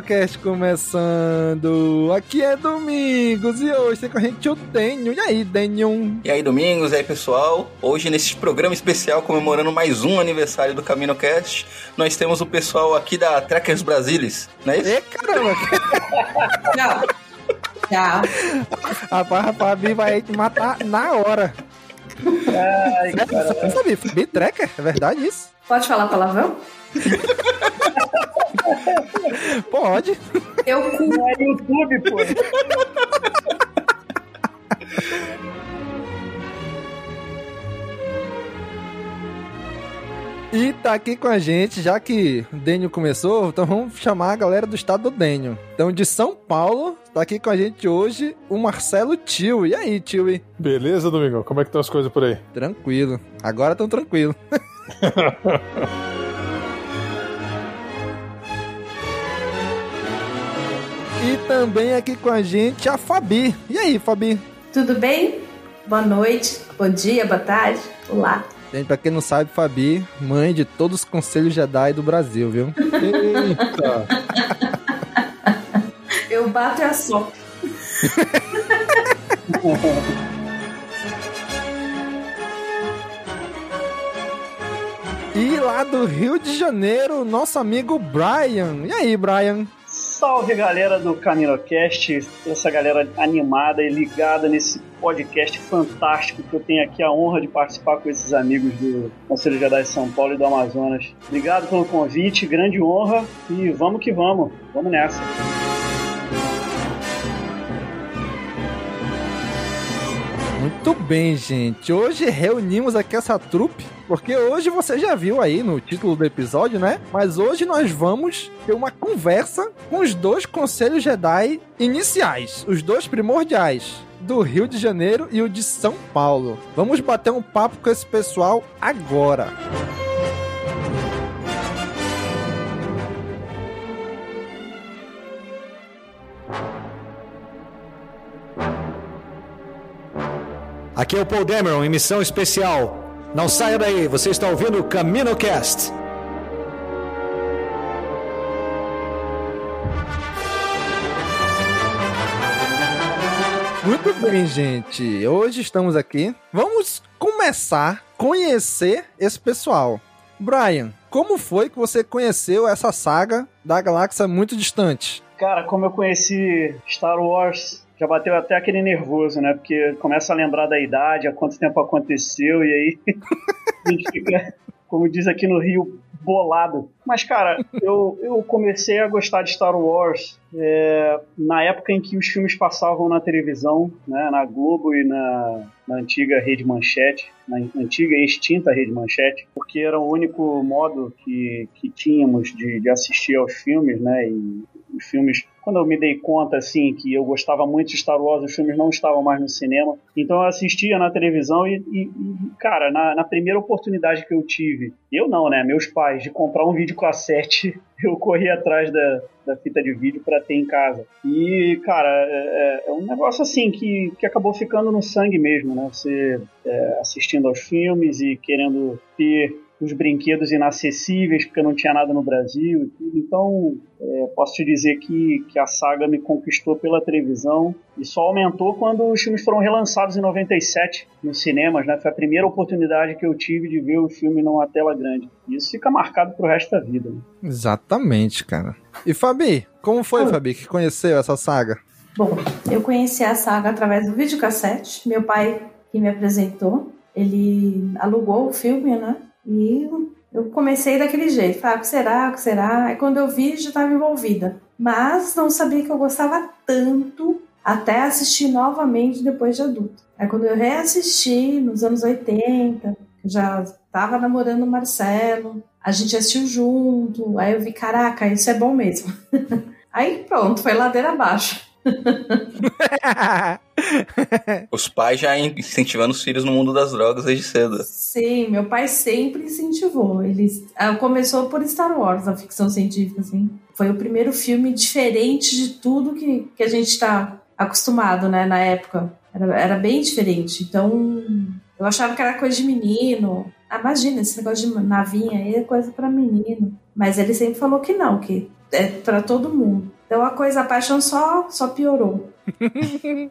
Caminocast começando. Aqui é Domingos e hoje tem com a gente o Denho. E aí, Denho? E aí, Domingos, e aí, pessoal? Hoje, nesse programa especial comemorando mais um aniversário do CaminoCast, nós temos o pessoal aqui da Trekkers Brasilis, não é isso? E caramba! Tchau. Tchau. Rapaz, a Fabi vai te matar na hora. Ai, Você sabia? Fabi Trekker? É verdade isso? Pode falar palavrão? Pode. Eu cu. É YouTube, pô. E tá aqui com a gente, já que o Dênio começou, então vamos chamar a galera do estado do Dênio. Então, de São Paulo, tá aqui com a gente hoje o Marcelo Tio. E aí, Tio? Beleza, Domingão? Como é que estão as coisas por aí? Tranquilo. Agora tão tranquilo. e também aqui com a gente a Fabi. E aí, Fabi? Tudo bem? Boa noite, bom dia, boa tarde. Olá. Gente, pra quem não sabe, Fabi, mãe de todos os conselhos Jedi do Brasil, viu? Eita! Eu bato e assopro. E lá do Rio de Janeiro, nosso amigo Brian. E aí, Brian? Salve galera do CaminoCast, essa galera animada e ligada nesse podcast fantástico que eu tenho aqui a honra de participar com esses amigos do Conselho Jedi São Paulo e do Amazonas. Obrigado pelo convite, grande honra e vamos que vamos, vamos nessa. Muito bem, gente. Hoje reunimos aqui essa trupe, porque hoje você já viu aí no título do episódio, né? Mas hoje nós vamos ter uma conversa com os dois conselhos Jedi iniciais, os dois primordiais. Do Rio de Janeiro e o de São Paulo. Vamos bater um papo com esse pessoal agora. Aqui é o Paul Dameron em missão especial. Não saia daí, você está ouvindo o CaminoCast. Muito bem, gente. Hoje estamos aqui. Vamos começar a conhecer esse pessoal. Brian, como foi que você conheceu essa saga da galáxia muito distante? Cara, como eu conheci Star Wars, já bateu até aquele nervoso, né? Porque começa a lembrar da idade, há quanto tempo aconteceu, e aí a gente fica, como diz aqui no Rio, bolado. Mas, cara, eu, eu comecei a gostar de Star Wars é, na época em que os filmes passavam na televisão, né, na Globo e na, na antiga Rede Manchete, na antiga e extinta Rede Manchete, porque era o único modo que, que tínhamos de, de assistir aos filmes, né, e os filmes quando eu me dei conta, assim, que eu gostava muito de Star Wars, os filmes não estavam mais no cinema. Então eu assistia na televisão e, e, e cara, na, na, primeira oportunidade que eu tive, eu não, né, meus pais, de comprar um videocassete, eu corri atrás da, da fita de vídeo para ter em casa. E, cara, é, é, um negócio assim que, que acabou ficando no sangue mesmo, né? Você é, assistindo aos filmes e querendo ter os brinquedos inacessíveis, porque não tinha nada no Brasil e tudo. Então, é, posso te dizer que, que a saga me conquistou pela televisão e só aumentou quando os filmes foram relançados em 97 nos cinemas, né? Foi a primeira oportunidade que eu tive de ver o filme numa tela grande. E isso fica marcado pro resto da vida. Né? Exatamente, cara. E Fabi, como foi, Fabi, que conheceu essa saga? Bom, eu conheci a saga através do videocassete. Meu pai que me apresentou. Ele alugou o filme, né? E eu comecei daquele jeito, falei, ah, o que será, o que será? Aí quando eu vi, já estava envolvida. Mas não sabia que eu gostava tanto até assistir novamente depois de adulto. Aí quando eu reassisti, nos anos 80, já estava namorando o Marcelo, a gente assistiu junto, aí eu vi, caraca, isso é bom mesmo. aí pronto, foi ladeira abaixo. Os pais já incentivando os filhos no mundo das drogas desde cedo. Sim, meu pai sempre incentivou. Ele ah, começou por Star Wars, a ficção científica, assim. Foi o primeiro filme diferente de tudo que, que a gente está acostumado, né, na época. Era, era bem diferente. Então, eu achava que era coisa de menino. Ah, imagina, esse negócio de navinha aí é coisa para menino. Mas ele sempre falou que não, que é para todo mundo. Então a coisa, a paixão só, só piorou.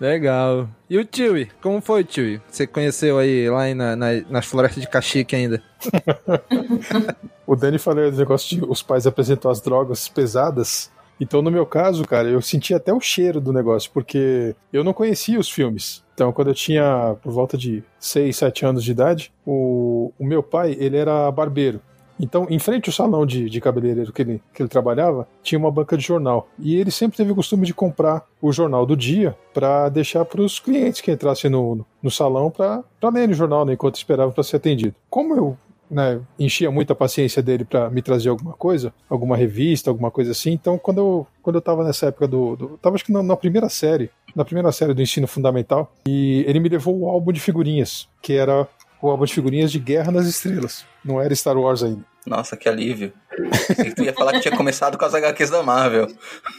Legal. E o Tiwi? Como foi, Tiwi? Você conheceu aí lá na, na, nas florestas de Caxique ainda? o Dani falou do negócio de os pais apresentam as drogas pesadas. Então, no meu caso, cara, eu senti até o cheiro do negócio, porque eu não conhecia os filmes. Então, quando eu tinha por volta de 6, 7 anos de idade, o, o meu pai, ele era barbeiro. Então, em frente ao salão de, de cabeleireiro que ele, que ele trabalhava, tinha uma banca de jornal. E ele sempre teve o costume de comprar o jornal do dia para deixar para os clientes que entrassem no, no salão para lerem o jornal né, enquanto esperavam para ser atendido. Como eu né, enchia muito a paciência dele para me trazer alguma coisa, alguma revista, alguma coisa assim. Então, quando eu, quando eu tava nessa época do. do tava acho que na, na, primeira série, na primeira série do ensino fundamental, e ele me levou o álbum de figurinhas, que era o álbum de figurinhas de Guerra nas Estrelas. Não era Star Wars ainda. Nossa, que alívio. Você tu ia falar que tinha começado com as HQs da Marvel.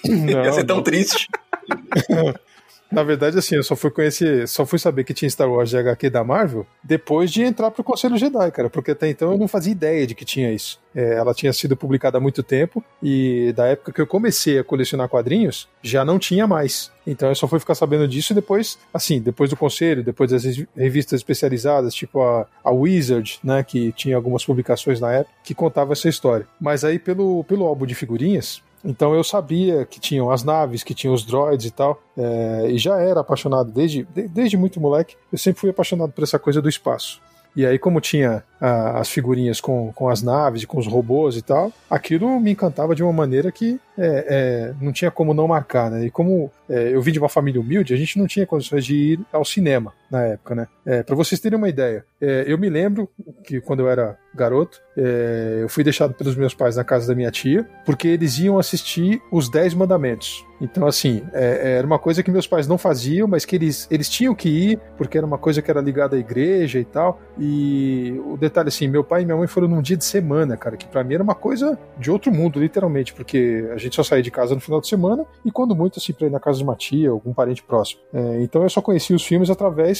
Não, ia ser tão não. triste. Na verdade, assim, eu só fui conhecer, só fui saber que tinha Star Wars de HQ da Marvel depois de entrar pro Conselho Jedi, cara, porque até então eu não fazia ideia de que tinha isso. É, ela tinha sido publicada há muito tempo e da época que eu comecei a colecionar quadrinhos, já não tinha mais. Então eu só fui ficar sabendo disso depois, assim, depois do Conselho, depois das revistas especializadas, tipo a, a Wizard, né, que tinha algumas publicações na época, que contava essa história. Mas aí pelo, pelo álbum de figurinhas, então eu sabia que tinham as naves, que tinham os droids e tal, é, e já era apaixonado desde, desde muito moleque. Eu sempre fui apaixonado por essa coisa do espaço. E aí, como tinha ah, as figurinhas com, com as naves, com os robôs e tal, aquilo me encantava de uma maneira que é, é, não tinha como não marcar, né? E como é, eu vim de uma família humilde, a gente não tinha condições de ir ao cinema na época, né? É, para vocês terem uma ideia, é, eu me lembro que quando eu era garoto, é, eu fui deixado pelos meus pais na casa da minha tia, porque eles iam assistir os Dez Mandamentos. Então, assim, é, era uma coisa que meus pais não faziam, mas que eles, eles tinham que ir, porque era uma coisa que era ligada à igreja e tal. E o detalhe, assim, meu pai e minha mãe foram num dia de semana, cara, que para mim era uma coisa de outro mundo, literalmente, porque a gente só saía de casa no final de semana e, quando muito, assim, pra ir na casa de uma tia, algum parente próximo. É, então eu só conheci os filmes através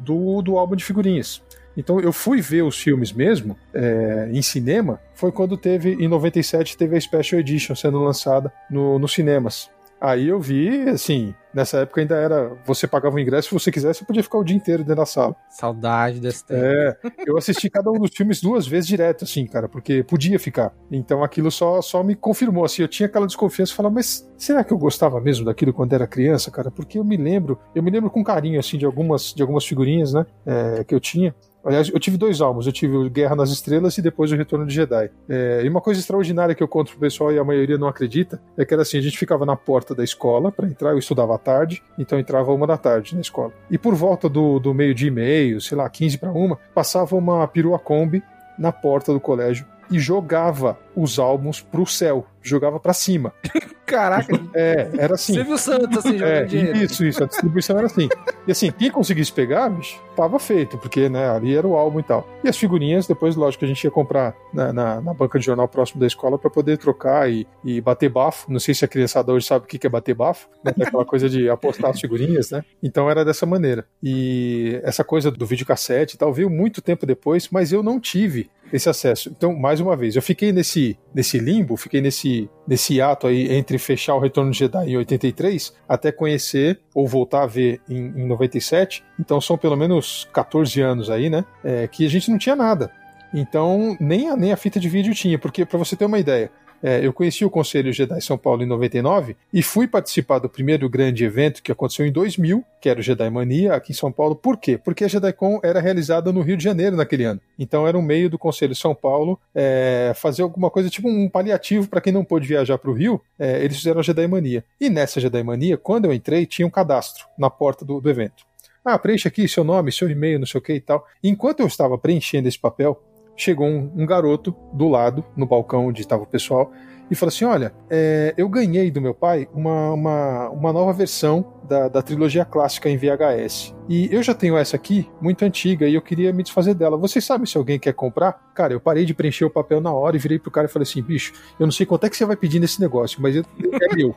do, do álbum de figurinhas. Então eu fui ver os filmes mesmo é, em cinema, foi quando teve, em 97, teve a Special Edition sendo lançada no, nos cinemas. Aí eu vi, assim, nessa época ainda era. Você pagava o ingresso, se você quisesse, você podia ficar o dia inteiro dentro da sala. Saudade desse tempo. É, eu assisti cada um dos filmes duas vezes direto, assim, cara, porque podia ficar. Então aquilo só, só me confirmou, assim, eu tinha aquela desconfiança, falar, mas será que eu gostava mesmo daquilo quando era criança, cara? Porque eu me lembro, eu me lembro com carinho, assim, de algumas, de algumas figurinhas, né, é, que eu tinha. Aliás, eu tive dois álbuns. Eu tive o Guerra nas Estrelas e depois o Retorno de Jedi. É, e uma coisa extraordinária que eu conto pro pessoal e a maioria não acredita é que era assim: a gente ficava na porta da escola para entrar. Eu estudava à tarde, então entrava uma da tarde na escola. E por volta do, do meio de e meio, sei lá, 15 para uma, passava uma perua Kombi na porta do colégio e jogava os álbuns pro céu, jogava para cima. Caraca. É, era assim. Silvio Santos, assim, jogando é, dinheiro. Isso, isso, a distribuição era assim. E assim, quem conseguisse pegar, bicho, tava feito, porque, né, ali era o álbum e tal. E as figurinhas, depois, lógico, a gente ia comprar na, na, na banca de jornal próximo da escola para poder trocar e, e bater bafo. Não sei se a criançada hoje sabe o que que é bater bafo, né? aquela coisa de apostar as figurinhas, né? Então era dessa maneira. E essa coisa do videocassete e tal veio muito tempo depois, mas eu não tive esse acesso. Então, mais uma vez, eu fiquei nesse, nesse limbo, fiquei nesse, nesse ato aí entre fechar o Retorno de Jedi em 83 até conhecer ou voltar a ver em, em 97. Então, são pelo menos 14 anos aí, né? É, que a gente não tinha nada. Então, nem a, nem a fita de vídeo tinha, porque, para você ter uma ideia, é, eu conheci o Conselho Jedi São Paulo em 99 e fui participar do primeiro grande evento que aconteceu em 2000, que era o Jedi Mania, aqui em São Paulo. Por quê? Porque a JediCon era realizada no Rio de Janeiro naquele ano. Então era um meio do Conselho São Paulo é, fazer alguma coisa, tipo um paliativo para quem não pôde viajar para o Rio, é, eles fizeram a Jedi Mania. E nessa Jedi Mania, quando eu entrei, tinha um cadastro na porta do, do evento. Ah, preencha aqui seu nome, seu e-mail, não sei o que e tal. Enquanto eu estava preenchendo esse papel, chegou um, um, garoto do lado, no balcão onde estava o pessoal, e falou assim: Olha, é, eu ganhei do meu pai uma, uma, uma nova versão da, da, trilogia clássica em VHS. E eu já tenho essa aqui, muito antiga, e eu queria me desfazer dela. Vocês sabem se alguém quer comprar? Cara, eu parei de preencher o papel na hora e virei pro cara e falei assim: bicho, eu não sei quanto é que você vai pedir nesse negócio, mas eu, é meu.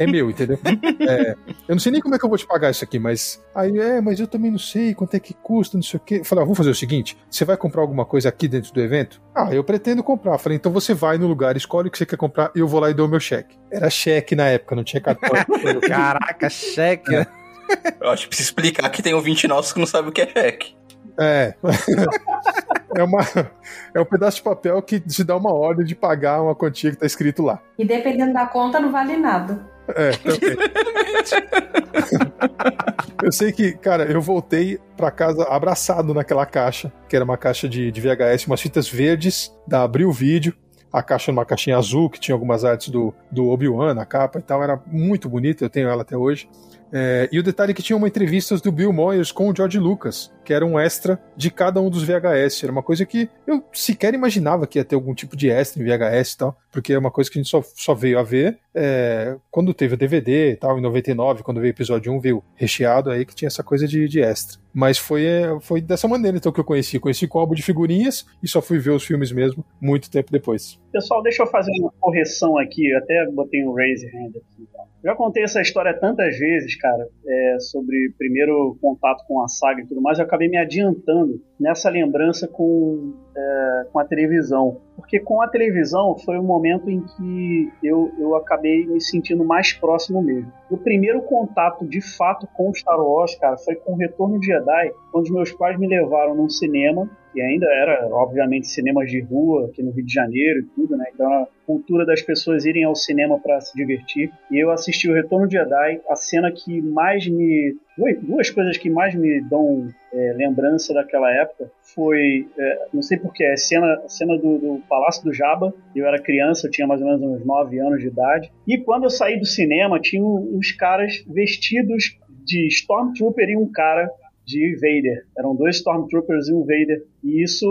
É meu, entendeu? É, eu não sei nem como é que eu vou te pagar isso aqui, mas. Aí, é, mas eu também não sei quanto é que custa, não sei o quê. Eu falei, ah, vamos fazer o seguinte: você vai comprar alguma coisa aqui dentro do evento? Ah, eu pretendo comprar. Eu falei, então você vai no lugar, escolhe o que você quer comprar e eu vou lá e dou o meu cheque. Era cheque na época, não tinha cartão. Caraca, cheque. É. Eu acho que precisa explicar que tem ouvinte nosso que não sabe o que é cheque. É. é, uma, é um pedaço de papel que te dá uma ordem de pagar uma quantia que tá escrito lá. E dependendo da conta, não vale nada. É, também. eu sei que, cara, eu voltei pra casa abraçado naquela caixa, que era uma caixa de, de VHS, umas fitas verdes da Abril Vídeo. A caixa uma caixinha azul, que tinha algumas artes do, do Obi-Wan na capa e tal, era muito bonita, eu tenho ela até hoje. É, e o detalhe é que tinha uma entrevista do Bill Moyers com o George Lucas, que era um extra de cada um dos VHS. Era uma coisa que eu sequer imaginava que ia ter algum tipo de extra em VHS e tal, porque é uma coisa que a gente só, só veio a ver é, quando teve o DVD e tal, em 99, quando veio o episódio 1, veio recheado aí que tinha essa coisa de, de extra. Mas foi, é, foi dessa maneira então que eu conheci. Conheci com álbum de figurinhas e só fui ver os filmes mesmo muito tempo depois. Pessoal, deixa eu fazer uma correção aqui. Eu até botei um raise hand aqui. Tá? Já contei essa história tantas vezes, cara, é, sobre primeiro contato com a saga e tudo mais. Eu acabei me adiantando nessa lembrança com, é, com a televisão. Porque com a televisão foi o momento em que eu, eu acabei me sentindo mais próximo mesmo. O primeiro contato de fato com Star Wars, cara, foi com o Retorno de Jedi, quando os meus pais me levaram num cinema e ainda era, obviamente, cinemas de rua aqui no Rio de Janeiro e tudo, né? Então a cultura das pessoas irem ao cinema para se divertir. E eu assisti o Retorno de Jedi, a cena que mais me duas coisas que mais me dão é, lembrança daquela época foi, é, não sei porquê, a cena, a cena do, do, Palácio do Jabba. Eu era criança, eu tinha mais ou menos uns 9 anos de idade. E quando eu saí do cinema, tinha uns caras vestidos de Stormtrooper e um cara de Vader. Eram dois Stormtroopers e um Vader. E isso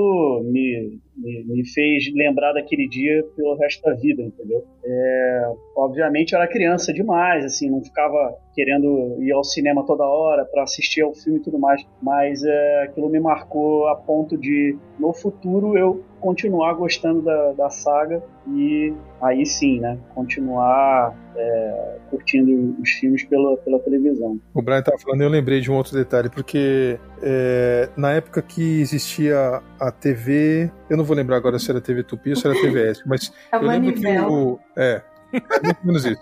me, me, me, fez lembrar daquele dia pelo resto da vida, entendeu? É, obviamente eu era criança demais, assim, não ficava querendo ir ao cinema toda hora para assistir ao filme e tudo mais, mas é, aquilo me marcou a ponto de, no futuro, eu continuar gostando da, da saga e aí sim, né, continuar é, curtindo os filmes pela, pela televisão. O Brian estava falando, eu lembrei de um outro detalhe, porque é, na época que existia a TV, eu não vou lembrar agora se era TV Tupi ou se era TVS, mas a eu lembro que o, é, é muito menos isso.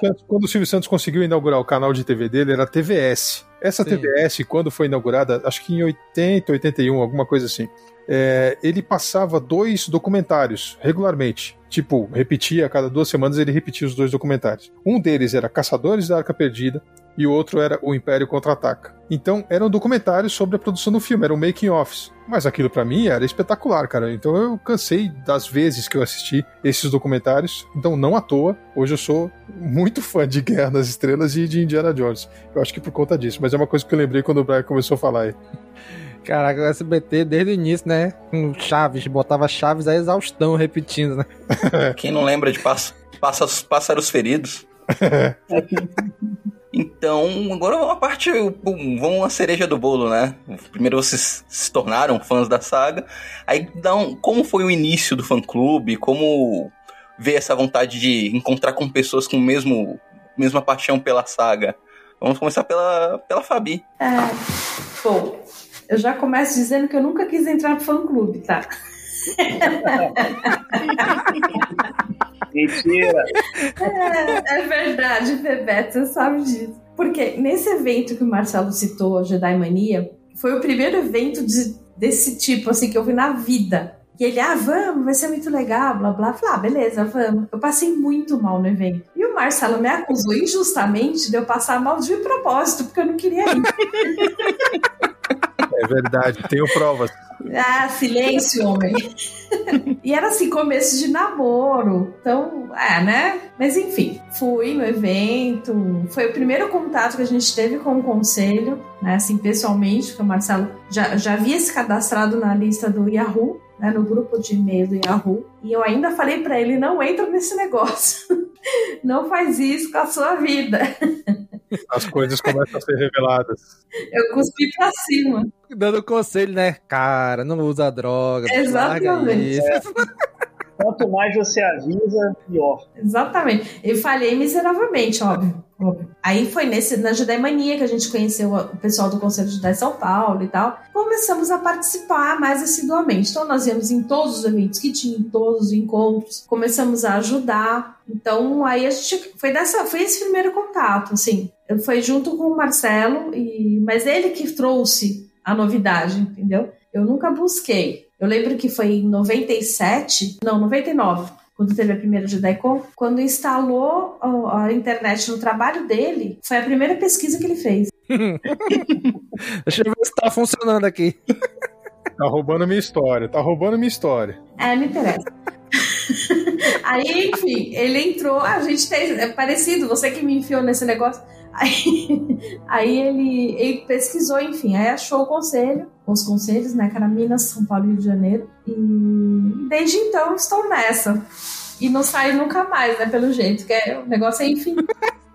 Santos, quando o Silvio Santos conseguiu inaugurar o canal de TV dele, era TVS. Essa Sim. TVS, quando foi inaugurada, acho que em 80, 81, alguma coisa assim, é, ele passava dois documentários regularmente. Tipo, repetia a cada duas semanas ele repetia os dois documentários. Um deles era Caçadores da Arca Perdida e o outro era O Império Contra-Ataca. Então, eram documentários sobre a produção do filme, eram making-offs. Mas aquilo para mim era espetacular, cara. Então eu cansei das vezes que eu assisti esses documentários. Então, não à toa, hoje eu sou muito fã de Guerra nas Estrelas e de Indiana Jones. Eu acho que por conta disso, mas é uma coisa que eu lembrei quando o Brian começou a falar aí. Caraca, o SBT desde o início, né? Com Chaves, botava Chaves a exaustão repetindo, né? Quem não lembra de pass pássaros, pássaros feridos? Então, agora uma parte, vamos a cereja do bolo, né? Primeiro vocês se tornaram fãs da saga, aí dá um, como foi o início do fã-clube, como veio essa vontade de encontrar com pessoas com o mesmo mesma paixão pela saga. Vamos começar pela, pela Fabi. É, bom, eu já começo dizendo que eu nunca quis entrar no fã-clube, tá? Mentira! É, é verdade, Bebeto, você sabe disso. Porque nesse evento que o Marcelo citou, a Jedi Mania, foi o primeiro evento de, desse tipo, assim, que eu vi na vida. E ele, ah, vamos, vai ser muito legal, blá blá. Falei, ah, beleza, vamos. Eu passei muito mal no evento. E o Marcelo me acusou injustamente de eu passar mal de propósito, porque eu não queria ir. É verdade, tenho provas. Ah, silêncio, homem. e era assim, começo de namoro. Então, é, né? Mas enfim, fui no evento. Foi o primeiro contato que a gente teve com o conselho, né? Assim, pessoalmente, porque o Marcelo já, já havia se cadastrado na lista do Yahoo. Né, no grupo de e-mail do Yahoo, e eu ainda falei para ele: não entra nesse negócio, não faz isso com a sua vida. As coisas começam a ser reveladas. Eu cuspi pra cima. Dando conselho, né? Cara, não usa droga. Exatamente. É. Quanto mais você avisa, pior. Exatamente. Eu falhei miseravelmente, óbvio. Aí foi nesse, na Judai Mania que a gente conheceu o pessoal do Conselho de Judai São Paulo e tal. Começamos a participar mais assiduamente. Então nós íamos em todos os eventos que tinha, em todos os encontros. Começamos a ajudar. Então aí a gente foi dessa, foi esse primeiro contato, assim. Foi junto com o Marcelo e mas ele que trouxe a novidade, entendeu? Eu nunca busquei. Eu lembro que foi em 97, não, 99, quando teve a primeira JediCon, quando instalou a internet no trabalho dele, foi a primeira pesquisa que ele fez. Deixa eu ver se tá funcionando aqui. Tá roubando minha história, tá roubando minha história. É, não interessa. Aí, enfim, ele entrou, a gente fez, é parecido, você que me enfiou nesse negócio. Aí, aí ele, ele, pesquisou, enfim, aí achou o conselho, os conselhos, né, que era Minas, São Paulo e Rio de Janeiro. E desde então estou nessa. E não saio nunca mais, né, pelo jeito, que é, o negócio é infinito.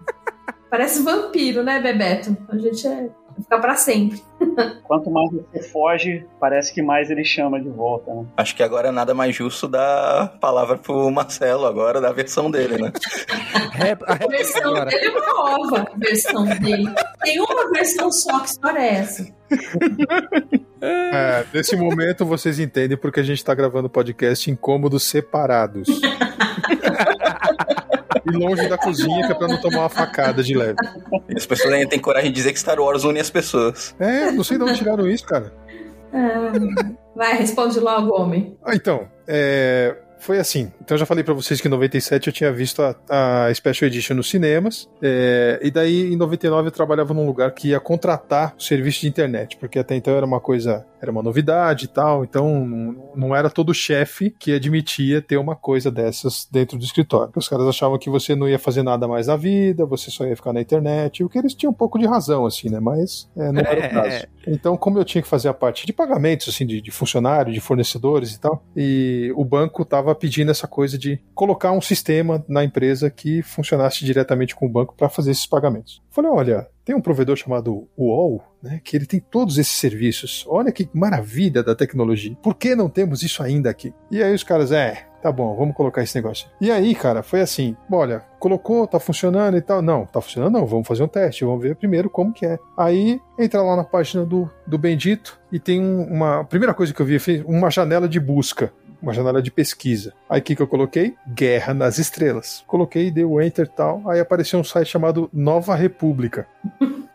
Parece vampiro, né, Bebeto? A gente é ficar para sempre. Quanto mais você foge, parece que mais ele chama de volta, né? Acho que agora é nada mais justo dar a palavra pro Marcelo agora, da versão dele, né? a versão dele é uma nova versão dele. Tem uma versão só, que história é essa? É, nesse momento vocês entendem porque a gente tá gravando podcast em cômodos separados. e longe da cozinha, que é pra não tomar uma facada de leve. E as pessoas ainda têm coragem de dizer que Star Wars une as pessoas. É, não sei de onde tiraram isso, cara. Ah, vai, responde logo, homem. Ah, então, é, foi assim. Então eu já falei para vocês que em 97 eu tinha visto a, a Special Edition nos cinemas. É, e daí em 99 eu trabalhava num lugar que ia contratar o serviço de internet, porque até então era uma coisa, era uma novidade e tal. Então não, não era todo chefe que admitia ter uma coisa dessas dentro do escritório. Os caras achavam que você não ia fazer nada mais na vida, você só ia ficar na internet. O que eles tinham um pouco de razão, assim, né? Mas é, não era o caso. Então, como eu tinha que fazer a parte de pagamentos, assim, de, de funcionário, de fornecedores e tal, e o banco tava pedindo essa coisa de colocar um sistema na empresa que funcionasse diretamente com o banco para fazer esses pagamentos. Falei, olha, tem um provedor chamado UOL, né, que ele tem todos esses serviços. Olha que maravilha da tecnologia. Por que não temos isso ainda aqui? E aí os caras, é, tá bom, vamos colocar esse negócio. E aí, cara, foi assim, olha, colocou, tá funcionando e tal. Não, tá funcionando não, vamos fazer um teste, vamos ver primeiro como que é. Aí, entra lá na página do, do Bendito e tem uma... A primeira coisa que eu vi, uma janela de busca uma janela de pesquisa. Aí o que, que eu coloquei? Guerra nas Estrelas. Coloquei, dei o enter e tal. Aí apareceu um site chamado Nova República.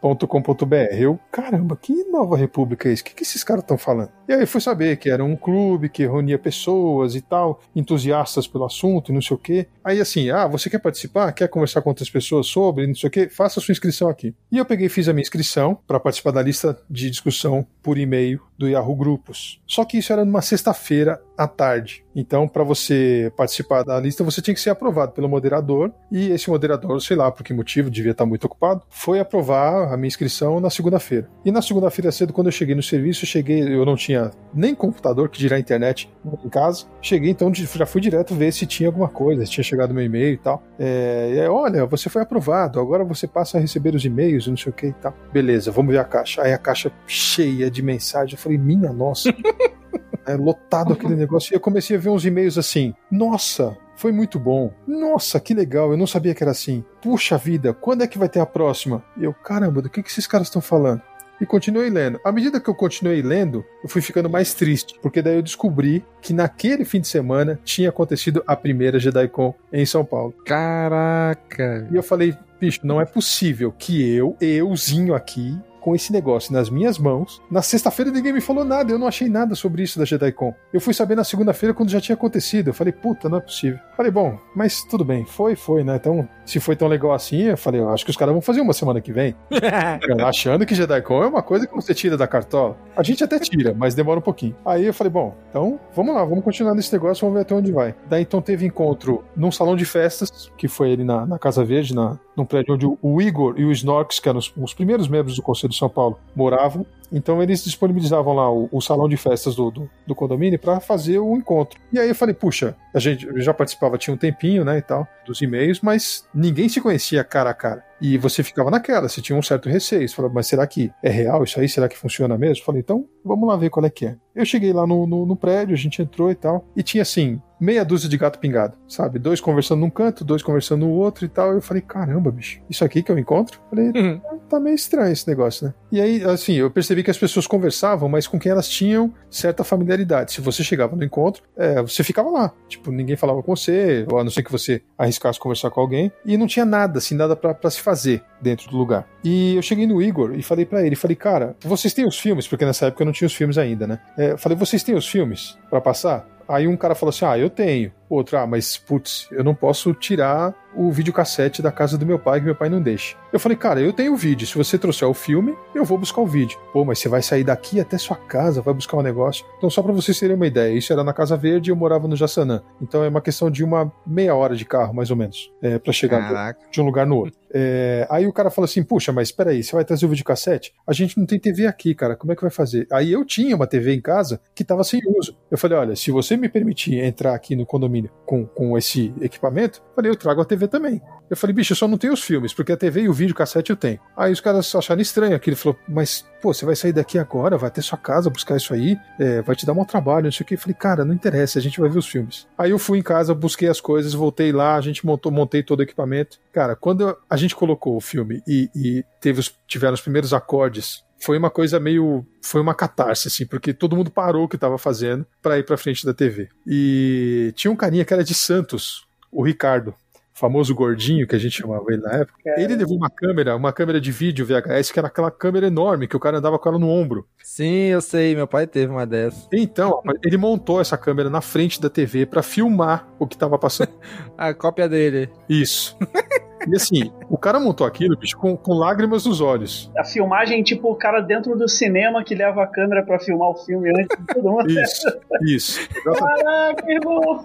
.com.br. Eu, caramba, que nova república é isso? O que, que esses caras estão falando? E aí fui saber que era um clube que reunia pessoas e tal, entusiastas pelo assunto e não sei o quê. Aí assim, ah, você quer participar? Quer conversar com outras pessoas sobre, não sei o quê? Faça sua inscrição aqui. E eu peguei e fiz a minha inscrição para participar da lista de discussão por e-mail do Yahoo Grupos. Só que isso era numa sexta-feira à tarde. Então, para você participar da lista, você tinha que ser aprovado pelo moderador. E esse moderador, sei lá por que motivo, devia estar muito ocupado, foi aprovar a minha inscrição na segunda-feira. E na segunda-feira cedo, quando eu cheguei no serviço, eu cheguei, eu não tinha nem computador, que dirá internet em casa. Cheguei, então já fui direto ver se tinha alguma coisa, se tinha chegado meu e-mail e tal. É, e aí, olha, você foi aprovado, agora você passa a receber os e-mails e não sei o que e tal. Beleza, vamos ver a caixa. Aí a caixa cheia de mensagem. Eu falei, minha nossa. é lotado aquele negócio. E eu comecei a ver uns e-mails assim: nossa, foi muito bom. Nossa, que legal, eu não sabia que era assim. Puxa vida, quando é que vai ter a próxima? E eu, caramba, do que, que esses caras estão falando? E continuei lendo. À medida que eu continuei lendo, eu fui ficando mais triste, porque daí eu descobri que naquele fim de semana tinha acontecido a primeira JediCon em São Paulo. Caraca! E eu falei, bicho, não é possível que eu, euzinho aqui, com esse negócio nas minhas mãos. Na sexta-feira ninguém me falou nada, eu não achei nada sobre isso da JediCon. Eu fui saber na segunda-feira quando já tinha acontecido. Eu falei, puta, não é possível. Falei, bom, mas tudo bem, foi, foi, né? Então, se foi tão legal assim, eu falei, eu acho que os caras vão fazer uma semana que vem. Achando que JediCon é uma coisa que você tira da cartola. A gente até tira, mas demora um pouquinho. Aí eu falei, bom, então vamos lá, vamos continuar nesse negócio, vamos ver até onde vai. Daí então teve encontro num salão de festas, que foi ali na, na Casa Verde, na, num prédio onde o Igor e o Snorks, que eram os, os primeiros membros do Conselho de São Paulo, moravam. Então eles disponibilizavam lá o, o salão de festas do, do, do condomínio para fazer o encontro. E aí eu falei, puxa, a gente eu já participava tinha um tempinho, né, e tal, dos e-mails, mas ninguém se conhecia cara a cara. E você ficava naquela, você tinha um certo receio. Você falava, mas será que é real isso aí? Será que funciona mesmo? Falei, então vamos lá ver qual é que é. Eu cheguei lá no, no, no prédio, a gente entrou e tal, e tinha assim, meia dúzia de gato pingado, sabe? Dois conversando num canto, dois conversando no outro e tal. Eu falei, caramba, bicho, isso aqui que eu encontro? Falei, Uhum. tá meio estranho esse negócio, né? E aí, assim, eu percebi que as pessoas conversavam, mas com quem elas tinham certa familiaridade. Se você chegava no encontro, é, você ficava lá. Tipo, ninguém falava com você, a não ser que você arriscasse conversar com alguém. E não tinha nada, assim, nada pra se fazer dentro do lugar. E eu cheguei no Igor e falei pra ele, falei, cara, vocês têm os filmes? Porque nessa época eu não tinha os filmes ainda, né? É, falei, vocês têm os filmes pra passar? Aí um cara falou assim: Ah, eu tenho. Outro, ah, mas putz, eu não posso tirar o videocassete da casa do meu pai, que meu pai não deixa. Eu falei, cara, eu tenho o vídeo. Se você trouxer o filme, eu vou buscar o vídeo. Pô, mas você vai sair daqui até sua casa, vai buscar um negócio. Então, só pra vocês terem uma ideia, isso era na Casa Verde e eu morava no Jaçanã. Então é uma questão de uma meia hora de carro, mais ou menos, é, para chegar Caraca. de um lugar no outro. É, aí o cara falou assim: Puxa, mas peraí, você vai trazer o videocassete? A gente não tem TV aqui, cara, como é que vai fazer? Aí eu tinha uma TV em casa que tava sem uso. Eu falei: Olha, se você me permitir entrar aqui no condomínio com, com esse equipamento, falei: Eu trago a TV também. Eu falei: Bicho, eu só não tenho os filmes, porque a TV e o videocassete eu tenho. Aí os caras acharam estranho aquilo. Falou: Mas, pô, você vai sair daqui agora, vai até sua casa buscar isso aí, é, vai te dar um trabalho, não sei o que. Eu falei: Cara, não interessa, a gente vai ver os filmes. Aí eu fui em casa, busquei as coisas, voltei lá, a gente montou, montei todo o equipamento. Cara, quando a gente colocou o filme e, e teve os, tiveram os primeiros acordes, foi uma coisa meio. Foi uma catarse, assim, porque todo mundo parou o que estava fazendo para ir pra frente da TV. E tinha um carinha que era de Santos, o Ricardo. Famoso gordinho que a gente chamava ele na época. Ele levou uma câmera, uma câmera de vídeo VHS, que era aquela câmera enorme que o cara andava com ela no ombro. Sim, eu sei, meu pai teve uma dessas. Então, ele montou essa câmera na frente da TV para filmar o que tava passando. A cópia dele. Isso. E assim, o cara montou aquilo, bicho, com, com lágrimas nos olhos. A filmagem, tipo, o cara dentro do cinema que leva a câmera pra filmar o filme antes de todo mundo. Isso, isso. Caraca, irmão!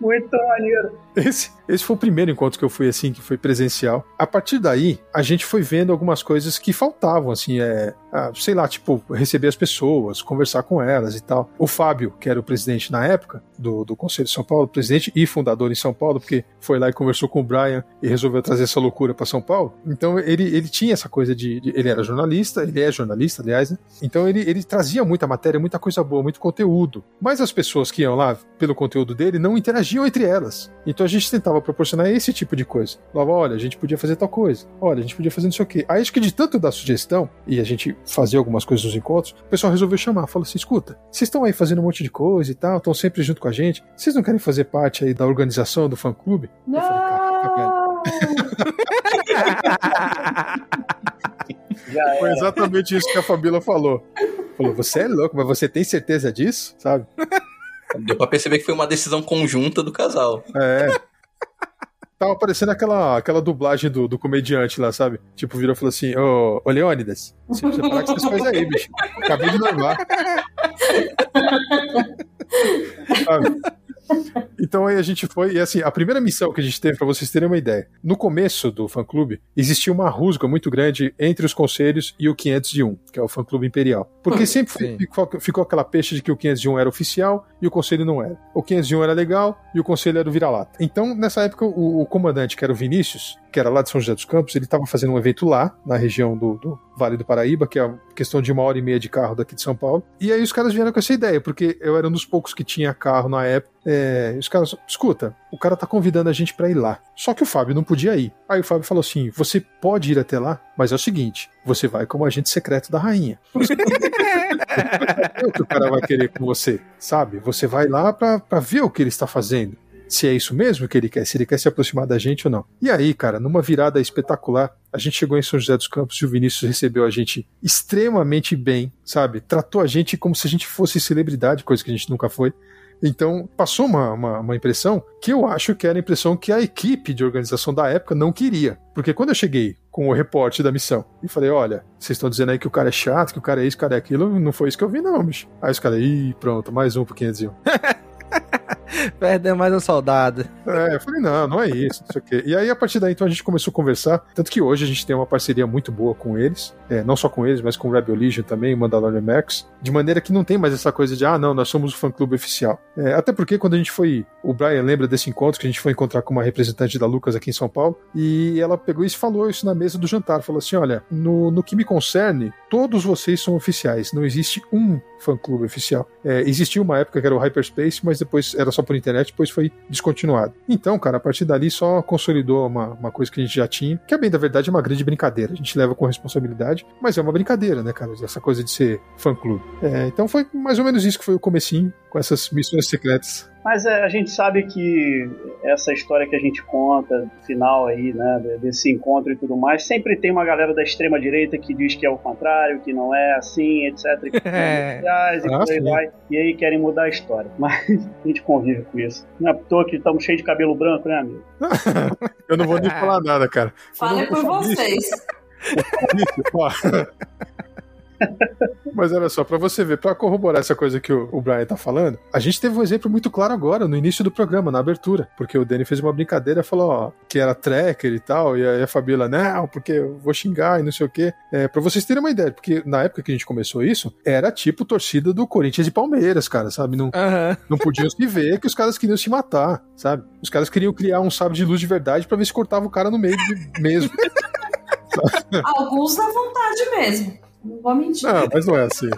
Muito maneiro. Esse, esse foi o primeiro encontro que eu fui assim, que foi presencial. A partir daí, a gente foi vendo algumas coisas que faltavam, assim, é, ah, sei lá, tipo, receber as pessoas, conversar com elas e tal. O Fábio, que era o presidente na época do, do Conselho de São Paulo, presidente e fundador em São Paulo, porque foi lá e conversou com o Brian e resolveu trazer essa loucura para São Paulo. Então ele, ele tinha essa coisa de, de- Ele era jornalista, ele é jornalista, aliás, né? Então ele, ele trazia muita matéria, muita coisa boa, muito conteúdo. Mas as pessoas que iam lá pelo conteúdo dele não interagiam entre elas. Então a gente tentava proporcionar esse tipo de coisa. Falava, olha, a gente podia fazer tal coisa. Olha, a gente podia fazer não sei o quê. Aí acho que de tanto dar sugestão e a gente fazer algumas coisas nos encontros, o pessoal resolveu chamar. Falou assim: escuta, vocês estão aí fazendo um monte de coisa e tal, estão sempre junto com a gente. Vocês não querem fazer parte aí da organização do fã clube? Não! Foi exatamente isso que a Fabíola falou. Falou, você é louco, mas você tem certeza disso? Sabe? Deu pra perceber que foi uma decisão conjunta do casal. É. Tava parecendo aquela, aquela dublagem do, do comediante lá, sabe? Tipo, virou e falou assim: Ô, ô Leônidas, você precisa parar com essas coisas aí, bicho. Acabei de normal. Então aí a gente foi, e assim, a primeira missão que a gente teve, para vocês terem uma ideia, no começo do fã-clube, existia uma rusga muito grande entre os conselhos e o 501, que é o fã-clube imperial. Porque sempre ficou, ficou, aquela peixe de que o 501 era oficial e o conselho não era. O 501 era legal e o conselho era o vira-lata. Então, nessa época, o, o comandante, que era o Vinícius, que era lá de São José dos Campos, ele estava fazendo um evento lá, na região do, do, Vale do Paraíba, que é questão de uma hora e meia de carro daqui de São Paulo. E aí os caras vieram com essa ideia, porque eu era um dos poucos que tinha carro na época. É, os caras, escuta, o cara tá convidando a gente para ir lá. Só que o Fábio não podia ir. Aí o Fábio falou assim: você pode ir até lá, mas é o seguinte, você vai como agente secreto da rainha. o que o cara vai querer com você, sabe? Você vai lá para ver o que ele está fazendo se é isso mesmo que ele quer, se ele quer se aproximar da gente ou não. E aí, cara, numa virada espetacular, a gente chegou em São José dos Campos e o Vinícius recebeu a gente extremamente bem, sabe? Tratou a gente como se a gente fosse celebridade, coisa que a gente nunca foi. Então, passou uma, uma, uma, impressão que eu acho que era a impressão que a equipe de organização da época não queria. Porque quando eu cheguei com o reporte da missão e falei: olha, vocês estão dizendo aí que o cara é chato, que o cara é isso, o cara é aquilo, não foi isso que eu vi, não, bicho. Aí os caras, ih, pronto, mais um pro 501. Perdeu mais um soldado. É, eu falei, não, não é isso, não sei o quê. E aí, a partir daí, então, a gente começou a conversar. Tanto que hoje a gente tem uma parceria muito boa com eles. É, não só com eles, mas com o Rebel Legion também, Mandalorian Max. De maneira que não tem mais essa coisa de, ah, não, nós somos o fã-clube oficial. É, até porque quando a gente foi. O Brian lembra desse encontro que a gente foi encontrar com uma representante da Lucas aqui em São Paulo. E ela pegou e falou isso na mesa do jantar. Falou assim: olha, no, no que me concerne, todos vocês são oficiais. Não existe um fã-clube oficial. É, existiu uma época que era o Hyperspace, mas depois era só por internet, depois foi descontinuado. Então, cara, a partir dali só consolidou uma, uma coisa que a gente já tinha, que é bem da verdade é uma grande brincadeira. A gente leva com responsabilidade, mas é uma brincadeira, né, cara? Essa coisa de ser fã-clube. É, então foi mais ou menos isso que foi o comecinho com essas missões secretas. Mas é, a gente sabe que essa história que a gente conta, final aí, né, desse encontro e tudo mais, sempre tem uma galera da extrema direita que diz que é o contrário, que não é assim, etc. É. Sociais, e ah, vai. E aí querem mudar a história. Mas a gente convive com isso. Não é à toa que estamos cheios de cabelo branco, né, amigo? Eu não vou nem falar nada, cara. Fale por vocês. Mas olha só, para você ver, para corroborar essa coisa que o, o, Brian tá falando, a gente teve um exemplo muito claro agora, no início do programa, na abertura, porque o Danny fez uma brincadeira, falou ó, que era tracker e tal, e aí a Fabíola, não, porque eu vou xingar e não sei o quê. É, pra vocês terem uma ideia, porque na época que a gente começou isso, era tipo torcida do Corinthians e Palmeiras, cara, sabe? Não, uhum. não podiam se ver que os caras queriam se matar, sabe? Os caras queriam criar um sábio de luz de verdade para ver se cortava o cara no meio de, mesmo. Alguns na vontade mesmo. Não vou mentir. Não, mas não é assim.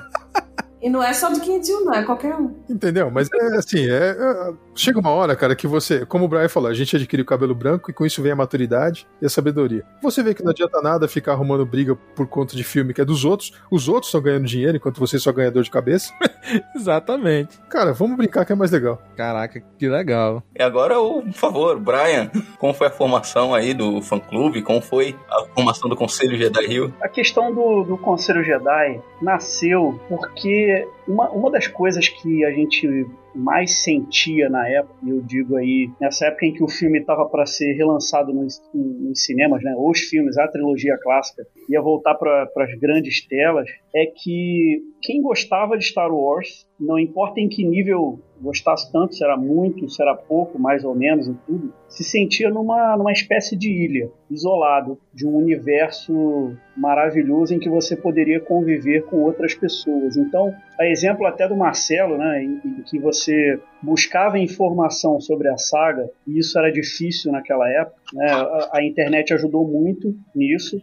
E não é só do 501, não, é qualquer um. Entendeu? Mas é assim, é, é, chega uma hora, cara, que você, como o Brian falou, a gente adquire o cabelo branco e com isso vem a maturidade e a sabedoria. Você vê que não adianta nada ficar arrumando briga por conta de filme que é dos outros, os outros estão ganhando dinheiro enquanto você só ganha dor de cabeça. Exatamente. Cara, vamos brincar que é mais legal. Caraca, que legal. E agora, por favor, Brian, como foi a formação aí do fã-clube? Como foi a formação do Conselho Jedi Rio? A questão do, do Conselho Jedi nasceu porque uma, uma das coisas que a gente mais sentia na época, e eu digo aí, nessa época em que o filme estava para ser relançado nos, nos, cinemas, né, os filmes, a trilogia clássica, ia voltar para as grandes telas, é que quem gostava de Star Wars, não importa em que nível gostasse tanto, se era muito, se era pouco, mais ou menos e tudo, se sentia numa, numa espécie de ilha, isolado, de um universo maravilhoso em que você poderia conviver com outras pessoas. Então, a exemplo até do Marcelo, né, em, em que você buscava informação sobre a saga, e isso era difícil naquela época, né, a, a internet ajudou muito nisso,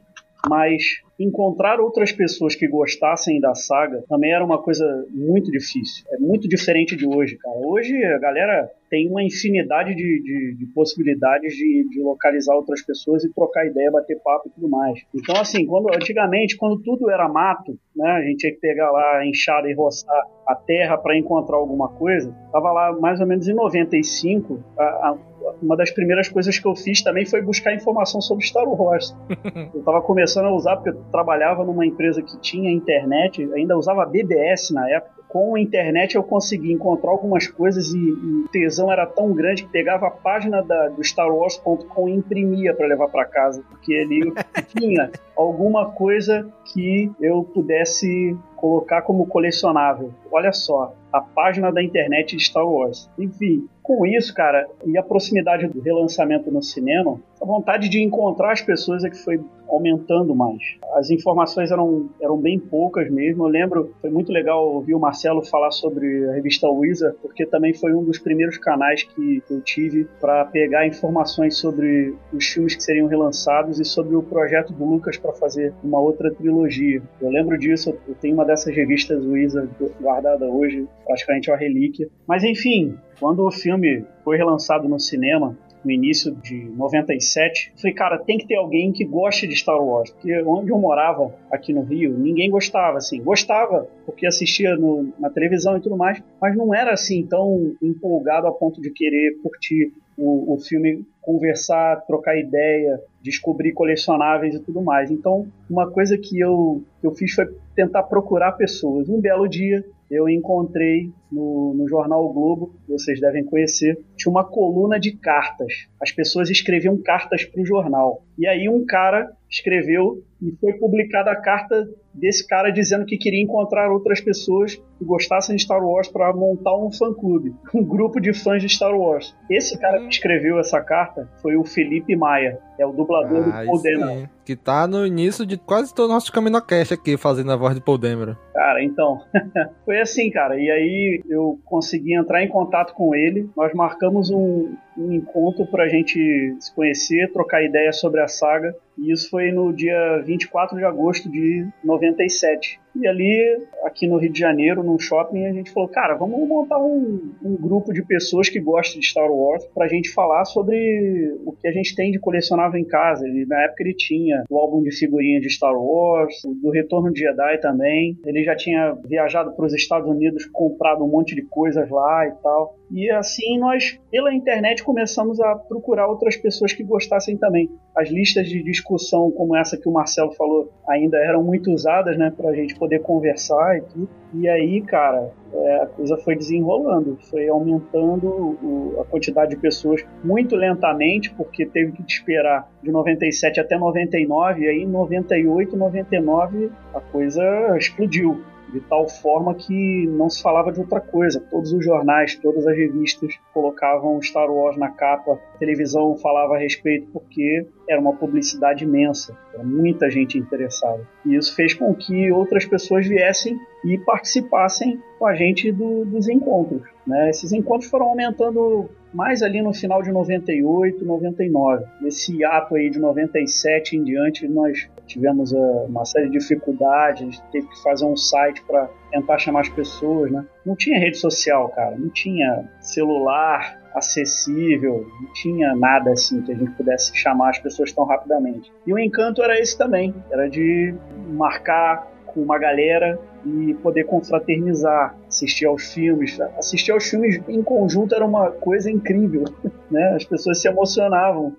mas encontrar outras pessoas que gostassem da saga também era uma coisa muito difícil. É muito diferente de hoje, cara. Hoje a galera tem uma infinidade de, de, de possibilidades de, de, localizar outras pessoas e trocar ideia, bater papo e tudo mais. Então, assim, quando, antigamente, quando tudo era mato, né, a gente tinha que pegar lá enxada e roçar a terra para encontrar alguma coisa, tava lá mais ou menos em 95, a, a uma das primeiras coisas que eu fiz também foi buscar informação sobre Star Wars. eu tava começando a usar, porque eu trabalhava numa empresa que tinha internet, ainda usava BBS na época com a internet eu consegui encontrar algumas coisas e, e o tesão era tão grande que pegava a página da, do StarWars.com e imprimia para levar para casa, porque ali tinha alguma coisa que eu pudesse colocar como colecionável. Olha só, a página da internet de Star Wars. Enfim, com isso, cara, e a proximidade do relançamento no cinema, a vontade de encontrar as pessoas é que foi aumentando mais. As informações eram, eram bem poucas mesmo. Eu lembro, foi muito legal ouvir o Marcelo falar sobre a revista Wizard, porque também foi um dos primeiros canais que eu tive para pegar informações sobre os filmes que seriam relançados e sobre o projeto do Lucas para fazer uma outra trilogia. Eu lembro disso, eu tenho uma dessas revistas Wizard guardada hoje, praticamente uma relíquia. Mas enfim, quando o filme foi relançado no cinema, no início de 97, eu falei, cara, tem que ter alguém que goste de Star Wars. Porque onde eu morava, aqui no Rio, ninguém gostava, assim. Gostava, porque assistia no, na televisão e tudo mais, mas não era assim tão empolgado a ponto de querer curtir o, o filme, conversar, trocar ideia, descobrir colecionáveis e tudo mais. Então, uma coisa que eu, que eu fiz foi tentar procurar pessoas. Um belo dia, eu encontrei no, no jornal o Globo, vocês devem conhecer, tinha uma coluna de cartas. As pessoas escreviam cartas para o jornal. E aí um cara escreveu e foi publicada a carta desse cara dizendo que queria encontrar outras pessoas que gostassem de Star Wars para montar um fã-clube, um grupo de fãs de Star Wars. Esse cara que escreveu essa carta foi o Felipe Maia, é o dublador ah, do Paul. Que tá no início de quase todo o nosso Caminocast aqui, fazendo a voz de Paul Dameron. Cara, então, foi assim, cara. E aí eu consegui entrar em contato com ele, nós marcamos um, um encontro pra gente se conhecer, trocar ideia sobre a saga. E isso foi no dia 24 de agosto de 97. E ali, aqui no Rio de Janeiro, num shopping, a gente falou, cara, vamos montar um, um grupo de pessoas que gostam de Star Wars pra gente falar sobre o que a gente tem de colecionável em casa. E na época ele tinha o álbum de figurinha de Star Wars, do Retorno de Jedi também. Ele já tinha viajado para os Estados Unidos, comprado um monte de coisas lá e tal. E assim nós, pela internet, começamos a procurar outras pessoas que gostassem também. As listas de discussão, como essa que o Marcelo falou, ainda eram muito usadas, né, pra gente poder conversar e tudo. E aí, cara, é, a coisa foi desenrolando, foi aumentando o, a quantidade de pessoas muito lentamente, porque teve que esperar de 97 até 99, e aí em 98, 99 a coisa explodiu de tal forma que não se falava de outra coisa. Todos os jornais, todas as revistas colocavam Star Wars na capa, a televisão falava a respeito porque era uma publicidade imensa, era muita gente interessada. E isso fez com que outras pessoas viessem e participassem com a gente do, dos encontros. Né? Esses encontros foram aumentando mais ali no final de 98, 99. Nesse ato aí de 97 em diante, nós tivemos uh, uma série de dificuldades, teve que fazer um site para tentar chamar as pessoas, né? Não tinha rede social, cara, não tinha celular acessível, não tinha nada assim que a gente pudesse chamar as pessoas tão rapidamente. E o encanto era esse também, era de marcar com uma galera e poder confraternizar, assistir aos filmes. Assistir aos filmes em conjunto era uma coisa incrível, né? As pessoas se emocionavam.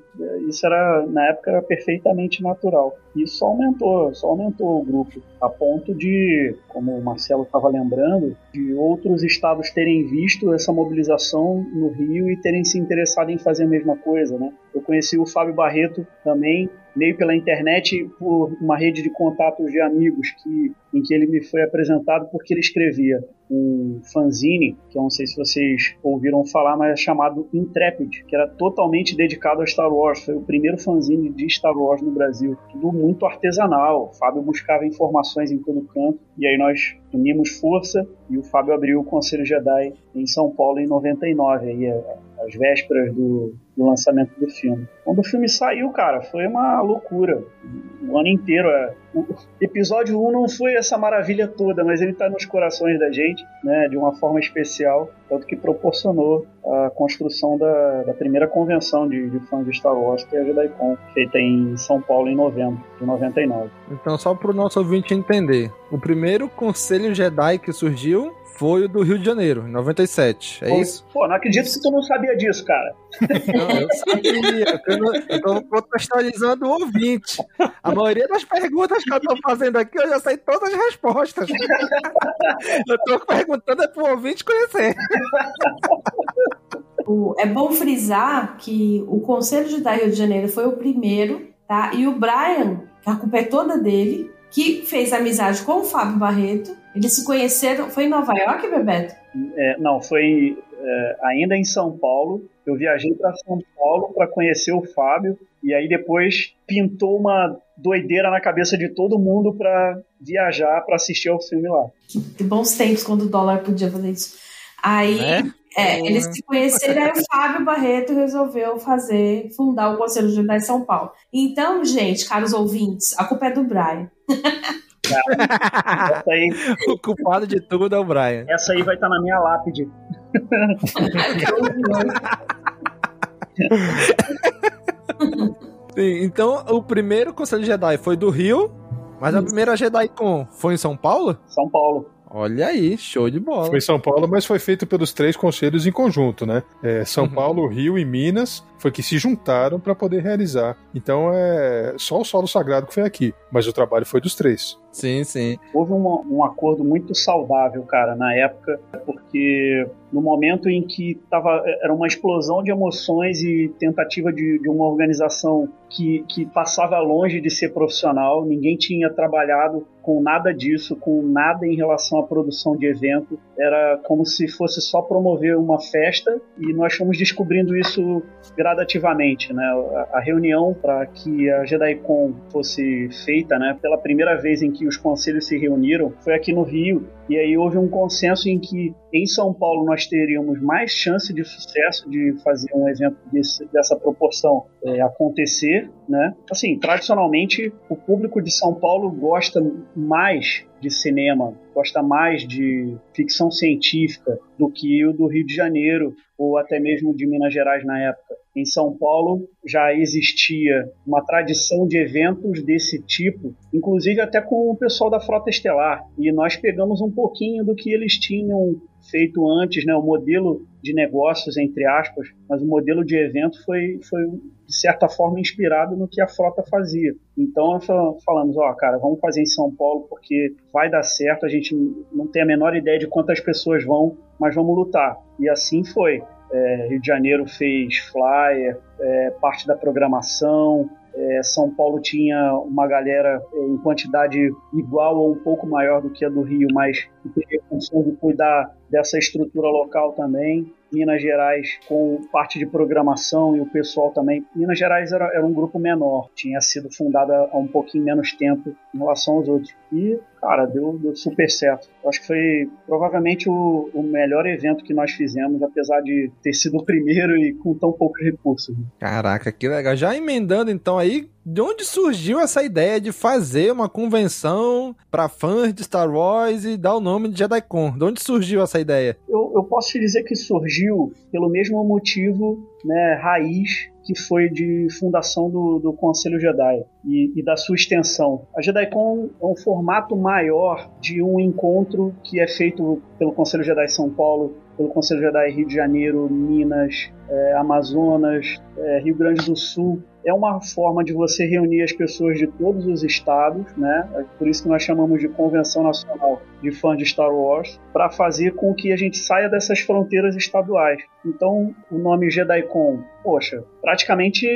Isso era na época era perfeitamente natural. Isso aumentou, só aumentou o grupo a ponto de, como o Marcelo estava lembrando, de outros estados terem visto essa mobilização no Rio e terem se interessado em fazer a mesma coisa, né? Eu conheci o Fábio Barreto também meio pela internet por uma rede de contatos de amigos que em que ele me foi apresentado porque ele escrevia um fanzine, que eu não sei se vocês ouviram falar, mas é chamado Intrepid, que era totalmente dedicado a Star Wars. Foi o primeiro fanzine de Star Wars no Brasil. Tudo muito artesanal. O Fábio buscava informações em todo canto. E aí nós unimos força e o Fábio abriu o Conselho Jedi em São Paulo em 99. Aí, às vésperas do, do lançamento do filme. Quando o filme saiu, cara, foi uma loucura. O ano inteiro. É... O episódio 1 não foi essa maravilha toda, mas ele tá nos corações da gente, né, de uma forma especial, tanto que proporcionou a construção da, da primeira convenção de, de fãs de Star Wars, que é a JediCon, feita em São Paulo em novembro de 99. Então, só para o nosso ouvinte entender, o primeiro Conselho Jedi que surgiu foi o do Rio de Janeiro, em 97. É pô, isso? Pô, não acredito que tu não sabia disso, cara. Não, eu sabia. Eu tô contextualizando o ouvinte. A maioria das perguntas que eu tô fazendo aqui, eu já sei todas as respostas. Eu tô perguntando é pro ouvinte conhecer. É bom frisar que o Conselho de Rio de Janeiro foi o primeiro, tá? E o Brian, que a culpa é toda dele, que fez amizade com o Fábio Barreto. Eles se conheceram. Foi em Nova York, Bebeto? É, não, foi é, ainda em São Paulo. Eu viajei para São Paulo para conhecer o Fábio e aí depois pintou uma doideira na cabeça de todo mundo para viajar para assistir ao filme lá. Que bons tempos quando o dólar podia fazer isso. Aí é? É, eles se conheceram, aí o Fábio Barreto resolveu fazer, fundar o Conselho Judiciário de São Paulo. Então, gente, caros ouvintes, a culpa é do Brian. Aí, o culpado de tudo é o Brian. Essa aí vai estar tá na minha lápide. Sim, então, o primeiro Conselho Jedi foi do Rio, mas a primeira Jedi Con foi em São Paulo? São Paulo. Olha aí, show de bola. Foi em São Paulo, mas foi feito pelos três conselhos em conjunto, né? É, São uhum. Paulo, Rio e Minas foi que se juntaram para poder realizar. Então é só o solo sagrado que foi aqui, mas o trabalho foi dos três. Sim, sim. Houve um, um acordo muito saudável, cara, na época, porque no momento em que tava, era uma explosão de emoções e tentativa de, de uma organização que, que passava longe de ser profissional, ninguém tinha trabalhado com nada disso, com nada em relação à produção de evento, era como se fosse só promover uma festa e nós fomos descobrindo isso gradativamente, né? A, a reunião para que a JediCon fosse feita, né, pela primeira vez em que os conselhos se reuniram, foi aqui no Rio, e aí houve um consenso em que em São Paulo nós teríamos mais chance de sucesso de fazer um evento desse, dessa proporção é, acontecer, né? Assim, tradicionalmente o público de São Paulo gosta mais de cinema, gosta mais de ficção científica do que o do Rio de Janeiro ou até mesmo de Minas Gerais na época. Em São Paulo já existia uma tradição de eventos desse tipo, inclusive até com o pessoal da Frota Estelar, e nós pegamos um pouquinho do que eles tinham feito antes, né, o modelo de negócios, entre aspas, mas o modelo de evento foi, foi de certa forma inspirado no que a frota fazia. Então falamos, ó, cara, vamos fazer em São Paulo porque vai dar certo, a gente não tem a menor ideia de quantas pessoas vão, mas vamos lutar. E assim foi. É, Rio de Janeiro fez flyer, é, parte da programação, é, São Paulo tinha uma galera é, em quantidade igual ou um pouco maior do que a do Rio, mas teria condição de cuidar dessa estrutura local também. Minas Gerais com parte de programação e o pessoal também. Minas Gerais era, era um grupo menor, tinha sido fundada há um pouquinho menos tempo em relação aos outros. E, cara, deu, deu super certo. acho que foi provavelmente o, o, melhor evento que nós fizemos, apesar de ter sido o primeiro e com tão poucos recursos. Caraca, que legal. Já emendando então aí, de onde surgiu essa ideia de fazer uma convenção para fãs de Star Wars e dar o nome de JediCon? De onde surgiu essa ideia? Eu, eu posso te dizer que surgiu pelo mesmo motivo né, raiz que foi de fundação do, do Conselho Jedi e, e, da sua extensão. A JediCon é um formato maior de um encontro que é feito pelo Conselho Jedi São Paulo, pelo Conselho Jedi Rio de Janeiro, Minas, é, Amazonas, é, Rio Grande do Sul é uma forma de você reunir as pessoas de todos os estados, né? É por isso que nós chamamos de Convenção Nacional de Fãs de Star Wars, para fazer com que a gente saia dessas fronteiras estaduais. Então, o nome JediCon, poxa, praticamente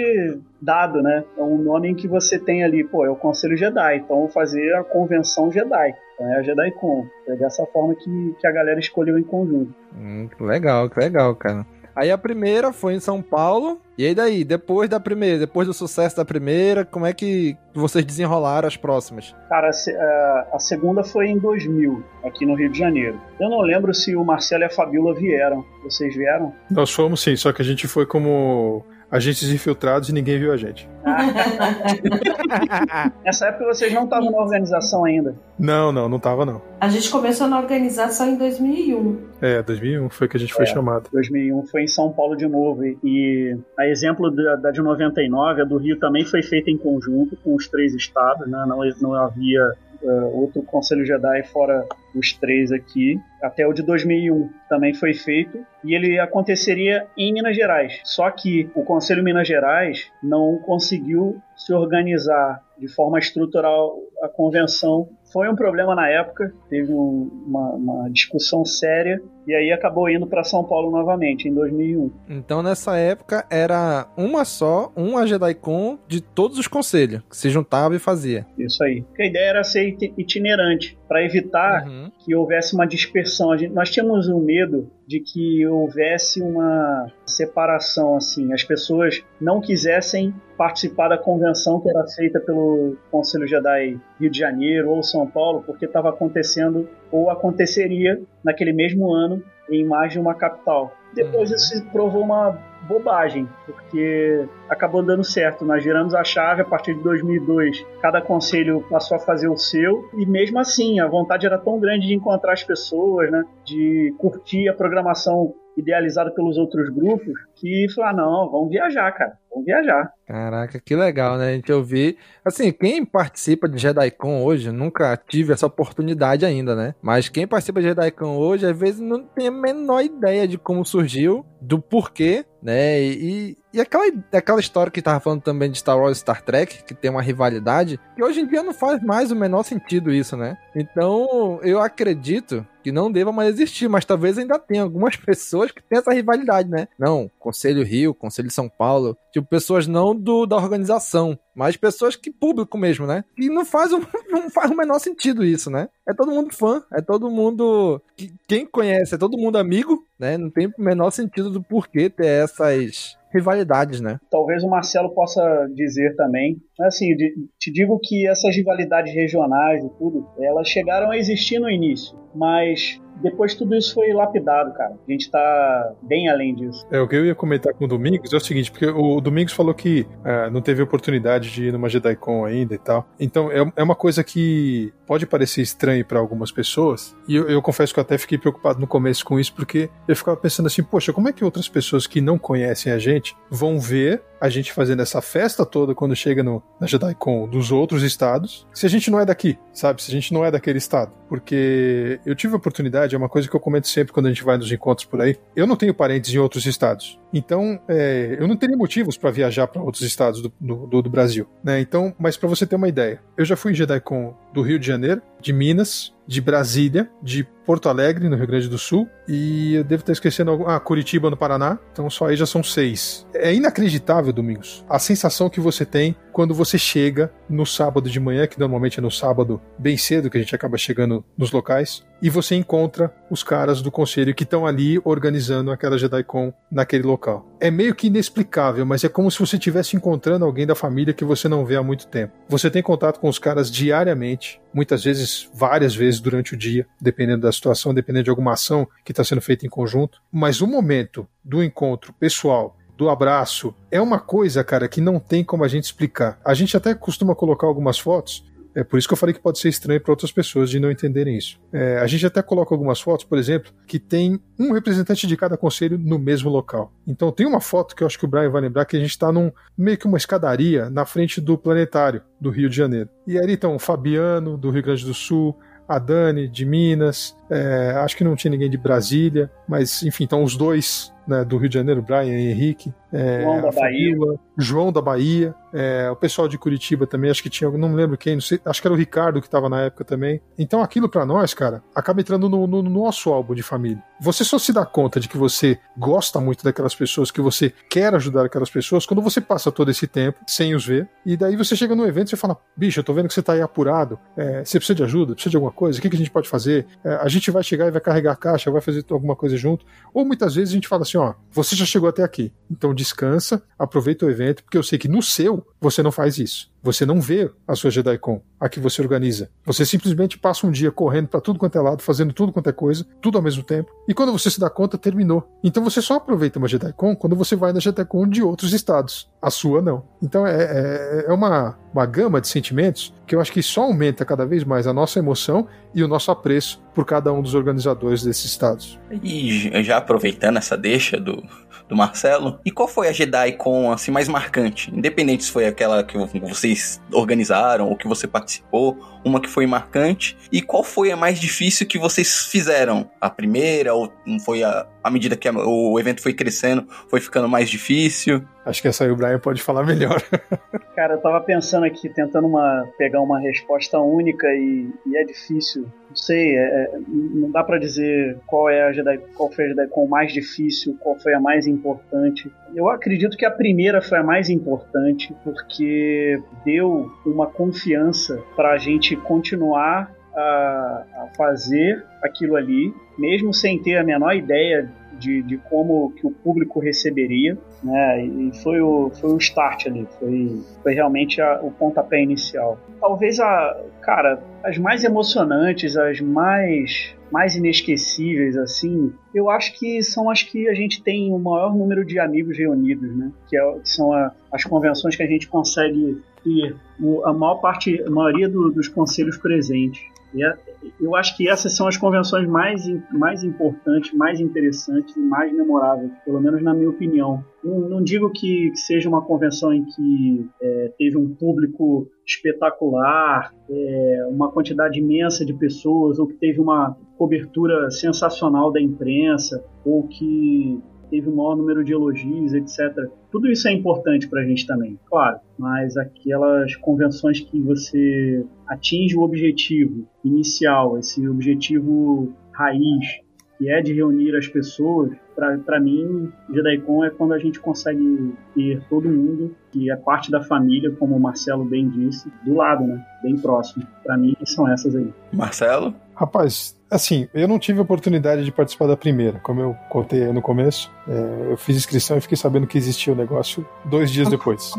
dado, né? É um nome em que você tem ali, pô, é o Conselho Jedi, então vou fazer a Convenção Jedi. Então é a JediCon. É dessa forma que, que a galera escolheu em conjunto. Hum, que legal, que legal, cara. Aí a primeira foi em São Paulo. E aí daí, depois da primeira, depois do sucesso da primeira, como é que vocês desenrolaram as próximas? Cara, a, a segunda foi em 2000, aqui no Rio de Janeiro. Eu não lembro se o Marcelo e a Fabiola vieram. Vocês vieram? Nós fomos sim, só que a gente foi como agentes infiltrados e ninguém viu a gente. Nessa época vocês não estavam na organização ainda? Não, não, não tava não. A gente começou na organização em 2001. É, 2001 foi que a gente foi é, chamado. 2001 foi em São Paulo de novo e a exemplo da, da, de 99, a do Rio também foi feita em conjunto com os três estados, né? Não, não havia uh, outro Conselho Jedi fora os três aqui, até o de 2001 também foi feito, e ele aconteceria em Minas Gerais. Só que o Conselho Minas Gerais não conseguiu se organizar de forma estrutural a convenção. Foi um problema na época, teve um, uma, uma, discussão séria e aí acabou indo para São Paulo novamente em 2001. Então nessa época era uma só, uma JediCon de todos os conselhos que se juntava e fazia. Isso aí. Porque a ideia era ser itinerante para evitar uhum. que houvesse uma dispersão. Gente, nós tínhamos um medo de que houvesse uma separação assim, as pessoas não quisessem participar da convenção que era feita pelo Conselho Jedi Rio de Janeiro ou São Paulo, porque estava acontecendo ou aconteceria naquele mesmo ano em mais de uma capital. Depois uhum. isso se provou uma bobagem, porque acabou dando certo. Nós viramos a chave a partir de 2002. Cada conselho passou a fazer o seu e mesmo assim a vontade era tão grande de encontrar as pessoas, né, de curtir a programação idealizada pelos outros grupos, que falar não, vamos viajar, cara, vamos viajar. Caraca, que legal, né? A gente ouvir. Assim, quem participa de JediCon hoje, nunca tive essa oportunidade ainda, né? Mas quem participa de JediCon hoje, às vezes não tem a menor ideia de como surgiu, do porquê, né? E, e aquela, aquela história que tava falando também de Star Wars e Star Trek, que tem uma rivalidade, que hoje em dia não faz mais o menor sentido isso, né? Então, eu acredito que não deva mais existir, mas talvez ainda tenha algumas pessoas que têm essa rivalidade, né? Não, Conselho Rio, Conselho São Paulo, tipo, pessoas não do, da organização, mas pessoas que público mesmo, né? E não faz, um, não faz o menor sentido isso, né? É todo mundo fã, é todo mundo. Que, quem conhece, é todo mundo amigo, né? Não tem o menor sentido do porquê ter essas rivalidades, né? Talvez o Marcelo possa dizer também. Assim, te digo que essas rivalidades regionais e tudo, elas chegaram a existir no início, mas depois tudo isso foi lapidado, cara. A gente tá bem além disso. É, o que eu ia comentar com o Domingos é o seguinte, porque o Domingos falou que é, não teve oportunidade de ir numa JediCon ainda e tal. Então é, é uma coisa que pode parecer estranho para algumas pessoas, e eu, eu, confesso que eu até fiquei preocupado no começo com isso, porque eu ficava pensando assim, poxa, como é que outras pessoas que não conhecem a gente vão ver a gente fazendo essa festa toda quando chega no, na JediCon dos outros estados, se a gente não é daqui, sabe? Se a gente não é daquele estado. Porque eu tive a oportunidade, é uma coisa que eu comento sempre quando a gente vai nos encontros por aí, eu não tenho parentes em outros estados. Então, é, eu não teria motivos para viajar para outros estados do, do, do Brasil, né? Então, mas para você ter uma ideia, eu já fui em JediCon do Rio de Janeiro, de Minas, de Brasília, de Porto Alegre, no Rio Grande do Sul, e eu devo estar esquecendo algum. Ah, Curitiba, no Paraná. Então só aí já são seis. É inacreditável, Domingos, a sensação que você tem quando você chega no sábado de manhã, que normalmente é no sábado bem cedo, que a gente acaba chegando nos locais, e você encontra os caras do conselho que estão ali organizando aquela JediCon naquele local. É meio que inexplicável, mas é como se você estivesse encontrando alguém da família que você não vê há muito tempo. Você tem contato com os caras diariamente, muitas vezes, várias vezes durante o dia, dependendo da situação, dependendo de alguma ação que está sendo feita em conjunto. Mas o momento do encontro pessoal do abraço. É uma coisa, cara, que não tem como a gente explicar. A gente até costuma colocar algumas fotos. É por isso que eu falei que pode ser estranho para outras pessoas de não entenderem isso. É, a gente até coloca algumas fotos, por exemplo, que tem um representante de cada conselho no mesmo local. Então tem uma foto que eu acho que o Brian vai lembrar que a gente está num meio que uma escadaria na frente do planetário do Rio de Janeiro. E ali estão o Fabiano do Rio Grande do Sul, a Dani de Minas, é, acho que não tinha ninguém de Brasília, mas enfim, então os dois né, do Rio de Janeiro, Brian Henrique, é, João da Bahia. João da Bahia, é, o pessoal de Curitiba também, acho que tinha, não me lembro quem, sei, acho que era o Ricardo que estava na época também. Então aquilo para nós, cara, acaba entrando no, no, no, nosso álbum de família. Você só se dá conta de que você gosta muito daquelas pessoas, que você quer ajudar aquelas pessoas, quando você passa todo esse tempo sem os ver, e daí você chega no evento e fala, bicho, eu tô vendo que você tá aí apurado, é, você precisa de ajuda, precisa de alguma coisa, o que, que a gente pode fazer? É, a gente vai chegar e vai carregar a caixa, vai fazer alguma coisa junto. Ou muitas vezes a gente fala assim, ó, você já chegou até aqui, então descansa, aproveita o evento, porque eu sei que no seu você não faz isso. Você não vê a sua JediCon, a que você organiza. Você simplesmente passa um dia correndo para tudo quanto é lado, fazendo tudo quanto é coisa, tudo ao mesmo tempo. E quando você se dá conta, terminou. Então você só aproveita uma JediCon quando você vai na JediCon de outros estados. A sua não. Então é, é, é uma, uma gama de sentimentos que eu acho que só aumenta cada vez mais a nossa emoção e o nosso apreço por cada um dos organizadores desses estados. E já aproveitando essa deixa do, do Marcelo, e qual foi a JediCon assim mais marcante? Independente se foi aquela que você vocês organizaram ou que você participou, uma que foi marcante e qual foi a mais difícil que vocês fizeram? A primeira ou foi a, à medida que a, o evento foi crescendo, foi ficando mais difícil? Acho que essa aí o Brian pode falar melhor. Cara, eu tava pensando aqui, tentando uma, pegar uma resposta única e, e é difícil. Não sei, é, é não dá para dizer qual é a Jedi, qual foi a JediCon mais difícil, qual foi a mais importante. Eu acredito que a primeira foi a mais importante porque deu uma confiança para a gente continuar a, a fazer aquilo ali, mesmo sem ter a menor ideia de, de como que o público receberia, né? E foi o, foi o start ali, foi, foi realmente a, o pontapé inicial. Talvez a, cara, as mais emocionantes, as mais mais inesquecíveis assim, eu acho que são as que a gente tem o maior número de amigos reunidos, né? Que, é, que são a, as convenções que a gente consegue ter a maior parte, a maioria do, dos conselhos presentes. É, eu acho que essas são as convenções mais, mais importantes, mais interessantes e mais memoráveis, pelo menos na minha opinião. Não, não digo que, que, seja uma convenção em que é, teve um público espetacular, é, uma quantidade imensa de pessoas, ou que teve uma cobertura sensacional da imprensa, ou que teve o maior número de elogios, etc. Tudo isso é importante para a gente também, claro, mas aquelas convenções que você atinge o objetivo inicial, esse objetivo raiz, que é de reunir as pessoas, para mim, JediCon é quando a gente consegue ter todo mundo que é parte da família, como o Marcelo bem disse, do lado, né? Bem próximo. Para mim, são essas aí. Marcelo? Rapaz, assim, eu não tive a oportunidade de participar da primeira, como eu contei no começo. É, eu fiz inscrição e fiquei sabendo que existia o negócio dois dias depois.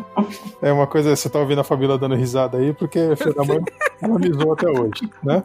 É uma coisa, você tá ouvindo a família dando risada aí, porque a filha da mãe avisou até hoje, né?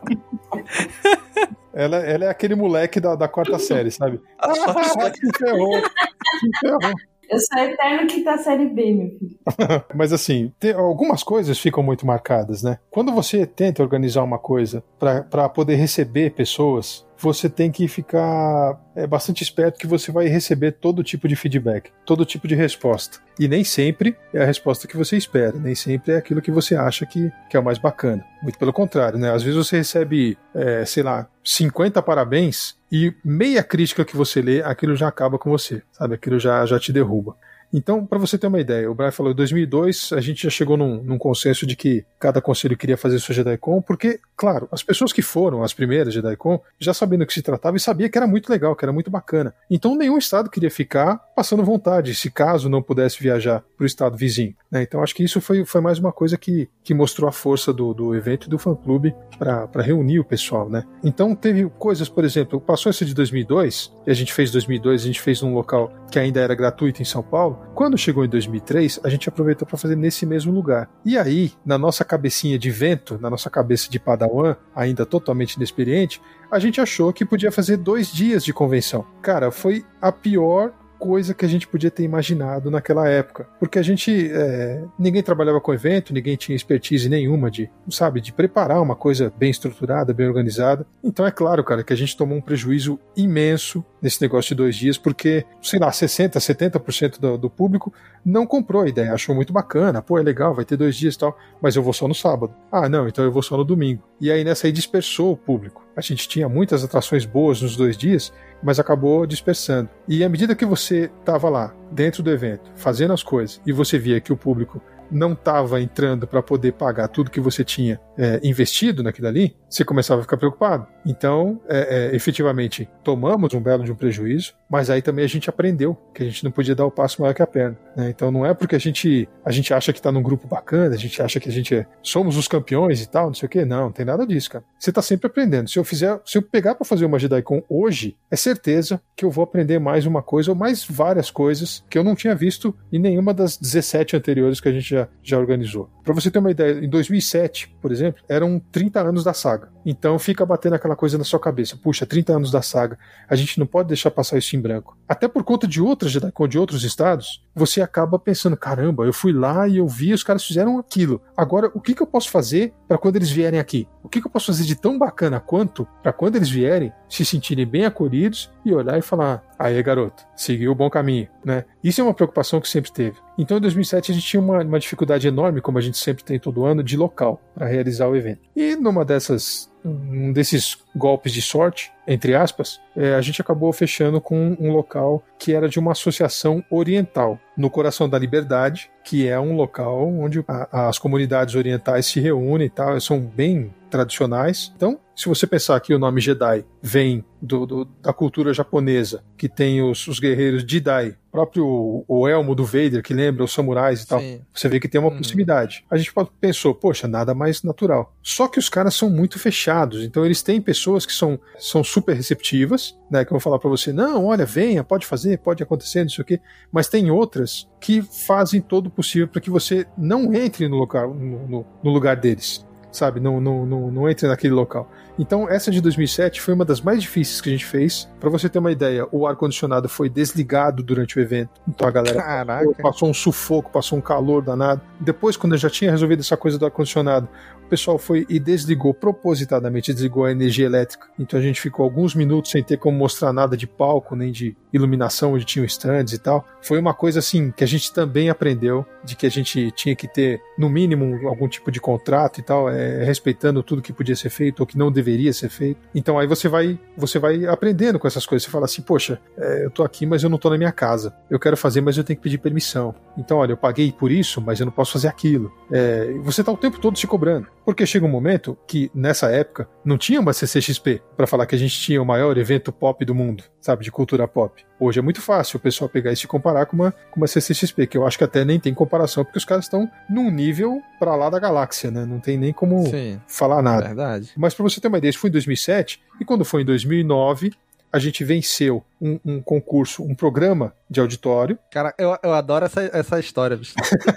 Ela, ela é aquele moleque da, da quarta série, sabe? Ah, se ferrou, se ferrou. Eu sou eterno quinta série B, meu filho. Mas assim, tem, algumas coisas ficam muito marcadas, né? Quando você tenta organizar uma coisa para poder receber pessoas, você tem que ficar é, bastante esperto que você vai receber todo tipo de feedback, todo tipo de resposta. E nem sempre é a resposta que você espera, nem sempre é aquilo que você acha que, que é o mais bacana. Muito pelo contrário, né? Às vezes você recebe, é, sei lá, 50 parabéns e meia crítica que você lê, aquilo já acaba com você, sabe? Aquilo já, já te derruba. Então, para você ter uma ideia, o Brian falou, em 2002 a gente já chegou num, num consenso de que cada conselho queria fazer sua JediCon, porque, claro, as pessoas que foram as primeiras JediCon já sabendo do que se tratava e sabia que era muito legal, que era muito bacana. Então, nenhum estado queria ficar passando vontade, se caso não pudesse viajar para o estado vizinho. Né? Então, acho que isso foi, foi mais uma coisa que, que mostrou a força do, do evento e do fã-clube para reunir o pessoal. Né? Então, teve coisas, por exemplo, passou essa de 2002, e a gente fez 2002, a gente fez num local que ainda era gratuito em São Paulo, quando chegou em 2003, a gente aproveitou para fazer nesse mesmo lugar. E aí, na nossa cabecinha de vento, na nossa cabeça de padawan, ainda totalmente inexperiente, a gente achou que podia fazer dois dias de convenção. Cara, foi a pior coisa que a gente podia ter imaginado naquela época. Porque a gente. É, ninguém trabalhava com evento, ninguém tinha expertise nenhuma de, sabe, de preparar uma coisa bem estruturada, bem organizada. Então é claro, cara, que a gente tomou um prejuízo imenso nesse negócio de dois dias, porque, sei lá, 60%, 70% do, do público não comprou a ideia, achou muito bacana, pô, é legal, vai ter dois dias e tal, mas eu vou só no sábado. Ah, não, então eu vou só no domingo. E aí nessa aí dispersou o público. A gente tinha muitas atrações boas nos dois dias, mas acabou dispersando. E à medida que você estava lá, dentro do evento, fazendo as coisas, e você via que o público não estava entrando para poder pagar tudo que você tinha é, investido naquilo ali, você começava a ficar preocupado. Então, é, é, efetivamente, tomamos um belo de um prejuízo, mas aí também a gente aprendeu que a gente não podia dar o passo maior que a perna. Né? Então, não é porque a gente, a gente acha que está num grupo bacana, a gente acha que a gente é, somos os campeões e tal, não sei o que. Não, não tem nada disso, cara. Você está sempre aprendendo. Se eu fizer, se eu pegar para fazer uma JediCon hoje, é certeza que eu vou aprender mais uma coisa ou mais várias coisas que eu não tinha visto em nenhuma das 17 anteriores que a gente já, já organizou. Para você ter uma ideia, em 2007, por exemplo, eram 30 anos da saga. Então fica batendo aquela coisa na sua cabeça. Puxa, 30 anos da saga. A gente não pode deixar passar isso em branco. Até por conta de outras de outros estados, você acaba pensando: caramba, eu fui lá e eu vi, os caras fizeram aquilo. Agora, o que, que eu posso fazer para quando eles vierem aqui? O que, que eu posso fazer de tão bacana quanto para quando eles vierem se sentirem bem acolhidos e olhar e falar: Aí, garoto, seguiu o bom caminho, né? Isso é uma preocupação que sempre teve. Então, em 2007, a gente tinha uma, uma dificuldade enorme, como a gente sempre tem todo ano, de local para realizar o evento. E numa dessas, um desses golpes de sorte, entre aspas, é, a gente acabou fechando com um local que era de uma associação oriental, no coração da Liberdade, que é um local onde a, as comunidades orientais se reúnem e tal, são bem tradicionais. Então, se você pensar que o nome Jedi vem do, do, da cultura japonesa, que tem os, os guerreiros Jedi, próprio o elmo do Vader, que lembra os samurais e tal, Sim. você vê que tem uma uhum. proximidade. A gente pensou, poxa, nada mais natural. Só que os caras são muito fechados, então eles têm pessoas que são, são super receptivas, né, que vão falar para você, não, olha, venha, pode fazer, pode acontecer, não sei o quê, mas tem outras que fazem todo o possível para que você não entre no lugar, no, no, no lugar deles sabe? Não, não, não, não entre naquele local. Então, essa de 2007 foi uma das mais difíceis que a gente fez. Para você ter uma ideia, o ar-condicionado foi desligado durante o evento. Então a galera passou, passou, um sufoco, passou um calor danado. Depois, quando eu já tinha resolvido essa coisa do ar-condicionado, pessoal foi e desligou propositadamente, desligou a energia elétrica. Então a gente ficou alguns minutos sem ter como mostrar nada de palco, nem de iluminação, onde tinham stands e tal. Foi uma coisa assim que a gente também aprendeu de que a gente tinha que ter, no mínimo, algum tipo de contrato e tal, é, respeitando tudo que podia ser feito ou que não deveria ser feito. Então aí você vai, você vai aprendendo com essas coisas. Você fala assim, poxa, é, eu tô aqui, mas eu não tô na minha casa. Eu quero fazer, mas eu tenho que pedir permissão. Então, olha, eu paguei por isso, mas eu não posso fazer aquilo. É, você tá o tempo todo se cobrando. Porque chega um momento que, nessa época, não tinha uma CCXP para falar que a gente tinha o maior evento pop do mundo, sabe, de cultura pop. Hoje é muito fácil o pessoal pegar e se comparar com uma, com uma CCXP, que eu acho que até nem tem comparação, porque os caras estão num nível para lá da galáxia, né? Não tem nem como Sim, falar nada. Verdade. Mas para você ter uma ideia, isso foi em 2007, e quando foi em 2009, a gente venceu um, um, concurso, um programa de auditório. Cara, eu, eu adoro essa, essa história, bicho.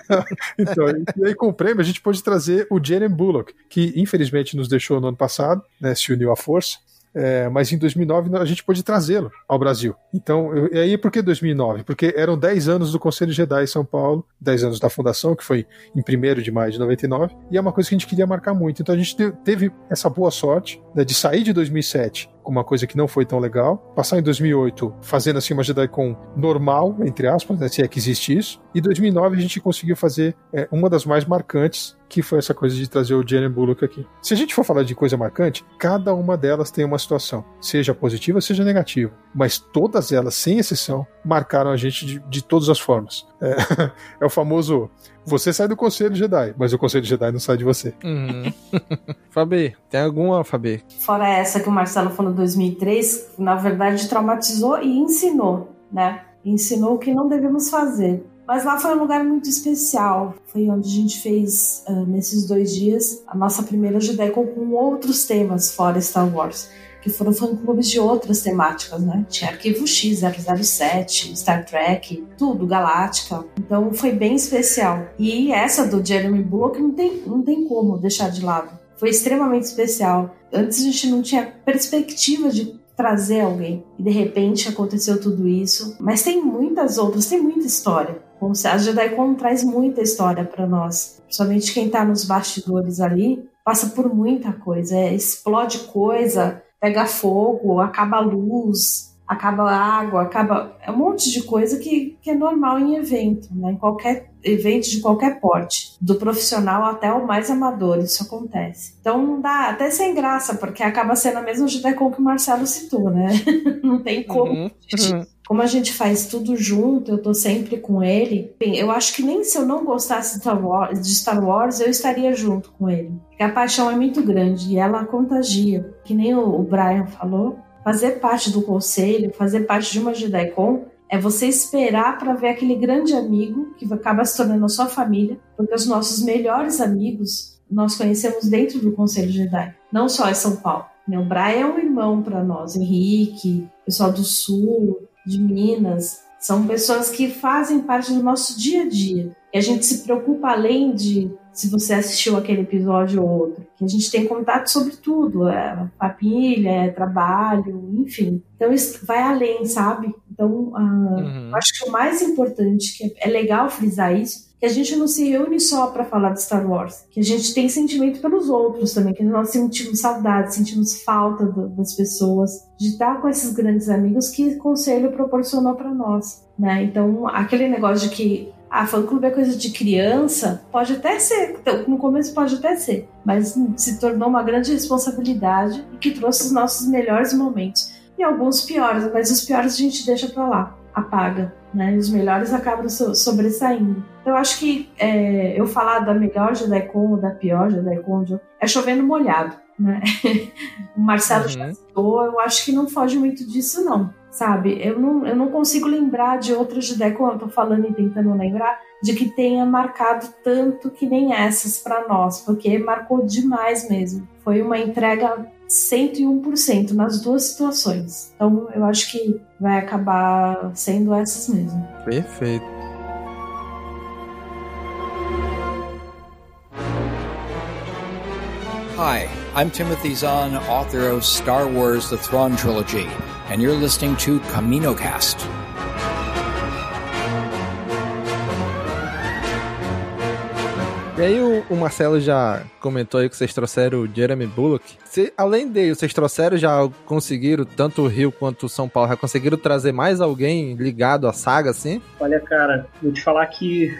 então, e aí com o prêmio a gente pôde trazer o Jeremy Bullock, que infelizmente nos deixou no ano passado, né, se uniu à força. É, mas em 2009 a gente pôde trazê-lo ao Brasil. Então, eu, e aí por que 2009? Porque eram 10 anos do Conselho Jedi em São Paulo, 10 anos da fundação, que foi em 1 de maio de 99, e é uma coisa que a gente queria marcar muito. Então a gente teve essa boa sorte né, de sair de 2007 com uma coisa que não foi tão legal, passar em 2008 fazendo assim uma JediCon normal, entre aspas, né, se é que existe isso, e 2009 a gente conseguiu fazer é, uma das mais marcantes, que foi essa coisa de trazer o Jenny Bullock aqui. Se a gente for falar de coisa marcante, cada uma delas tem uma situação, seja positiva, seja negativa, mas todas elas, sem exceção, marcaram a gente de, de todas as formas. É, é o famoso você sai do Conselho Jedi, mas o Conselho Jedi não sai de você. Uhum. Fabi, tem alguma, Fabi? Fora essa que o Marcelo falou em 2003, na verdade traumatizou e ensinou, né? Ensinou o que não devemos fazer. Mas lá foi um lugar muito especial. Foi onde a gente fez, uh, nesses dois dias, a nossa primeira Jedi com outros temas fora Star Wars que foram fã-clubes de outras temáticas, né? Tinha Arquivo X, 007, Star Trek, tudo, Galáctica. Então foi bem especial. E essa do Jeremy Bullock não tem, não tem como deixar de lado. Foi extremamente especial. Antes a gente não tinha perspectiva de trazer alguém. E de repente aconteceu tudo isso. Mas tem muitas outras, tem muita história. A JediCon traz muita história para nós. Principalmente quem tá nos bastidores ali, passa por muita coisa. É, explode coisa, pega fogo, acaba a luz, acaba a água, acaba. É um monte de coisa que, que é normal em evento, né? Em qualquer evento de qualquer porte, do profissional até o mais amador, isso acontece. Então não dá, até sem graça, porque acaba sendo a mesma Judecon que o Marcelo citou, né? não tem como. Uhum, uhum. Como a gente faz tudo junto, eu tô sempre com ele. Bem, eu acho que nem se eu não gostasse de Star, Wars, eu estaria junto com ele. Porque a paixão é muito grande e ela contagia. Que nem o Brian falou, fazer parte do conselho, fazer parte de uma JediCon é você esperar para ver aquele grande amigo que acaba se tornando a sua família, porque os nossos melhores amigos nós conhecemos dentro do Conselho Jedi, não só em São Paulo. O Brian é um irmão para nós, Henrique, pessoal do Sul, de Minas, são pessoas que fazem parte do nosso dia a dia. E a gente se preocupa além de se você assistiu aquele episódio ou outro, que a gente tem contato sobre tudo, é família, é trabalho, enfim. Então isso vai além, sabe? Então, uh, uhum. acho que o mais importante, que é legal frisar isso, que a gente não se reúne só para falar de Star Wars, que a gente tem sentimento pelos outros também, que nós sentimos saudade, sentimos falta do, das pessoas, de estar com esses grandes amigos que o conselho proporcionou para nós, né? Então, aquele negócio de que ah, fã clube é coisa de criança, pode até ser, então, no começo pode até ser, mas se tornou uma grande responsabilidade e que trouxe os nossos melhores momentos. E alguns piores, mas os piores a gente deixa pra lá, apaga, né? E os melhores acabam so sobressaindo. Eu acho que é, eu falar da melhor JediCon ou da pior JediCon é chovendo molhado, né? o Marcelo uhum. já citou, eu acho que não foge muito disso, não sabe? Eu não, eu não consigo lembrar de outras de Deco, eu tô falando e tentando lembrar, de que tenha marcado tanto que nem essas para nós, porque marcou demais mesmo. Foi uma entrega 101% nas duas situações. Então eu acho que vai acabar sendo essas mesmo. Perfeito. Hi, I'm Timothy Zahn, author of Star Wars The Thrawn Trilogy. And you're listening to CaminoCast. E aí o, o, Marcelo já comentou aí que vocês trouxeram o Jeremy Bullock. Se, além dele, vocês trouxeram, já conseguiram, tanto o Rio quanto o São Paulo, já conseguiram trazer mais alguém ligado à saga, assim? Olha, cara, vou te falar que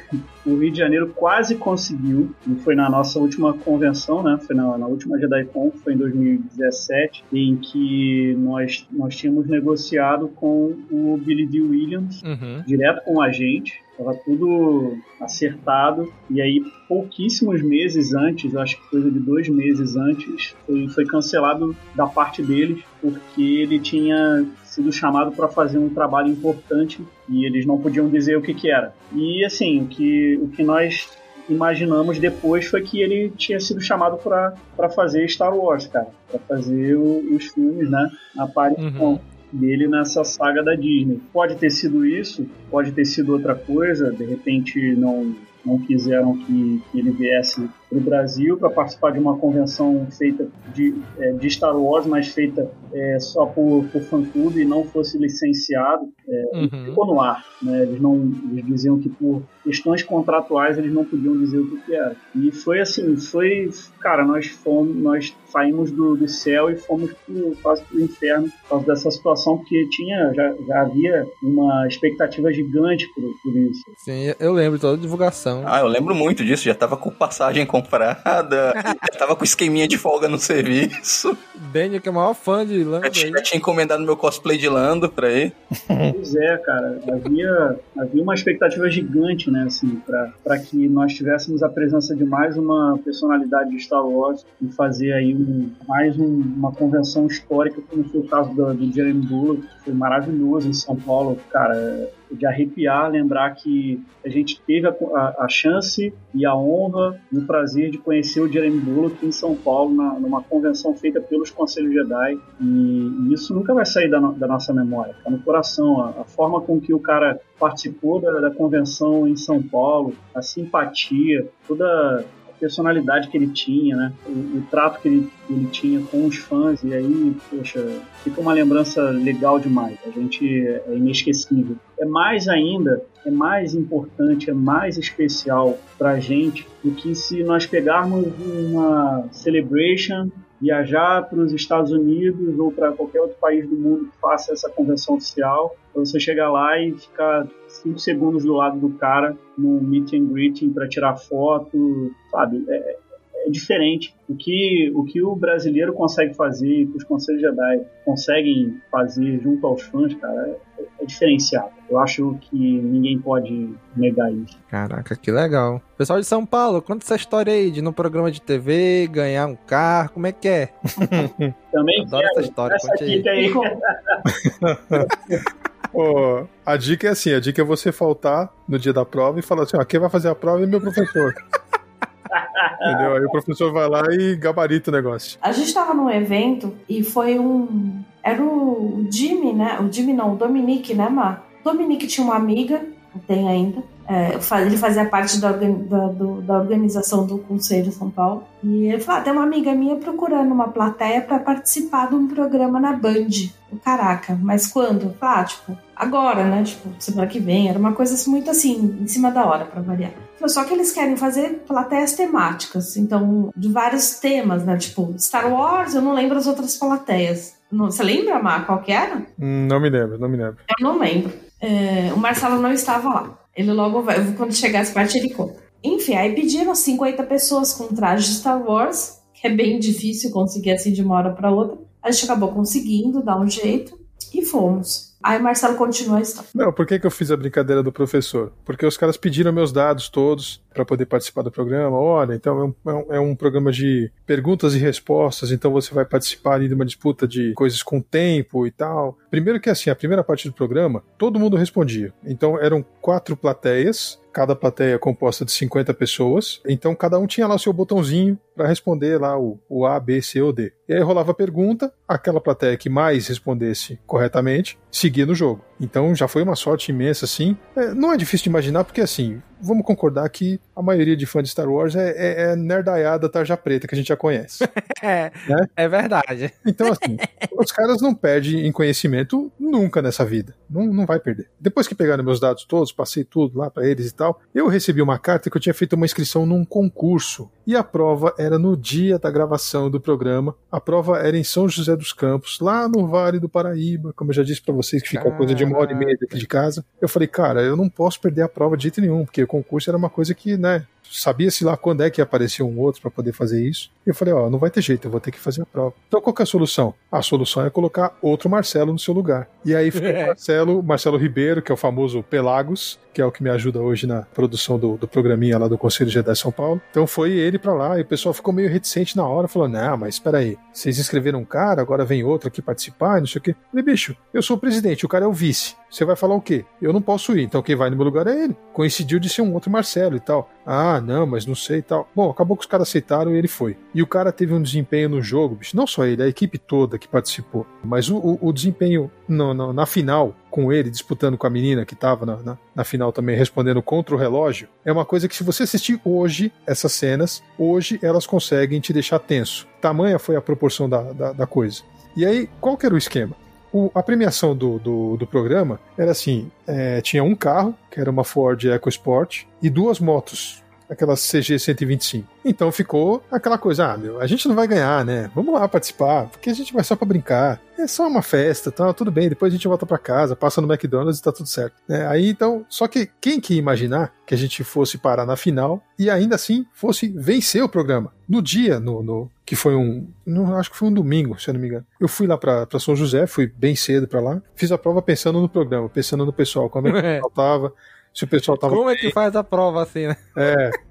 o Rio de Janeiro quase conseguiu, e foi na nossa última convenção, né? Foi na, na última JediCon, foi em 2017, em que nós, nós tínhamos negociado com o Billy D. Williams, uhum. direto com a gente, Tava tudo acertado. E aí, pouquíssimos meses antes, acho que coisa de dois meses antes, foi, foi cancelado da parte deles, porque ele tinha sido chamado para fazer um trabalho importante e eles não podiam dizer o que, que era. E assim, o que, o que nós imaginamos depois foi que ele tinha sido chamado para fazer Star Wars, cara, para fazer o, os filmes, né? A aparição. Uhum dele nessa saga da Disney. Pode ter sido isso, pode ter sido outra coisa, de repente não, não quiseram que, que ele viesse para o Brasil para participar de uma convenção feita de, é, de Star Wars, mas feita é, só por, por fã-clube e não fosse licenciado, é, uhum. ficou no ar. Né? Eles, não, eles diziam que por questões contratuais eles não podiam dizer o que, que era. E foi assim, foi, cara, nós fomos, nós saímos do, do céu e fomos pro, quase para o inferno por causa dessa situação, porque tinha, já, já havia uma expectativa gigante por, por isso. Sim, eu lembro toda a divulgação. Ah, eu lembro muito disso, já tava com passagem com comprada. tava com esqueminha de folga no serviço. Daniel, que é o maior fã de Lando. Eu tinha, tinha encomendado meu cosplay de Lando pra ir. Pois é, cara. Havia, havia uma expectativa gigante, né, assim, pra, pra que nós tivéssemos a presença de mais uma personalidade de Star Wars e fazer aí um, mais um, uma convenção histórica, como foi o caso do, do Jeremy Bullock, que foi maravilhoso em São Paulo. Cara, de arrepiar lembrar que a gente teve a, a, a, chance e a honra e o prazer de conhecer o Jeremy Bullock em São Paulo, na, numa convenção feita pelos Conselhos Jedi. E, e isso nunca vai sair da, da nossa memória, está no coração. A, a, forma com que o cara participou da, da convenção em São Paulo, a simpatia, toda personalidade que ele tinha, né? O, o trato que ele, ele, tinha com os fãs, e aí, poxa, fica uma lembrança legal demais. A gente é inesquecível. É mais ainda, é mais importante, é mais especial pra gente do que se nós pegarmos uma celebration viajar para os Estados Unidos ou para qualquer outro país do mundo que faça essa convenção oficial, você chegar lá e ficar cinco segundos do lado do cara no meet and greeting para tirar foto, sabe? É, é, diferente. O que, o que o brasileiro consegue fazer, que os Conselhos Jedi conseguem fazer junto aos fãs, cara, é, é diferenciado. Eu acho que ninguém pode negar isso. Caraca, que legal. Pessoal de São Paulo, conta essa história aí de ir no programa de TV, ganhar um carro, como é que é? Também Adoro quero. essa história, essa aqui aí. Oh, a dica é assim: a dica é você faltar no dia da prova e falar assim: ó, quem vai fazer a prova é meu professor. Entendeu? Aí o professor vai lá e gabarita o negócio. A gente tava num evento e foi um. Era o Jimmy, né? O Jimmy não, o Dominique, né, Mar? Dominique tinha uma amiga, tem ainda, é, ele fazia parte da, da, da, organização do Conselho São Paulo. E ele falou: ah, tem uma amiga minha procurando uma plateia para participar de um programa na Band. Caraca, mas quando? Ah, tipo, agora, né? Tipo, semana que vem. Era uma coisa muito assim, em cima da hora, para variar. Só que eles querem fazer plateias temáticas, então, de vários temas, né? Tipo, Star Wars, eu não lembro as outras plateias. Você lembra, Mar, qual que era? Hum, não me lembro, não me lembro. Eu não lembro. É, o Marcelo não estava lá. Ele logo vai, quando chegar essa parte, ele conta. Enfim, aí pediram 50 pessoas com traje de Star Wars, que é bem difícil conseguir assim de uma hora para outra. A gente acabou conseguindo dar um jeito e fomos. Aí o Marcelo continua a história. Não, por que, que eu fiz a brincadeira do professor? Porque os caras pediram meus dados todos para poder participar do programa. Olha, então é um, é, um, é um, programa de perguntas e respostas, então você vai participar de uma disputa de coisas com tempo e tal. Primeiro que assim, a primeira parte do programa, todo mundo respondia. Então eram quatro plateias cada plateia é composta de 50 pessoas, então cada um tinha lá o seu botãozinho para responder lá o, o, A, B, C ou D. E aí rolava a pergunta, aquela plateia que mais respondesse corretamente seguia no jogo. Então já foi uma sorte imensa, assim. É, não é difícil de imaginar, porque assim, vamos concordar que a maioria de fãs de Star Wars é, é, é nerdaiada tarja preta que a gente já conhece. é, né? é verdade. Então, assim, os caras não perdem em conhecimento nunca nessa vida. Não, não vai perder. Depois que pegaram meus dados todos, passei tudo lá para eles e tal, eu recebi uma carta que eu tinha feito uma inscrição num concurso. E a prova era no dia da gravação do programa. A prova era em São José dos Campos, lá no Vale do Paraíba, como eu já disse para vocês, que fica uma coisa de uma hora e meia daqui de casa. Eu falei, cara, eu não posso perder a prova de jeito nenhum, porque concurso era uma coisa que, né, sabia-se lá quando é que ia aparecer um outro para poder fazer isso. Eu falei, ó, não vai ter jeito, eu vou ter que fazer a prova. Então qual que é a solução? A solução é colocar outro Marcelo no seu lugar. E aí ficou o Marcelo, Marcelo Ribeiro, que é o famoso Pelagos, que é o que me ajuda hoje na produção do, do programinha lá do Conselho Jedi São Paulo. Então foi ele para lá e o pessoal ficou meio reticente na hora, falou: Não, mas espera aí, vocês inscreveram um cara, agora vem outro aqui participar, não sei o quê. Eu falei, bicho, eu sou o presidente, o cara é o vice. Você vai falar o quê? Eu não posso ir, então quem vai no meu lugar é ele. Coincidiu de ser um outro Marcelo e tal. Ah, não, mas não sei e tal. Bom, acabou que os caras aceitaram e ele foi. E o cara teve um desempenho no jogo, bicho. Não só ele, a equipe toda que participou. Mas o, o, o desempenho no, no, na final, com ele disputando com a menina que tava na, na, na, final também respondendo contra o relógio, é uma coisa que se você assistir hoje essas cenas, hoje elas conseguem te deixar tenso. Tamanha foi a proporção da, da, da coisa. E aí, qual que era o esquema? O, a premiação do, do, do, programa era assim: é, tinha um carro, que era uma Ford EcoSport, e duas motos, aquelas CG 125. Então ficou aquela coisa: ah, meu, a gente não vai ganhar, né? Vamos lá participar, porque a gente vai só para brincar. É só uma festa, tá? Tudo bem, depois a gente volta para casa, passa no McDonald's e tá tudo certo. É, aí então, só que quem que ia imaginar que a gente fosse parar na final e ainda assim fosse vencer o programa? No dia, no, no que foi um. Não, acho que foi um domingo, se eu não me engano. Eu fui lá para São José, fui bem cedo para lá. Fiz a prova pensando no programa, pensando no pessoal, como é que o pessoal tava, se o pessoal tava. Como é que faz a prova assim, né? É.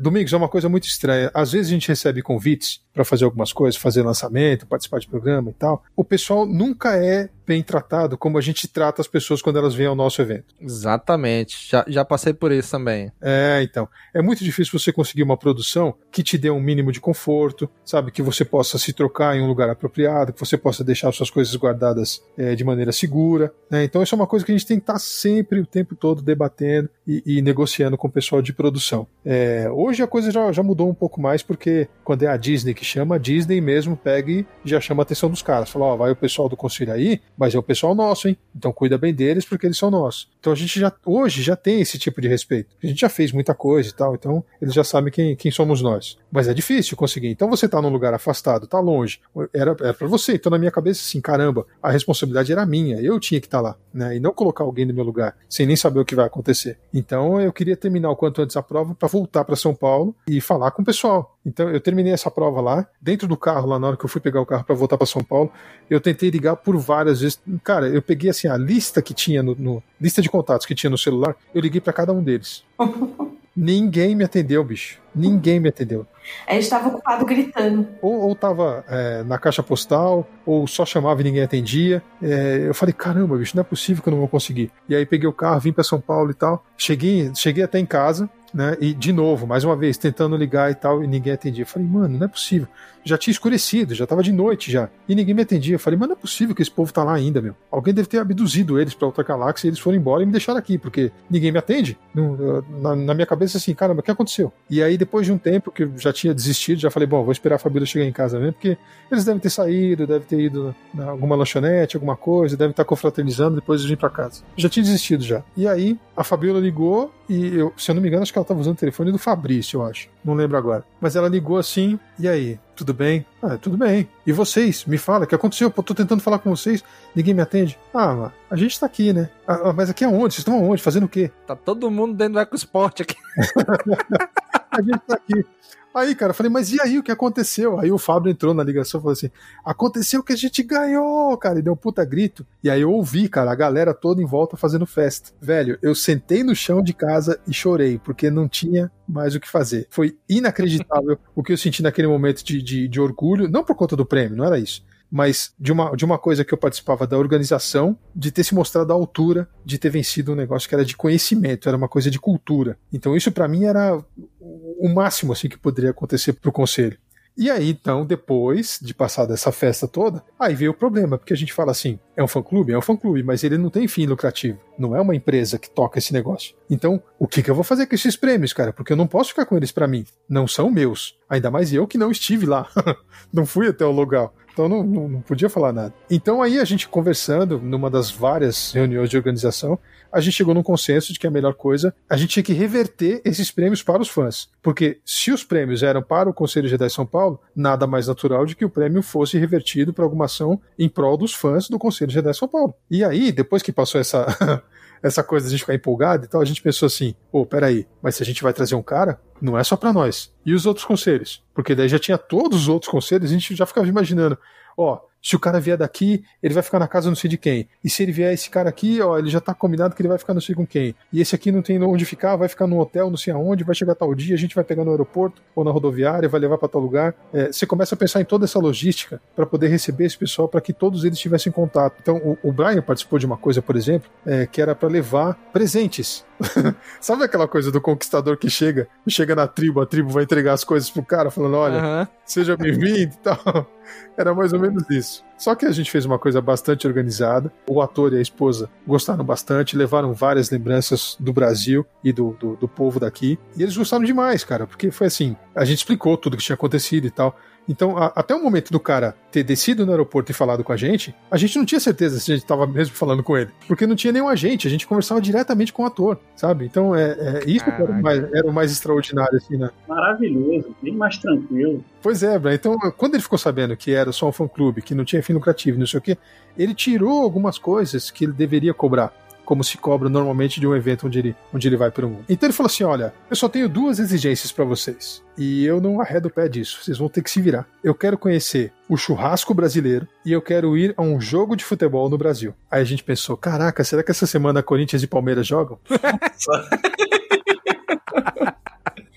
Domingos, é uma coisa muito estranha. Às vezes a gente recebe convites para fazer algumas coisas, fazer lançamento, participar de programa e tal. O pessoal nunca é bem tratado como a gente trata as pessoas quando elas vêm ao nosso evento. Exatamente. Já, já passei por isso também. É, então. É muito difícil você conseguir uma produção que te dê um mínimo de conforto, sabe? Que você possa se trocar em um lugar apropriado, que você possa deixar suas coisas guardadas é, de maneira segura. Né? Então, isso é uma coisa que a gente tem que estar sempre, o tempo todo, debatendo e, e negociando com o pessoal de produção. É, hoje a coisa já, já mudou um pouco mais, porque quando é a Disney que chama, a Disney mesmo pega e já chama a atenção dos caras. Fala, ó, vai o pessoal do conselho aí, mas é o pessoal nosso, hein? Então cuida bem deles porque eles são nossos. Então a gente já, hoje, já tem esse tipo de respeito. A gente já fez muita coisa e tal, então eles já sabem quem, quem somos nós. Mas é difícil conseguir. Então você tá num lugar afastado, tá longe, era, era pra você. Então na minha cabeça, assim, caramba, a responsabilidade era minha, eu tinha que estar tá lá, né? E não colocar alguém no meu lugar, sem nem saber o que vai acontecer. Então eu queria terminar o quanto antes a prova para voltar para São Paulo e falar com o pessoal. Então eu terminei essa prova lá, dentro do carro, lá na hora que eu fui pegar o carro para voltar para São Paulo, eu tentei ligar por várias vezes. Cara, eu peguei assim a lista que tinha no, no lista de contatos que tinha no celular, eu liguei para cada um deles. Ninguém me atendeu, bicho. Ninguém me atendeu. A gente estava ocupado gritando. Ou, ou tava é, na caixa postal, ou só chamava e ninguém atendia. É, eu falei, caramba, bicho, não é possível que eu não vou conseguir. E aí peguei o carro, vim para São Paulo e tal. Cheguei, cheguei até em casa, né? E de novo, mais uma vez, tentando ligar e tal, e ninguém atendia. Eu falei, mano, não é possível. Já tinha escurecido, já tava de noite já. E ninguém me atendia. Eu falei, mano, não é possível que esse povo tá lá ainda, meu. Alguém deve ter abduzido eles pra outra galáxia e eles foram embora e me deixaram aqui, porque ninguém me atende. Na, na minha cabeça, assim, caramba, o que aconteceu? E aí, depois de um tempo que eu já tinha desistido, já falei, bom, vou esperar a Fabíola chegar em casa mesmo, porque eles devem ter saído, devem ter ido na alguma lanchonete, alguma coisa, devem estar confraternizando, depois de vir para casa. Já tinha desistido já. E aí, a Fabíola ligou e eu, se eu não me engano, acho que ela tava usando o telefone do Fabrício, eu acho. Não lembro agora. Mas ela ligou assim, e aí? Tudo bem? Ah, tudo bem. E vocês? Me fala, o que aconteceu? Pô, tô tentando falar com vocês, ninguém me atende. Ah, mas a gente tá aqui, né? Ah, mas aqui aonde? Vocês estão aonde? Fazendo o quê? Tá todo mundo dentro do EcoSport aqui. a gente tá aqui. Aí, cara, eu falei, mas e aí o que aconteceu? Aí o Fábio entrou na ligação e falou assim: aconteceu que a gente ganhou, cara, e deu um puta grito. E aí eu ouvi, cara, a galera toda em volta fazendo festa. Velho, eu sentei no chão de casa e chorei, porque não tinha mais o que fazer. Foi inacreditável o que eu senti naquele momento de, de, de orgulho, não por conta do prêmio, não era isso mas de uma, de uma coisa que eu participava da organização, de ter se mostrado à altura, de ter vencido um negócio que era de conhecimento, era uma coisa de cultura. Então isso para mim era o máximo assim que poderia acontecer pro conselho. E aí, então, depois de passar dessa festa toda, aí veio o problema, porque a gente fala assim: é um fã-clube? É um fã-clube, mas ele não tem fim lucrativo. Não é uma empresa que toca esse negócio. Então, o que, que eu vou fazer com esses prêmios, cara? Porque eu não posso ficar com eles para mim. Não são meus. Ainda mais eu que não estive lá. não fui até o lugar. Então não, não, não, podia falar nada. Então aí a gente conversando, numa das várias reuniões de organização, a gente chegou num consenso de que a melhor coisa, a gente tinha que reverter esses prêmios para os fãs. Porque se os prêmios eram para o Conselho Jedi São Paulo, nada mais natural de que o prêmio fosse revertido para alguma ação em prol dos fãs do Conselho Jedi São Paulo. E aí, depois que passou essa essa coisa de a gente ficar empolgado e tal, a gente pensou assim: pô, peraí, mas se a gente vai trazer um cara, não é só para nós. E os outros conselhos? Porque daí já tinha todos os outros conselhos, a gente já ficava imaginando: ó, se o cara vier daqui, ele vai ficar na casa não sei de quem. E se ele vier esse cara aqui, ó, ele já tá combinado que ele vai ficar não sei com quem. E esse aqui não tem onde ficar, vai ficar no hotel, não sei aonde, vai chegar tal dia, a gente vai pegar no aeroporto ou na rodoviária, vai levar para tal lugar. É, você começa a pensar em toda essa logística para poder receber esse pessoal, para que todos eles tivessem contato. Então, o, o Brian participou de uma coisa, por exemplo, é, que era para levar presentes. Sabe aquela coisa do conquistador que chega, chega na tribo, a tribo vai entregar as coisas pro cara, falando: olha, uhum. seja bem-vindo e tal. Era mais ou menos isso. Só que a gente fez uma coisa bastante organizada. O ator e a esposa gostaram bastante, levaram várias lembranças do Brasil e do, do, do povo daqui. E eles gostaram demais, cara, porque foi assim: a gente explicou tudo que tinha acontecido e tal. Então, a, até o momento do cara ter descido no aeroporto e falado com a gente, a gente não tinha certeza se a gente estava mesmo falando com ele. Porque não tinha nenhum agente, a gente conversava diretamente com o ator, sabe? Então, é, é isso que era o, mais, era o mais extraordinário, assim, né? Maravilhoso, bem mais tranquilo. Pois é, Brian. Então, quando ele ficou sabendo que era só um fã-clube, que não tinha fim lucrativo, não sei o quê, ele tirou algumas coisas que ele deveria cobrar como se cobra normalmente de um evento onde ele, onde ele vai mundo. Então ele falou assim: olha, eu só tenho duas exigências para vocês. E eu não arredo o pé disso, vocês vão ter que se virar. Eu quero conhecer o churrasco brasileiro e eu quero ir a um jogo de futebol no Brasil. Aí a gente pensou: caraca, será que essa semana Corinthians e Palmeiras jogam?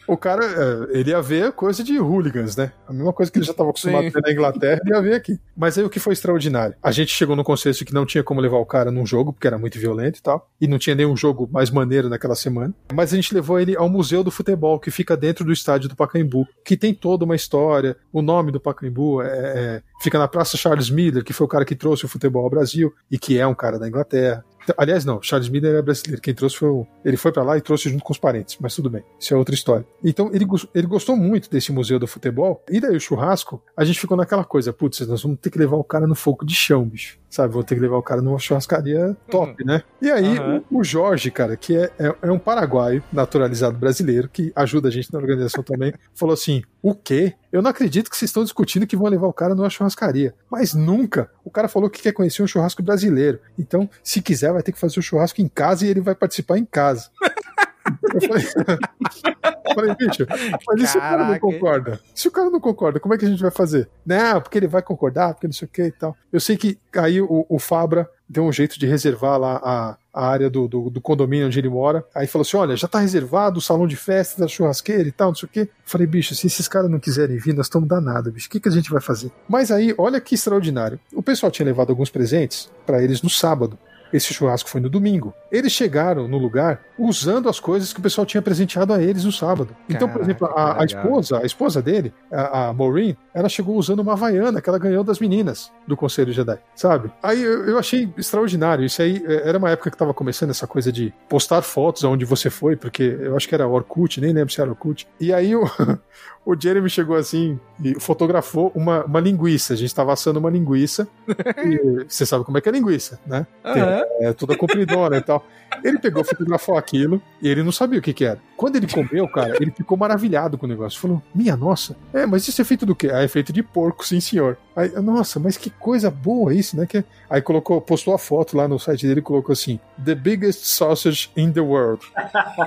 o cara, é, ele ia ver coisa de hooligans, né? A mesma coisa que ele já estava acostumado a ver na Inglaterra, ele ia ver aqui. Mas aí o que foi extraordinário? A gente chegou no consenso de que não tinha como levar o cara num jogo, porque era muito violento e tal, e não tinha nenhum jogo mais maneiro naquela semana. Mas a gente levou ele ao Museu do Futebol, que fica dentro do estádio do Pacaembu, que tem toda uma história. O nome do Pacaembu é, é, fica na Praça Charles Miller, que foi o cara que trouxe o futebol ao Brasil e que é um cara da Inglaterra. Aliás, não, Charles Miller é brasileiro. Quem trouxe foi o... Ele foi para lá e trouxe junto com os parentes, mas tudo bem. Isso é outra história. Então, ele, ele gostou muito desse museu do futebol. E daí o churrasco, a gente ficou naquela coisa: putz, nós vamos ter que levar o cara no fogo de chão, bicho sabe? Vou ter que levar o cara numa churrascaria top, uhum. né? E aí, uhum. o, Jorge, cara, que é, é, é, um paraguaio naturalizado brasileiro, que ajuda a gente na organização também, falou assim: o quê? Eu não acredito que vocês estão discutindo que vão levar o cara numa churrascaria. Mas nunca. O cara falou que quer conhecer um churrasco brasileiro. Então, se quiser, vai ter que fazer o churrasco em casa e ele vai participar em casa. Eu falei, falei, bicho, mas e se o cara não concorda? Se o cara não concorda, como é que a gente vai fazer? Não, porque ele vai concordar, porque não sei o que e tal. Eu sei que aí o, o Fabra deu um jeito de reservar lá a, a área do, do, do, condomínio onde ele mora. Aí falou assim: olha, já tá reservado o salão de festa da churrasqueira e tal, não sei o quê. falei, bicho, se esses caras não quiserem vir, nós estamos danados, bicho. O que, que a gente vai fazer? Mas aí, olha que extraordinário. O pessoal tinha levado alguns presentes para eles no sábado. Esse churrasco foi no domingo. Eles chegaram no lugar usando as coisas que o pessoal tinha presenteado a eles no sábado. Então, por exemplo, a, a esposa, a esposa dele, a, a, Maureen, ela chegou usando uma havaiana que ela ganhou das meninas do Conselho Jedi, sabe? Aí eu, eu achei extraordinário. Isso aí é, era uma época que estava começando essa coisa de postar fotos aonde você foi, porque eu acho que era Orkut, nem lembro se era Orkut. E aí o, o Jeremy chegou assim e fotografou uma, uma linguiça. A gente estava assando uma linguiça. e você sabe como é que é linguiça, né? Tem É, toda compridona e tal. Ele pegou, fotografou aquilo e ele não sabia o que, que era. Quando ele comeu, cara, ele ficou maravilhado com o negócio. Falou: Minha nossa, é, mas isso é feito do quê? Ah, é feito de porco, sim, senhor. Aí, nossa, mas que coisa boa isso, né? Que... Aí colocou, postou a foto lá no site dele e colocou assim: The biggest sausage in the world.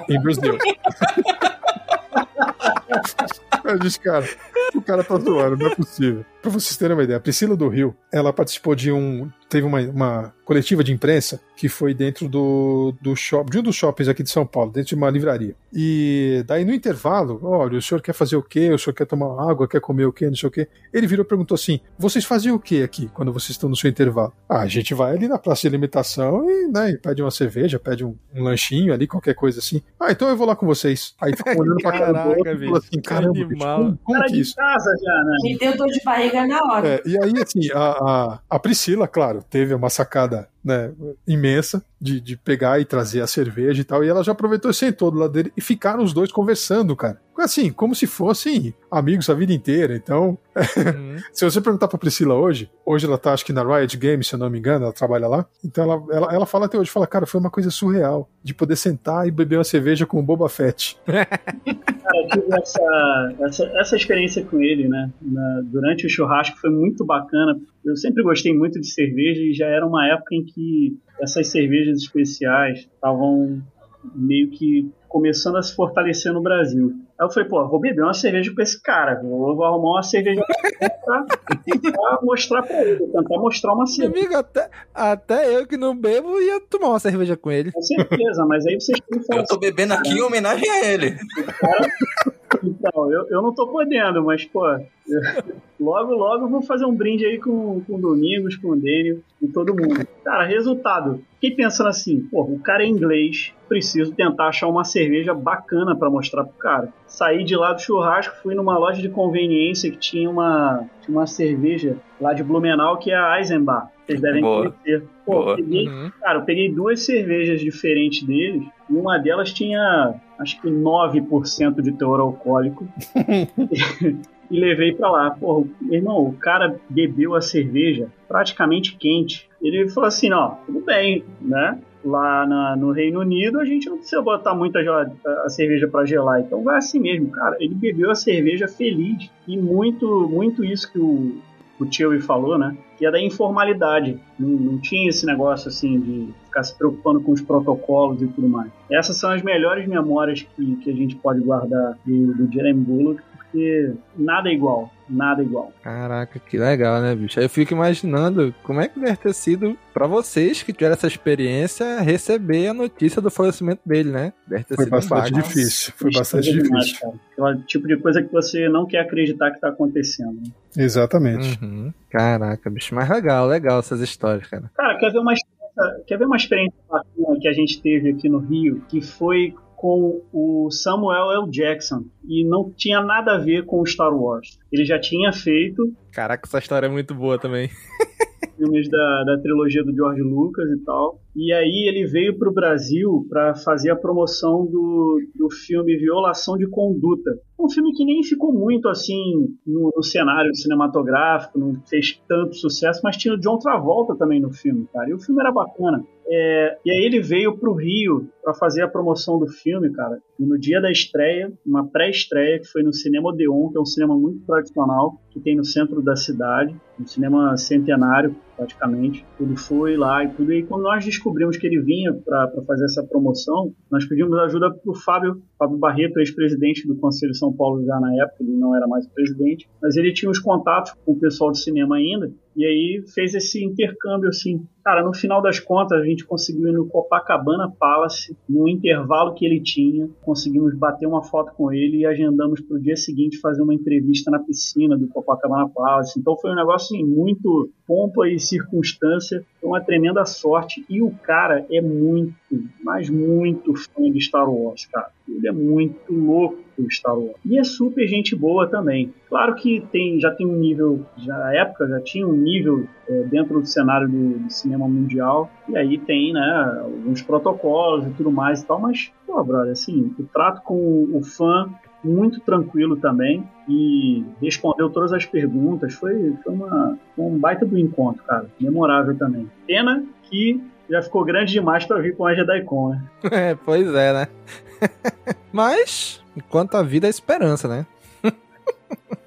em Brasil. Eu disse, cara, o cara tá zoando, não é possível. Pra vocês terem uma ideia, a Priscila do Rio, ela participou de um. Teve uma, uma coletiva de imprensa que foi dentro do, do shopping, de um dos shoppings aqui de São Paulo, dentro de uma livraria. E daí no intervalo, olha, o senhor quer fazer o quê? O senhor quer tomar água, quer comer o quê? Não sei o quê. Ele virou e perguntou assim: vocês fazem o quê aqui quando vocês estão no seu intervalo? Ah, a gente vai ali na praça de alimentação e, né, e pede uma cerveja, pede um, um, lanchinho ali, qualquer coisa assim. Ah, então eu vou lá com vocês. Aí ficou olhando pra cara do outro e falou assim: caramba, bicho, como, como Cara que de isso? Casa já, né? Me deu dor de barriga na hora. É, e aí, assim, a, a, a Priscila, claro, teve uma sacada né, imensa de, de pegar e trazer a cerveja e tal. E ela já aproveitou e sentou do lado dele e ficaram os dois conversando, cara. Assim, como se fossem amigos a vida inteira. Então, se você perguntar pra Priscila hoje, hoje ela tá, acho que na Riot Games, se eu não me engano, ela trabalha lá. Então ela, ela, ela fala até hoje, fala, cara, foi uma coisa surreal de poder sentar e beber uma cerveja com o Boba Fett. Cara, eu tive essa, essa, essa experiência com ele, né? Na- durante o churrasco foi muito bacana. Eu sempre gostei muito de cerveja e já era uma época em que essas cervejas especiais estavam meio que começando a se fortalecer no Brasil. Aí eu falei, pô, vou beber uma cerveja com esse cara, vou, vou arrumar uma cerveja pra, pra mostrar pra ele, tentar mostrar uma Meu cerveja. amigo, até, até eu que não bebo ia tomar uma cerveja com ele. Com certeza, mas aí vocês Eu tô bebendo aqui em homenagem a ele. Então, eu, eu não tô podendo, mas, pô, logo, logo vou fazer um brinde aí com, com o Domingos, com o Daniel, com todo mundo. Cara, resultado. Fiquei pensando assim, pô, o cara é inglês, preciso tentar achar uma cerveja bacana pra mostrar pro cara. Saí de lá do churrasco, fui numa loja de conveniência que tinha uma, tinha uma cerveja lá de Blumenau que é a Eisenbach. Vocês devem Boa. conhecer. Pô, Boa. peguei, Cara, eu peguei duas cervejas diferentes deles e uma delas tinha acho que 9% de teor alcoólico e levei pra lá. Pô, meu irmão, o cara bebeu a cerveja praticamente quente. Ele falou assim: ó, tudo bem, né? Lá na- no Reino Unido a gente não precisa botar muita a cerveja pra gelar, então vai assim mesmo, cara. Ele bebeu a cerveja feliz e muito, muito isso que o, o Tio falou, né? Que é da informalidade. Não, não tinha esse negócio assim de ficar se preocupando com os protocolos e tudo mais. Essas são as melhores memórias que, que a gente pode guardar do, do Jeremy Bullock, porque nada é igual. Nada igual. Caraca, que legal, né, bicho? Aí eu fico imaginando como é que deve ter sido pra vocês que tiveram essa experiência receber a notícia do falecimento dele, né? Deve ter Foi sido um bastante baque. difícil. Foi bastante demais, difícil. cara. Aquele tipo de coisa que você não quer acreditar que tá acontecendo. né? Exatamente. Uhum. Caraca, bicho, mas legal, legal essas histórias, cara. Cara, quer ver uma experiência, quer ver uma experiência bacana que a gente teve aqui no Rio, que foi com o Samuel L. Jackson e não tinha nada a ver com Star Wars. Ele já tinha feito Caraca, essa história é muito boa também. filmes da, da trilogia do George Lucas e tal. E aí ele veio para o Brasil para fazer a promoção do, do filme Violação de Conduta. Um filme que nem ficou muito assim no, no cenário cinematográfico, não fez tanto sucesso, mas tinha o John Travolta também no filme, cara. E o filme era bacana. É, e aí ele veio pro Rio para fazer a promoção do filme, cara. E no dia da estreia, uma pré-estreia que foi no Cinema Odeon, que é um cinema muito tradicional que tem no centro da cidade, um cinema centenário praticamente. Ele foi lá e tudo. E quando nós descobrimos que ele vinha para fazer essa promoção, nós pedimos ajuda pro Fábio, Fábio Barreto, ex-presidente do Conselho São Paulo já na época, ele não era mais o presidente, mas ele tinha os contatos com o pessoal do cinema ainda. E aí fez esse intercâmbio assim. Cara, no final das contas, a gente conseguiu ir no Copacabana Palace, no intervalo que ele tinha, conseguimos bater uma foto com ele e agendamos para o dia seguinte fazer uma entrevista na piscina do Copacabana Palace. Então foi um negócio assim, muito pompa e circunstância, foi uma tremenda sorte. E o cara é muito, mas muito fã de Star Wars, cara. Ele é muito louco por Star Wars. E é super gente boa também. Claro que tem, já tem um nível, já na época já tinha um nível é, dentro do cenário do, do cinema mundial. E aí tem, né, alguns protocolos e tudo mais e tal. Mas, pô, brother, assim, o trato com o fã muito tranquilo também e respondeu todas as perguntas. Foi, foi, uma, foi um baita do encontro, cara. Memorável também. Pena que já ficou grande demais pra vir com a JediCon, né? É, pois é, né? Mas, enquanto a vida é esperança, né?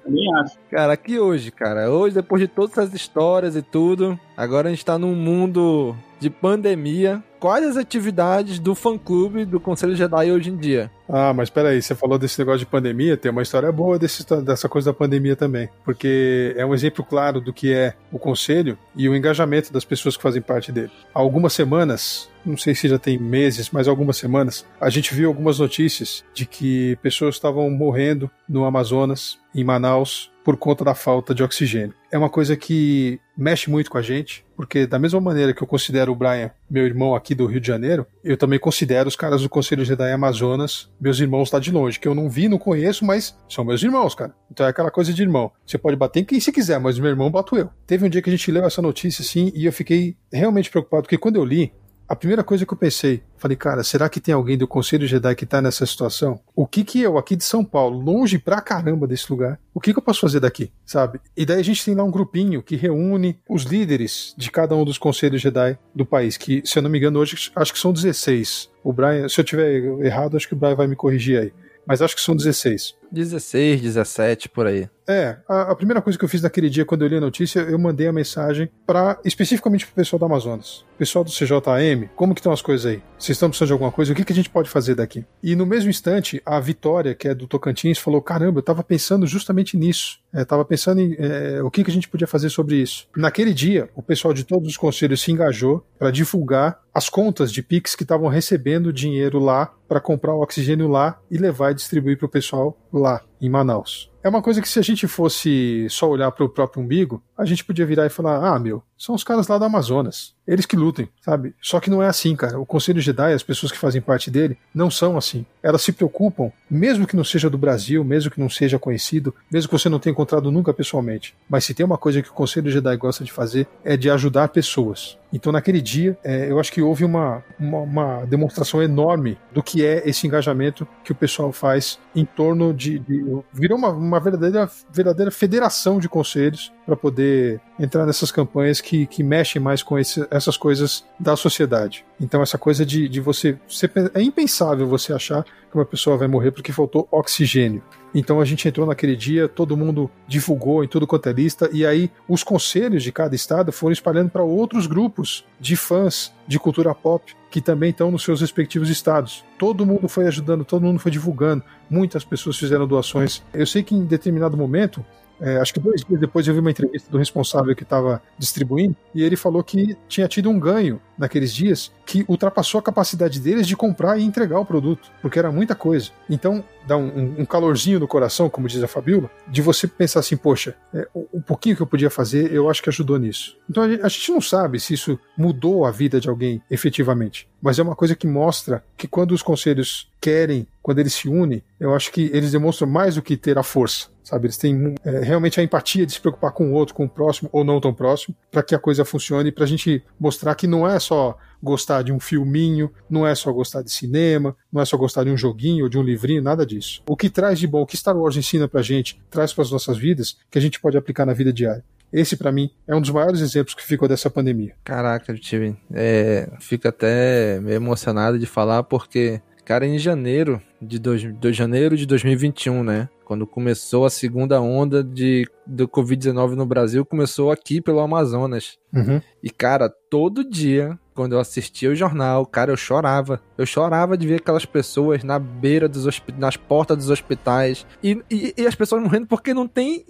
Também acho. Cara, aqui hoje, cara, hoje, depois de todas essas histórias e tudo, agora a gente tá num mundo de pandemia. Quais as atividades do fã-clube do Conselho Jedi hoje em dia? Ah, mas peraí, você falou desse negócio de pandemia, tem uma história boa desse, dessa coisa da pandemia também. Porque é um exemplo claro do que é o conselho e o engajamento das pessoas que fazem parte dele. Há algumas semanas, não sei se já tem meses, mas algumas semanas, a gente viu algumas notícias de que pessoas estavam morrendo no Amazonas, em Manaus, por conta da falta de oxigênio. É uma coisa que mexe muito com a gente, porque da mesma maneira que eu considero o Brian meu irmão aqui do Rio de Janeiro, eu também considero os caras do Conselho Jedi Amazonas meus irmãos lá de longe, que eu não vi, não conheço, mas são meus irmãos, cara. Então é aquela coisa de irmão. Você pode bater em quem você quiser, mas meu irmão bato eu. Teve um dia que a gente leu essa notícia assim e eu fiquei realmente preocupado, porque quando eu li, a primeira coisa que eu pensei, falei, cara, será que tem alguém do Conselho Jedi que tá nessa situação? O que que eu, aqui de São Paulo, longe pra caramba desse lugar, o que que eu posso fazer daqui, sabe? E daí a gente tem lá um grupinho que reúne os líderes de cada um dos Conselhos Jedi do país, que, se eu não me engano, hoje acho que são 16. O Brian, se eu tiver errado, acho que o Brian vai me corrigir aí. Mas acho que são 16. 16, 17, por aí. É, a, a, primeira coisa que eu fiz naquele dia, quando eu li a notícia, eu mandei a mensagem para especificamente pro pessoal do Amazonas. Pessoal do CJM, como que estão as coisas aí? Vocês estão precisando de alguma coisa? O que, que a gente pode fazer daqui? E no mesmo instante, a Vitória, que é do Tocantins, falou: caramba, eu tava pensando justamente nisso. É, tava pensando em é, o que, que a gente podia fazer sobre isso. Naquele dia, o pessoal de todos os conselhos se engajou para divulgar as contas de Pix que estavam recebendo dinheiro lá para comprar o oxigênio lá e levar e distribuir para o pessoal lá em Manaus. É uma coisa que se a gente fosse só olhar para o próprio umbigo, a gente podia virar e falar: ah, meu, são os caras lá do Amazonas. Eles que lutem, sabe? Só que não é assim, cara. O Conselho Jedi, as pessoas que fazem parte dele, não são assim. Elas se preocupam, mesmo que não seja do Brasil, mesmo que não seja conhecido, mesmo que você não tenha encontrado nunca pessoalmente. Mas se tem uma coisa que o Conselho Jedi gosta de fazer, é de ajudar pessoas. Então, naquele dia, é, eu acho que houve uma, uma, uma, demonstração enorme do que é esse engajamento que o pessoal faz em torno de. de virou uma, uma verdadeira, verdadeira federação de conselhos para poder entrar nessas campanhas que, que mexem mais com esse, essas coisas da sociedade. Então, essa coisa de, de você, você. É impensável você achar que uma pessoa vai morrer porque faltou oxigênio. Então a gente entrou naquele dia, todo mundo divulgou em tudo quanto é lista, e aí os conselhos de cada estado foram espalhando para outros grupos de fãs de cultura pop que também estão nos seus respectivos estados. Todo mundo foi ajudando, todo mundo foi divulgando, muitas pessoas fizeram doações. Eu sei que em determinado momento é, acho que dois dias depois eu vi uma entrevista do responsável que estava distribuindo e ele falou que tinha tido um ganho naqueles dias que ultrapassou a capacidade deles de comprar e entregar o produto, porque era muita coisa. Então dá um, um calorzinho no coração, como diz a Fabiola, de você pensar assim, poxa, é, pouquinho que eu podia fazer, eu acho que ajudou nisso. Então a gente não sabe se isso mudou a vida de alguém efetivamente, mas é uma coisa que mostra que quando os conselhos querem, quando eles se unem, eu acho que eles demonstram mais do que ter a força sabe? Eles têm é, realmente a empatia de se preocupar com o outro, com o próximo ou não tão próximo, para que a coisa funcione, para a gente mostrar que não é só gostar de um filminho, não é só gostar de cinema, não é só gostar de um joguinho ou de um livrinho, nada disso. O que traz de bom, o que Star Wars ensina pra gente, traz para as nossas vidas, que a gente pode aplicar na vida diária. Esse, para mim, é um dos maiores exemplos que ficou dessa pandemia. Caraca, Steven, é, fico até meio emocionado de falar, porque, cara, em janeiro de, dois, de janeiro de 2021, né? Quando começou a segunda onda de, do Covid-19 no Brasil, começou aqui pelo Amazonas. Uhum. E, cara, todo dia, quando eu assistia o jornal, cara, eu chorava. Eu chorava de ver aquelas pessoas na beira dos nas portas dos hospitais. E, e, e as pessoas morrendo porque não tem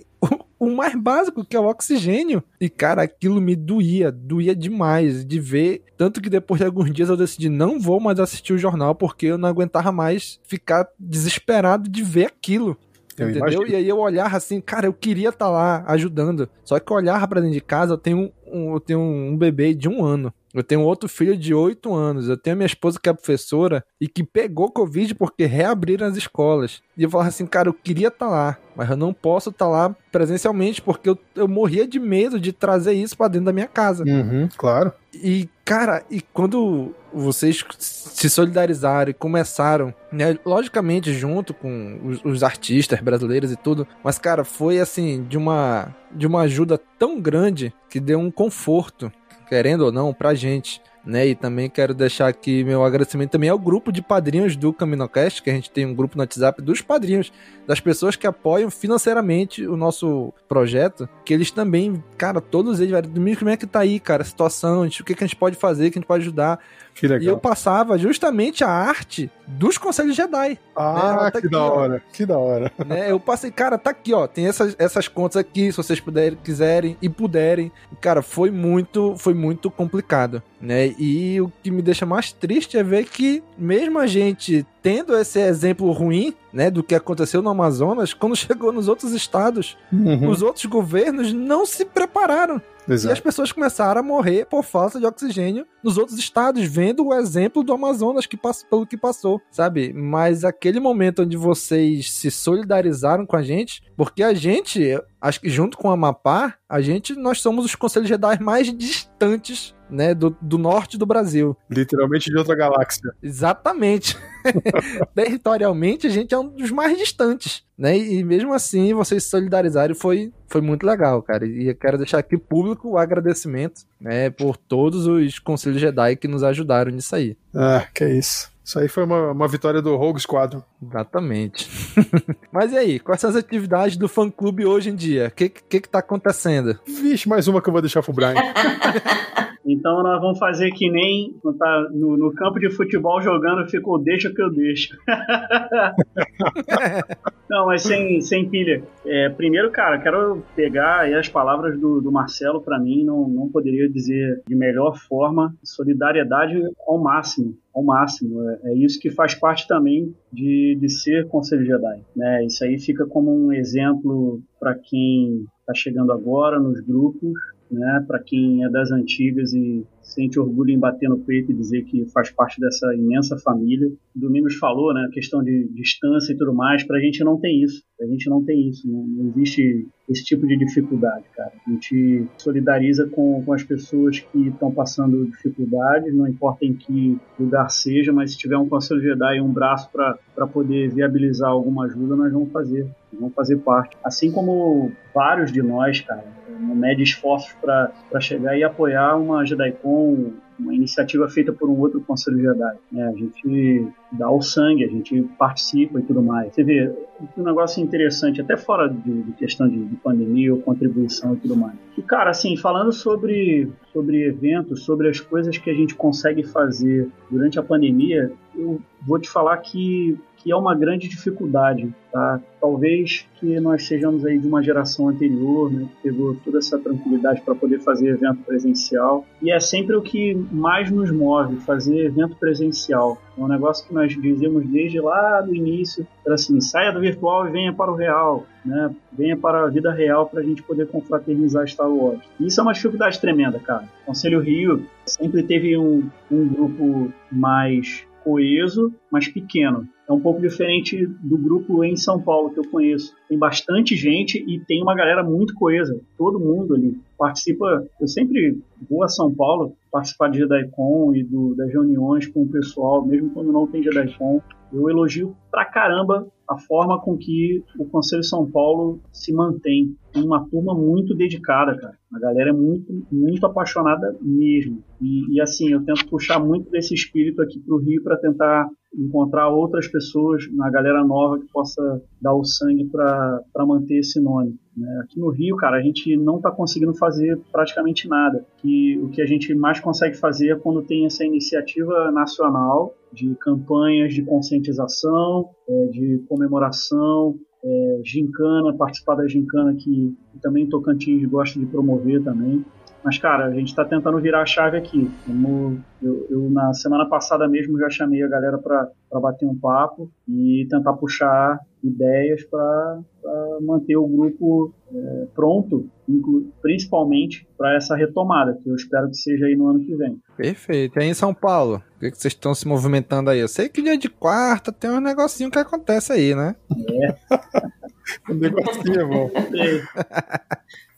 o, mais básico, que é o oxigênio. E, cara, aquilo me doía, doía demais de ver. Tanto que depois de alguns dias eu decidi não vou mais assistir o jornal porque eu não aguentava mais ficar desesperado de ver aquilo. Eu entendeu? Imagino. E aí eu olhava assim, cara, eu queria estar tá lá ajudando. Só que eu olhava pra dentro de casa, eu tenho um, eu tenho um bebê de um ano. Eu tenho outro filho de 8 anos. Eu tenho minha esposa que é professora e que pegou Covid porque reabriram as escolas. E eu falava assim, cara, eu queria estar tá lá, mas eu não posso estar tá lá presencialmente porque eu, eu morria de medo de trazer isso para dentro da minha casa. Uhum, claro. E, cara, e quando vocês se solidarizaram e começaram, né, logicamente junto com os, os artistas brasileiros e tudo, mas, cara, foi assim, de uma, de uma ajuda tão grande que deu um conforto querendo ou não, pra gente. Né? E também quero deixar aqui meu agradecimento também ao grupo de padrinhos do Caminocast, que a gente tem um grupo no WhatsApp dos padrinhos, das pessoas que apoiam financeiramente o nosso projeto, que eles também, cara, todos eles, velho, Domingos, como é que tá aí, cara, a situação, o que, que a gente pode fazer, o que a gente pode ajudar. Que legal. E eu passava justamente a arte dos Conselhos Jedi. Ah, né? que aqui, da ó. hora, que da hora. né? Eu passei, cara, tá aqui, ó. Tem essas, essas contas aqui, se vocês puderem, quiserem e puderem. Cara, foi muito, foi muito complicado, né? E o que me deixa mais triste é ver que, mesmo a gente tendo esse exemplo ruim, né, do que aconteceu no Amazonas, quando chegou nos outros estados, Uhum. os outros governos não se prepararam. E Exato. as pessoas começaram a morrer por falta de oxigênio nos outros estados, vendo o exemplo do Amazonas que passou, pelo que passou, sabe? Mas aquele momento onde vocês se solidarizaram com a gente, porque a gente, acho que junto com a Amapá, a gente, nós somos os conselhos Jedi mais distantes, né, do, do norte do Brasil. Literalmente de outra galáxia. Exatamente. Territorialmente, a gente é um dos mais distantes, né? E mesmo assim, vocês se solidarizaram e foi, foi muito legal, cara. E eu quero deixar aqui público o agradecimento, né, por todos os conselhos Jedi que nos ajudaram nisso aí. Ah, que isso. Isso aí foi uma, uma vitória do Rogue Squadron. Exatamente. Mas e aí, quais são as atividades do fã clube hoje em dia? O que, que que tá acontecendo? Vixe, mais uma que eu vou deixar pro Brian. Então nós vamos fazer que nem tá no, no campo de futebol jogando, ficou deixa que eu deixo. Não, mas sem, sem pilha. É, primeiro, cara, quero pegar as palavras do, do Marcelo, para mim, não, não poderia dizer de melhor forma. Solidariedade ao máximo, ao máximo. É, é isso que faz parte também de, de ser Conselho Jedi. Né? Isso aí fica como um exemplo para quem está chegando agora nos grupos, né? Para quem é das antigas e sente orgulho em bater no peito e dizer que faz parte dessa imensa família. Domingos falou, né? Questão de distância e tudo mais. Para a gente não tem isso. A gente não tem isso. Não, não existe esse tipo de dificuldade, cara. A gente solidariza com, com as pessoas que estão passando dificuldades, não importa em que lugar seja, mas se tiver um Conselho Jedi e um braço para poder viabilizar alguma ajuda, nós vamos fazer. Nós vamos fazer parte. Assim como vários de nós, cara, não mede esforços para chegar e apoiar uma JediCon, uma iniciativa feita por um outro Conselho Jedi. né? a gente dá o sangue, a gente participa e tudo mais. Você vê, um negócio interessante, até fora de, de questão de, de pandemia ou contribuição e tudo mais. E, cara, assim, falando sobre, sobre eventos, sobre as coisas que a gente consegue fazer durante a pandemia, eu vou te falar que que é uma grande dificuldade, tá? Talvez que nós sejamos aí de uma geração anterior, né, que pegou toda essa tranquilidade para poder fazer evento presencial e é sempre o que mais nos move, fazer evento presencial. É um negócio que nós dizemos desde lá do início, era assim, saia do virtual e venha para o real, né? Venha para a vida real para a gente poder confraternizar Star Wars. Isso é uma dificuldade tremenda, cara. Conselho Rio sempre teve um, um grupo mais coeso, mas pequeno. É um pouco diferente do grupo em São Paulo que eu conheço. Tem bastante gente e tem uma galera muito coesa. Todo mundo ali participa. Eu sempre vou a São Paulo participar de JediCon e do, das reuniões com o pessoal, mesmo quando não tem JediCon. Eu elogio pra caramba a forma com que o Conselho São Paulo se mantém. Tem uma turma muito dedicada, cara. A galera é muito, muito apaixonada mesmo. E, e assim, eu tento puxar muito desse espírito aqui pro Rio para tentar encontrar outras pessoas, uma galera nova que possa dar o sangue para manter esse nome. Né? Aqui no Rio, cara, a gente não está conseguindo fazer praticamente nada. Que o que a gente mais consegue fazer é quando tem essa iniciativa nacional de campanhas de conscientização, é, de comemoração, é, gincana, participar da gincana que, que também Tocantins gosta de promover também. Mas, cara, a gente está tentando virar a chave aqui. Como eu, eu, na semana passada mesmo, já chamei a galera para bater um papo e tentar puxar ideias para manter o grupo é, pronto, principalmente para essa retomada, que eu espero que seja aí no ano que vem. Perfeito. E aí em São Paulo, o que, que vocês estão se movimentando aí? Eu sei que dia de quarta tem um negocinho que acontece aí, né? É. um negocinho é bom.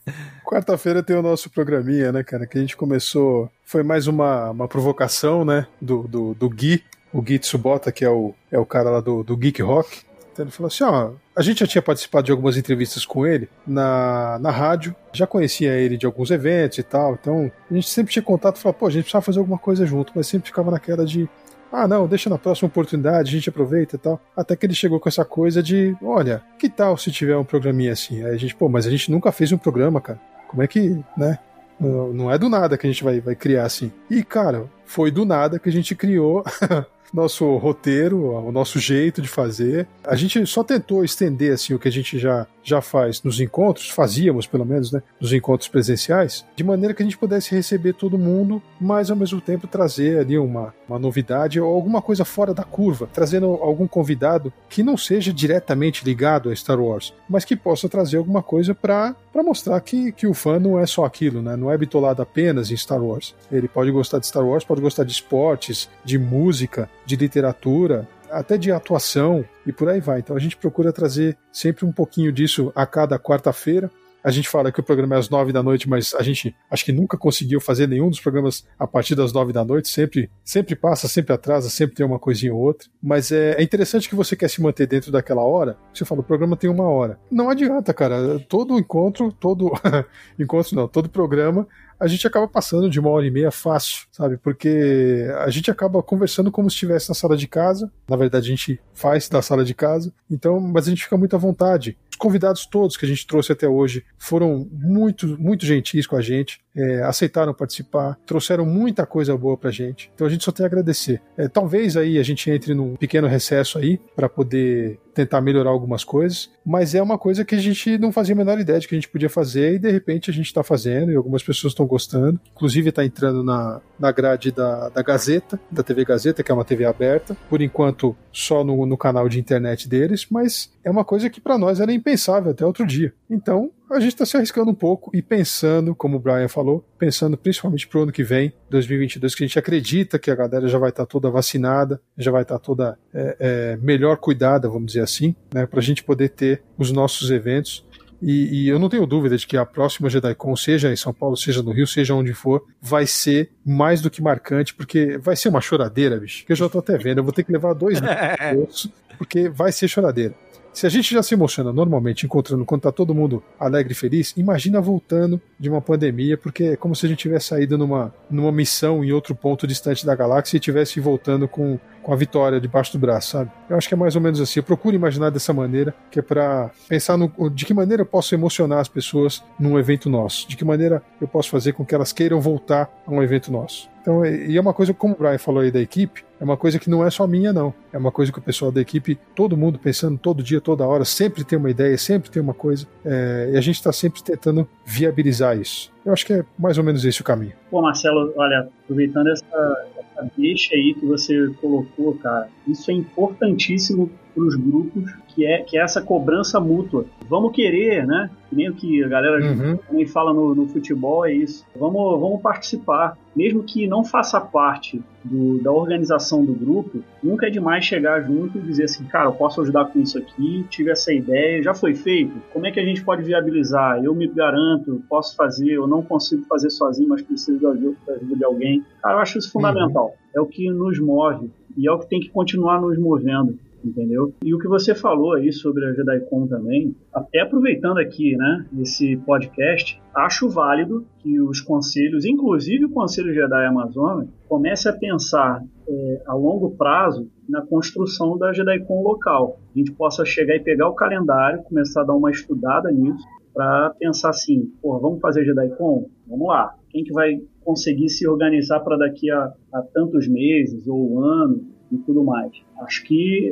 Quarta-feira tem o nosso programinha, né, cara? Que a gente começou. Foi mais uma, uma provocação, né? Do, do, do Gui, o Gui Tsubota, que é o, é o cara lá do, do Geek Rock. Então ele falou assim: ó, a gente já tinha participado de algumas entrevistas com ele na, na rádio, já conhecia ele de alguns eventos e tal, então a gente sempre tinha contato e falava, pô, a gente precisava fazer alguma coisa junto, mas sempre ficava naquela de. Ah, não, deixa na próxima oportunidade, a gente aproveita e tal. Até que ele chegou com essa coisa de: olha, que tal se tiver um programinha assim? Aí a gente, pô, mas a gente nunca fez um programa, cara. Como é que, né? Não é do nada que a gente vai, vai criar assim. E, cara, foi do nada que a gente criou nosso roteiro, o nosso jeito de fazer. A gente só tentou estender assim o que a gente já já faz nos encontros, fazíamos pelo menos, né, nos encontros presenciais, de maneira que a gente pudesse receber todo mundo, mas ao mesmo tempo trazer ali uma, uma novidade ou alguma coisa fora da curva, trazendo algum convidado que não seja diretamente ligado a Star Wars, mas que possa trazer alguma coisa para mostrar que, que o fã não é só aquilo, né, não é bitolado apenas em Star Wars. Ele pode gostar de Star Wars, pode gostar de esportes, de música, de literatura, até de atuação e por aí vai. Então a gente procura trazer sempre um pouquinho disso a cada quarta-feira. A gente fala que o programa é às nove da noite, mas a gente acho que nunca conseguiu fazer nenhum dos programas a partir das nove da noite. Sempre, sempre passa, sempre atrasa, sempre tem uma coisinha ou outra. Mas é, é interessante que você quer se manter dentro daquela hora. Você fala, o programa tem uma hora. Não adianta, cara. Todo encontro, todo encontro não, todo programa a gente acaba passando de uma hora e meia fácil, sabe? Porque a gente acaba conversando como se estivesse na sala de casa. Na verdade, a gente faz da sala de casa. Então, mas a gente fica muito à vontade. Os convidados todos que a gente trouxe até hoje foram muito, muito gentis com a gente, é, aceitaram participar, trouxeram muita coisa boa pra gente. Então a gente só tem a agradecer. É, talvez aí a gente entre num pequeno recesso aí para poder tentar melhorar algumas coisas, mas é uma coisa que a gente não fazia a menor ideia de que a gente podia fazer e de repente a gente está fazendo e algumas pessoas estão gostando. Inclusive está entrando na, na grade da, da Gazeta, da TV Gazeta, que é uma TV aberta, por enquanto só no, no canal de internet deles, mas é uma coisa que para nós era impensável até outro dia. Então a gente está se arriscando um pouco e pensando, como o Brian falou, pensando principalmente para o ano que vem, 2022, que a gente acredita que a galera já vai estar tá toda vacinada, já vai estar tá toda é, é, melhor cuidada, vamos dizer assim, né, para a gente poder ter os nossos eventos. E, e, eu não tenho dúvida de que a próxima JediCon, seja em São Paulo, seja no Rio, seja onde for, vai ser mais do que marcante, porque vai ser uma choradeira, bicho. Que eu já tô até vendo. Eu vou ter que levar dois porque vai ser choradeira. Se a gente já se emociona normalmente encontrando quando tá todo mundo alegre e feliz, imagina voltando de uma pandemia, porque é como se a gente tivesse saído numa, numa missão em outro ponto distante da galáxia e tivesse voltando com, com a vitória debaixo do braço, sabe? Eu acho que é mais ou menos assim. Eu procuro imaginar dessa maneira, que é para pensar no, de que maneira eu posso emocionar as pessoas num evento nosso, de que maneira eu posso fazer com que elas queiram voltar a um evento nosso. Então, e é uma coisa, como o Brian falou aí da equipe, é uma coisa que não é só minha, não. É uma coisa que o pessoal da equipe, todo mundo pensando todo dia, toda hora, sempre tem uma ideia, sempre tem uma coisa, é, e a gente está sempre tentando viabilizar isso. Eu acho que é mais ou menos esse o caminho. Pô, Marcelo, olha, aproveitando essa, essa deixa aí que você colocou, cara, isso é importantíssimo para os grupos, que é, que é essa cobrança mútua. Vamos querer, né? Que nem o que a galera uhum. também fala no, no, futebol, é isso. Vamos, vamos participar. Mesmo que não faça parte do, da organização do grupo, nunca é demais chegar junto e dizer assim, cara, eu posso ajudar com isso aqui, tive essa ideia, já foi feito. Como é que a gente pode viabilizar? Eu me garanto, posso fazer, eu não consigo fazer sozinho, mas preciso da ajuda, da ajuda de alguém. Cara, eu acho isso fundamental. Uhum. É o que nos move e é o que tem que continuar nos movendo entendeu? E o que você falou aí sobre a JediCon também, até aproveitando aqui, né, esse podcast, acho válido que os conselhos, inclusive o Conselho Jedi Amazônia, comece a pensar é, a longo prazo na construção da JediCon local. A gente possa chegar e pegar o calendário, começar a dar uma estudada nisso, para pensar assim, pô, vamos fazer JediCon? Vamos lá. Quem que vai conseguir se organizar para daqui a, a tantos meses ou um ano e tudo mais. Acho que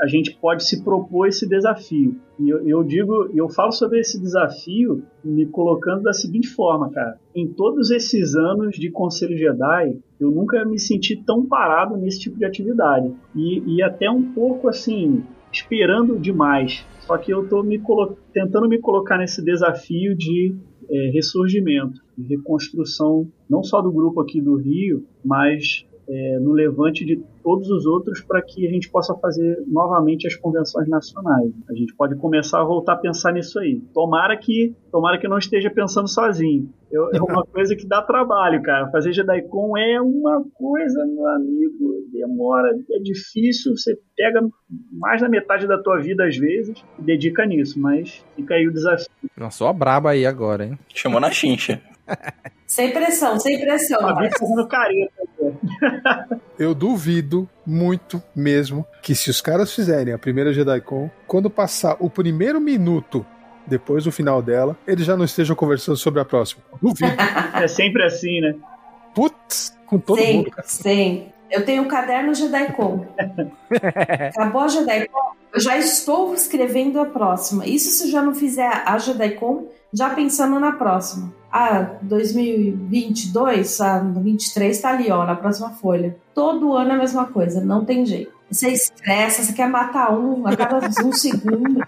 a gente pode se propor esse desafio. E eu, eu digo, eu falo sobre esse desafio me colocando da seguinte forma, cara. Em todos esses anos de Conselho Jedi, eu nunca me senti tão parado nesse tipo de atividade. E, e até um pouco assim, esperando demais. Só que eu estou me tentando me colocar nesse desafio de é, ressurgimento, de reconstrução, não só do grupo aqui do Rio, mas é, no levante de todos os outros para que a gente possa fazer novamente as convenções nacionais. A gente pode começar a voltar a pensar nisso aí. Tomara que, tomara que não esteja pensando sozinho. Eu, é uma coisa que dá trabalho, cara. Fazer JediCon é uma coisa, meu amigo, demora, é difícil, você pega mais da metade da tua vida às vezes e dedica nisso, mas fica aí o desafio. Nossa, só a braba aí agora, hein? Chamou na chincha. Sem pressão, sem pressão. fazendo careta. Eu duvido muito mesmo que se os caras fizerem a primeira JediCon, quando passar o primeiro minuto depois do final dela, eles já não estejam conversando sobre a próxima. Duvido. é sempre assim, né? Putz, com todo sim, mundo. Sim. Eu tenho um caderno JediCon. Acabou a JediCon, eu já estou escrevendo a próxima. Isso se eu já não fizer a JediCon, já pensando na próxima. Ah, 2022, ah, 23 tá ali, ó, na próxima folha. Todo ano é a mesma coisa, não tem jeito. Você estressa, você quer matar um a cada um segundo.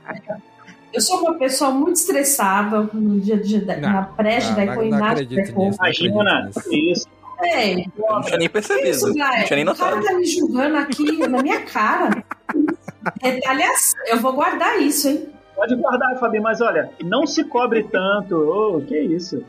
Eu sou uma pessoa muito estressada no dia de não, na pré-JediCon e na JediCon. Imagina, isso. É, não tinha nem percebido. Isso, não tinha nem notado. O cara tá me julgando aqui na minha cara. Retaliação. Eu vou guardar isso, hein? Pode guardar, Fabi, mas olha, não se cobre tanto. Oh, que isso?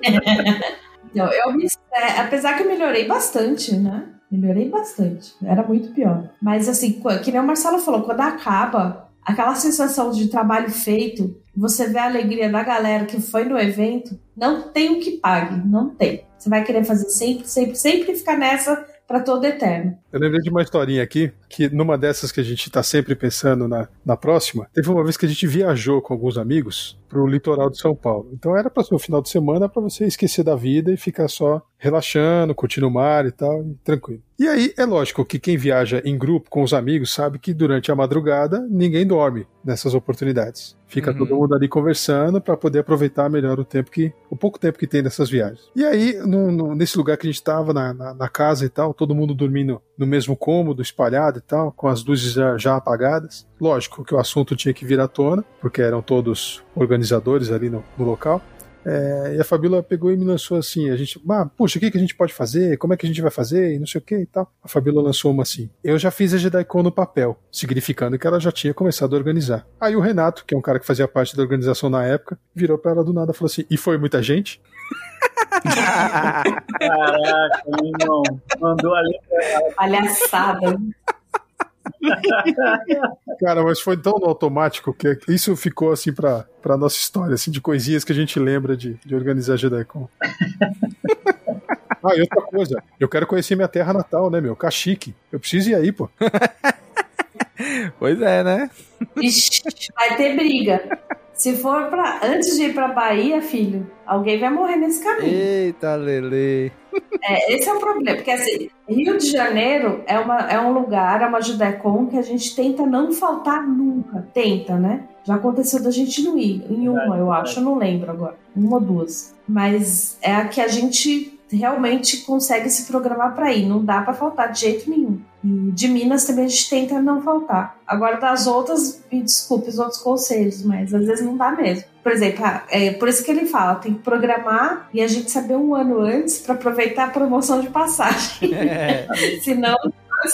não, eu me, é, apesar que eu melhorei bastante, né? Melhorei bastante. Era muito pior. Mas assim, que nem o Marcelo falou, quando acaba, aquela sensação de trabalho feito, você vê a alegria da galera que foi no evento, não tem o que pague, não tem. Você vai querer fazer sempre, sempre, sempre ficar nessa para todo eterno. Eu lembrei de uma historinha aqui, que numa dessas que a gente tá sempre pensando na, na próxima, teve uma vez que a gente viajou com alguns amigos pro litoral de São Paulo. Então era para ser um final de semana para você esquecer da vida e ficar só relaxando, curtindo o mar e tal, e tranquilo. E aí é lógico que quem viaja em grupo com os amigos sabe que durante a madrugada ninguém dorme nessas oportunidades. Fica uhum. todo mundo ali conversando para poder aproveitar melhor o tempo que o pouco tempo que tem nessas viagens. E aí no, no, nesse lugar que a gente estava na, na, na, casa e tal, todo mundo dormindo no mesmo cômodo, espalhado e tal, com as luzes já, já apagadas. Lógico que o assunto tinha que vir à tona, porque eram todos organizadores ali no, no local. É, e a Fabíola pegou e me lançou assim: a gente, ah, puxa, o que, que a gente pode fazer? Como é que a gente vai fazer? E não sei o que e tal. A Fabíola lançou uma assim: eu já fiz a JediCon no papel, significando que ela já tinha começado a organizar. Aí o Renato, que é um cara que fazia parte da organização na época, virou para ela do nada e falou assim: e foi muita gente? Caraca, meu irmão, mandou ali. Palhaçada. Cara, mas foi tão no automático que isso ficou assim pra, pra nossa história, assim, de coisinhas que a gente lembra de, de organizar JediCon. ah, e outra coisa, eu quero conhecer minha terra natal, né, meu? Caxique. Eu preciso ir aí, pô. pois é, né? Ixi, vai ter briga. Se for para antes de ir para Bahia, filho, alguém vai morrer nesse caminho. Eita, Lele. É, esse é o problema, porque assim, Rio de Janeiro é, uma, é um lugar, é uma Judecon que a gente tenta não faltar nunca. Tenta, né? Já aconteceu da gente não ir. Em uma, eu acho, eu não lembro agora. Uma ou duas. Mas é a que a gente realmente consegue se programar para ir. Não dá para faltar de jeito nenhum. E de Minas também a gente tenta não faltar. Agora das outras, me desculpe os outros conselhos, mas às vezes não dá mesmo. Por exemplo, ah, é por isso que ele fala, tem que programar e a gente saber um ano antes para aproveitar a promoção de passagem. É. Senão,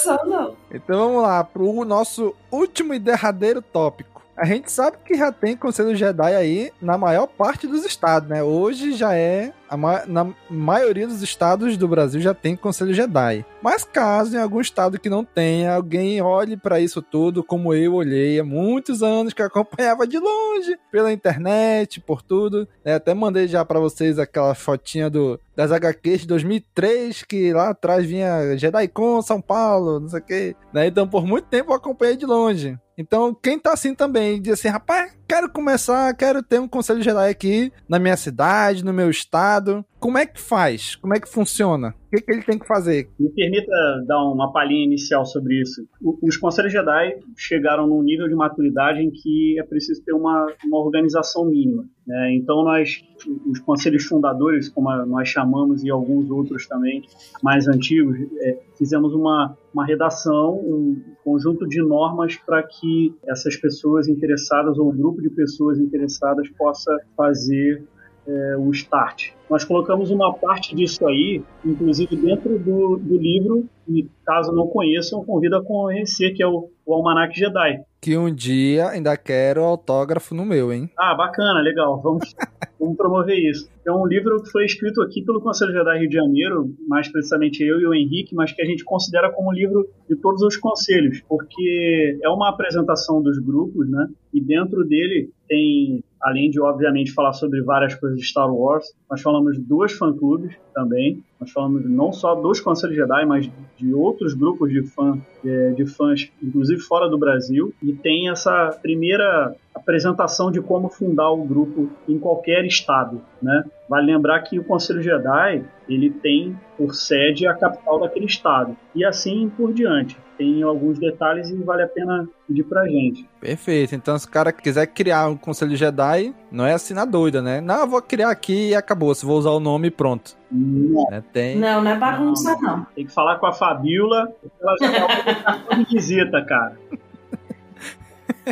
não, não. Então vamos lá para o nosso último e derradeiro tópico. A gente sabe que já tem Conselho Jedi aí na maior parte dos estados, né? Hoje já é. Ma na maioria dos estados do Brasil já tem Conselho Jedi. Mas caso em algum estado que não tenha, alguém olhe para isso tudo como eu olhei há muitos anos que acompanhava de longe, pela internet, por tudo. Né? Até mandei já para vocês aquela fotinha do, das HQs de 2003, que lá atrás vinha JediCon São Paulo, não sei o quê. Né? Então por muito tempo eu acompanhei de longe. Então, quem tá assim também, diz assim, rapaz, quero começar, quero ter um conselho Jedi aqui na minha cidade, no meu estado. Como é que faz? Como é que funciona? O que, que ele tem que fazer? Me permita dar uma palhinha inicial sobre isso. Os Conselhos Jedi chegaram num nível de maturidade em que é preciso ter uma, uma organização mínima. Né? Então, nós, os conselhos fundadores, como nós chamamos, e alguns outros também mais antigos, é, fizemos uma, uma redação, um conjunto de normas para que essas pessoas interessadas ou um grupo de pessoas interessadas possa fazer é, o Start. Nós colocamos uma parte disso aí, inclusive dentro do, do livro, e caso não conheçam, convido a conhecer, que é o, o Almanac Jedi. Que um dia ainda quero autógrafo no meu, hein? Ah, bacana, legal. Vamos, vamos promover isso. É um livro que foi escrito aqui pelo Conselho Jedi Rio de Janeiro, mais precisamente eu e o Henrique, mas que a gente considera como livro de todos os conselhos, porque é uma apresentação dos grupos, né? E dentro dele tem além de, obviamente, falar sobre várias coisas de Star Wars, nós falamos duas fã-clubes também. Nós falamos não só dos Conselhos Jedi, mas de outros grupos de, fã, de, de fãs, inclusive fora do Brasil. E tem essa primeira apresentação de como fundar o grupo em qualquer estado, né? Vale lembrar que o Conselho Jedi ele tem por sede a capital daquele estado e assim por diante. Tem alguns detalhes e vale a pena pedir pra gente. Perfeito. Então, se o cara quiser criar um Conselho Jedi, não é assim na doida, né? Não, eu vou criar aqui e acabou. Se vou usar o nome e pronto. Não. Né? Tem... não, não é bagunça, não. não. Tem que falar com a Fabiola, ela já dá uma visita, cara.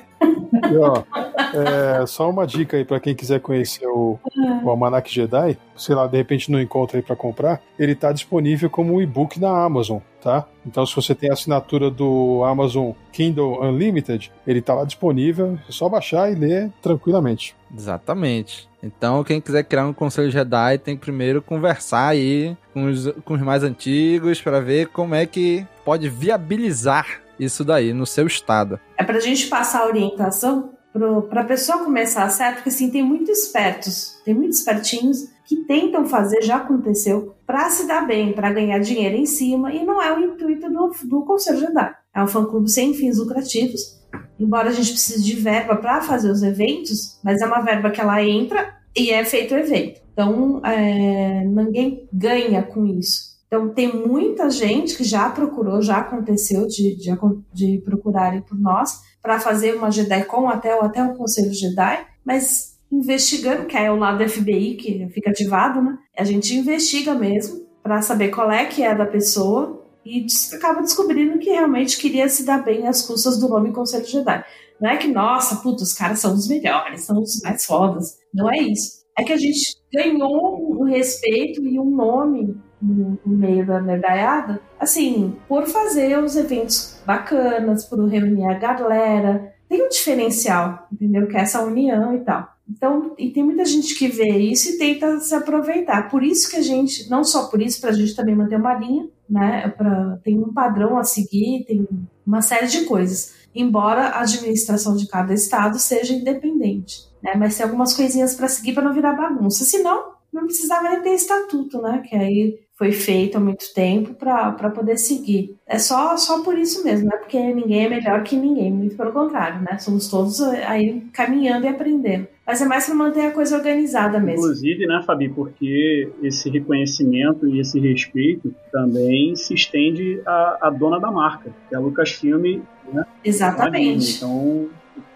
E, ó, é, só uma dica aí para quem quiser conhecer o, o Almanac Jedi, sei lá, de repente não encontra aí para comprar, ele tá disponível como e-book na Amazon, tá? Então se você tem a assinatura do Amazon Kindle Unlimited, ele tá lá disponível, é só baixar e ler tranquilamente. Exatamente. Então, quem quiser criar um conselho Jedi tem que primeiro conversar aí com os, com os mais antigos para ver como é que pode viabilizar isso daí no seu estado. É pra gente passar a orientação para a pessoa começar certo, porque assim, tem muitos espertos, tem muitos espertinhos que tentam fazer, já aconteceu, para se dar bem, para ganhar dinheiro em cima, e não é o intuito do, do Conselho Jedi. É um fã-clube sem fins lucrativos, embora a gente precise de verba para fazer os eventos, mas é uma verba que ela entra e é feito o evento. Então, é, ninguém ganha com isso. Então, tem muita gente que já procurou, já aconteceu de, de, de procurarem por nós para fazer uma JediCon até, até o Conselho Jedi, mas investigando, que é o lado do FBI que fica ativado, né? A gente investiga mesmo para saber qual é que é da pessoa e acaba descobrindo que realmente queria se dar bem às custas do nome Conselho Jedi. Não é que, nossa, puta, os caras são os melhores, são os mais fodas. Não é isso. É que a gente ganhou um respeito e um nome no, meio da nerdaiada, assim, por fazer os eventos bacanas, por reunir a galera, tem um diferencial, entendeu? Que é essa união e tal. Então, e tem muita gente que vê isso e tenta se aproveitar. Por isso que a gente, não só por isso, para a gente também manter uma linha, né? Pra, tem um padrão a seguir, tem uma série de coisas. Embora a administração de cada estado seja independente, né? Mas tem algumas coisinhas para seguir para não virar bagunça. Senão, não precisava nem ter estatuto, né? Que aí foi feito há muito tempo para poder seguir. É só, só por isso mesmo, não é porque ninguém é melhor que ninguém, muito pelo contrário, né? Somos todos aí caminhando e aprendendo. Mas é mais para manter a coisa organizada mesmo. Inclusive, né, Fabi, porque esse reconhecimento e esse respeito também se estende à, à dona da marca, que é a Lucasfilm, né? Exatamente. Então,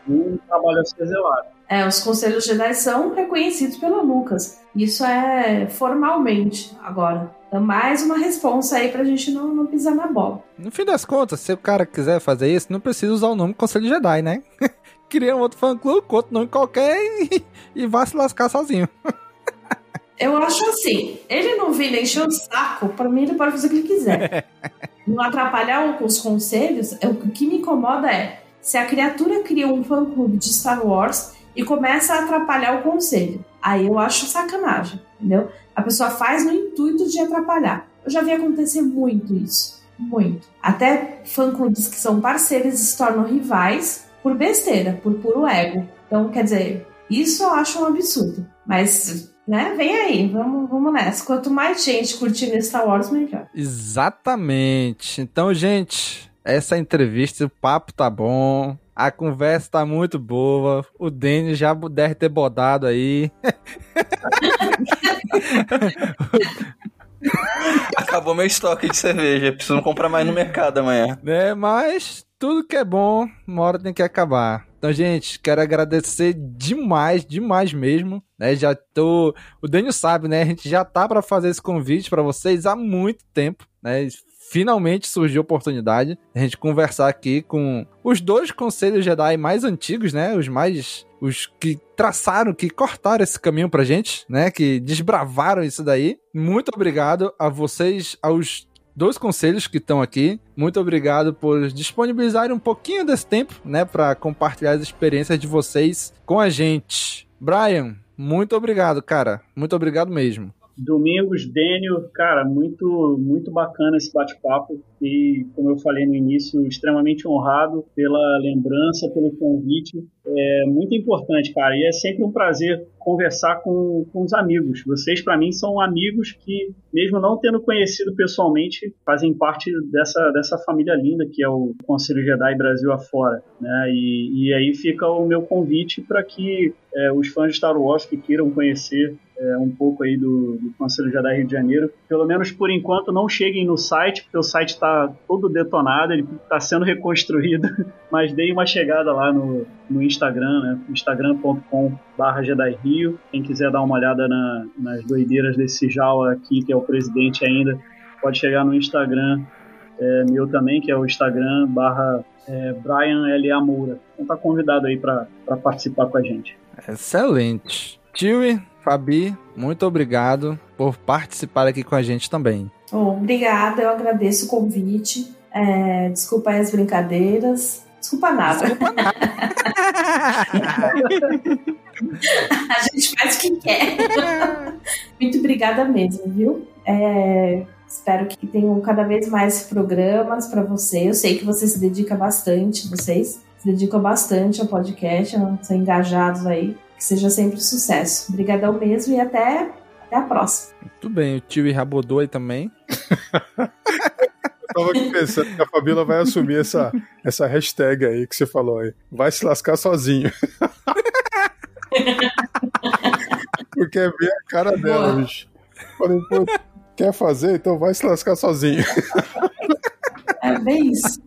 um trabalho a ser zelado. É, os conselhos gerais são reconhecidos pela Lucas. Isso é formalmente agora. Então, mais uma responsa aí pra gente não, não pisar na bola. No fim das contas, se o cara quiser fazer isso, não precisa usar o nome Conselho Jedi, né? Cria um outro fã-clube com outro nome qualquer e, e vá se lascar sozinho. Eu acho assim, ele não vir encher o saco, pra mim ele pode fazer o que ele quiser. não atrapalhar os conselhos, é, o que me incomoda é se a criatura cria um fã-clube de Star Wars e começa a atrapalhar o conselho. Aí eu acho sacanagem, entendeu? A pessoa faz no intuito de atrapalhar. Eu já vi acontecer muito isso. Muito. Até fã-clubes que são parceiros se tornam rivais por besteira, por puro ego. Então, quer dizer, isso eu acho um absurdo. Mas, né, vem aí, vamos, vamos nessa. Quanto mais gente curtindo Star Wars, melhor. Exatamente. Então, gente, essa entrevista, o papo tá bom. A conversa tá muito boa. O Denis já deve ter bodado aí. Acabou meu estoque de cerveja. Preciso comprar mais no mercado amanhã. É, mas tudo que é bom, uma hora tem que acabar. Então, gente, quero agradecer demais, demais mesmo, né? Já tô, o Daniel sabe, né? A gente já tá para fazer esse convite para vocês há muito tempo, né? Finalmente surgiu a oportunidade de a gente conversar aqui com os dois conselhos Jedi mais antigos, né? Os mais os que traçaram, que cortaram esse caminho pra gente, né? Que desbravaram isso daí. Muito obrigado a vocês, aos dois conselhos que estão aqui. Muito obrigado por disponibilizarem um pouquinho desse tempo, né, para compartilhar as experiências de vocês com a gente. Brian, muito obrigado, cara. Muito obrigado mesmo. Domingos, Dênio, cara, muito muito bacana esse bate-papo e, como eu falei no início, extremamente honrado pela lembrança, pelo convite. É muito importante, cara, e é sempre um prazer conversar com, com os amigos. Vocês, para mim, são amigos que, mesmo não tendo conhecido pessoalmente, fazem parte dessa, dessa família linda que é o Conselho Jedi Brasil afora. Né? E, e aí fica o meu convite para que é, os fãs de Star Wars que queiram conhecer é, um pouco aí do, do Conselho Jedi Rio de Janeiro, pelo menos por enquanto não cheguem no site, porque o site está todo detonado, ele está sendo reconstruído, mas deem uma chegada lá no, no Instagram, né? instagram.com barra Jedi Rio. Quem quiser dar uma olhada na, nas doideiras desse Jawa aqui, que é o presidente ainda, pode chegar no Instagram é, meu também, que é o Instagram barra é, Brian L. Moura. Então tá convidado aí para participar com a gente. Excelente. Tio Fabi, muito obrigado por participar aqui com a gente também. Oh, obrigada, eu agradeço o convite. É, desculpa aí as brincadeiras. Desculpa nada. Desculpa nada. a gente faz o que quer. Muito obrigada mesmo, viu? É, espero que tenham cada vez mais programas para você. Eu sei que você se dedica bastante, vocês se dedicam bastante ao podcast, são engajados aí. Que seja sempre um sucesso. Obrigadão mesmo e até, até a próxima. Muito bem, o tio Rabodou aí também. tava aqui pensando que a Fabíola vai assumir essa, essa hashtag aí que você falou aí. Vai se lascar sozinho. Porque é bem a cara dela, Boa. bicho. Falei, pô, quer fazer? Então vai se lascar sozinho. É bem isso.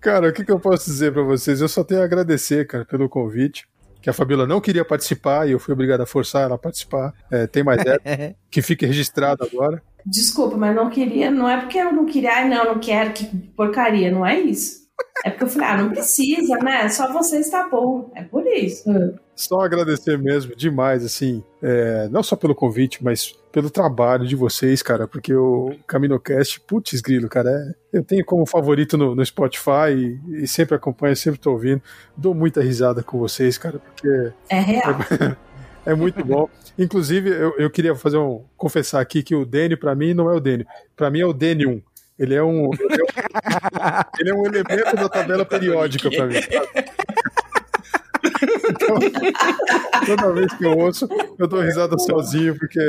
Cara, o que, que eu posso dizer para vocês? Eu só tenho a agradecer, cara, pelo convite que a Fabíola não queria participar e eu fui obrigado a forçar ela a participar. É, tem mais essa, que fique registrado agora. Desculpa, mas não queria, não é porque eu não queria, ai não, não quero, que porcaria, não é isso. É porque eu falei, ah, não precisa, né? Só você está bom. É por isso. Só agradecer mesmo demais, assim, é, não só pelo convite, mas pelo trabalho de vocês, cara, porque o CaminoCast, putz grilo, cara, é, eu tenho como favorito no, no Spotify e, e, sempre acompanho, sempre tô ouvindo. Dou muita risada com vocês, cara, porque. É real. É, é muito bom. Inclusive, eu, eu queria fazer um. confessar aqui que o Dene, para mim, não é o Dene. Para mim é o Dene1. Ele é um. Ele é um, ele é um elemento da tabela periódica para mim. Então, toda vez que eu ouço, eu dou risada sozinho, porque,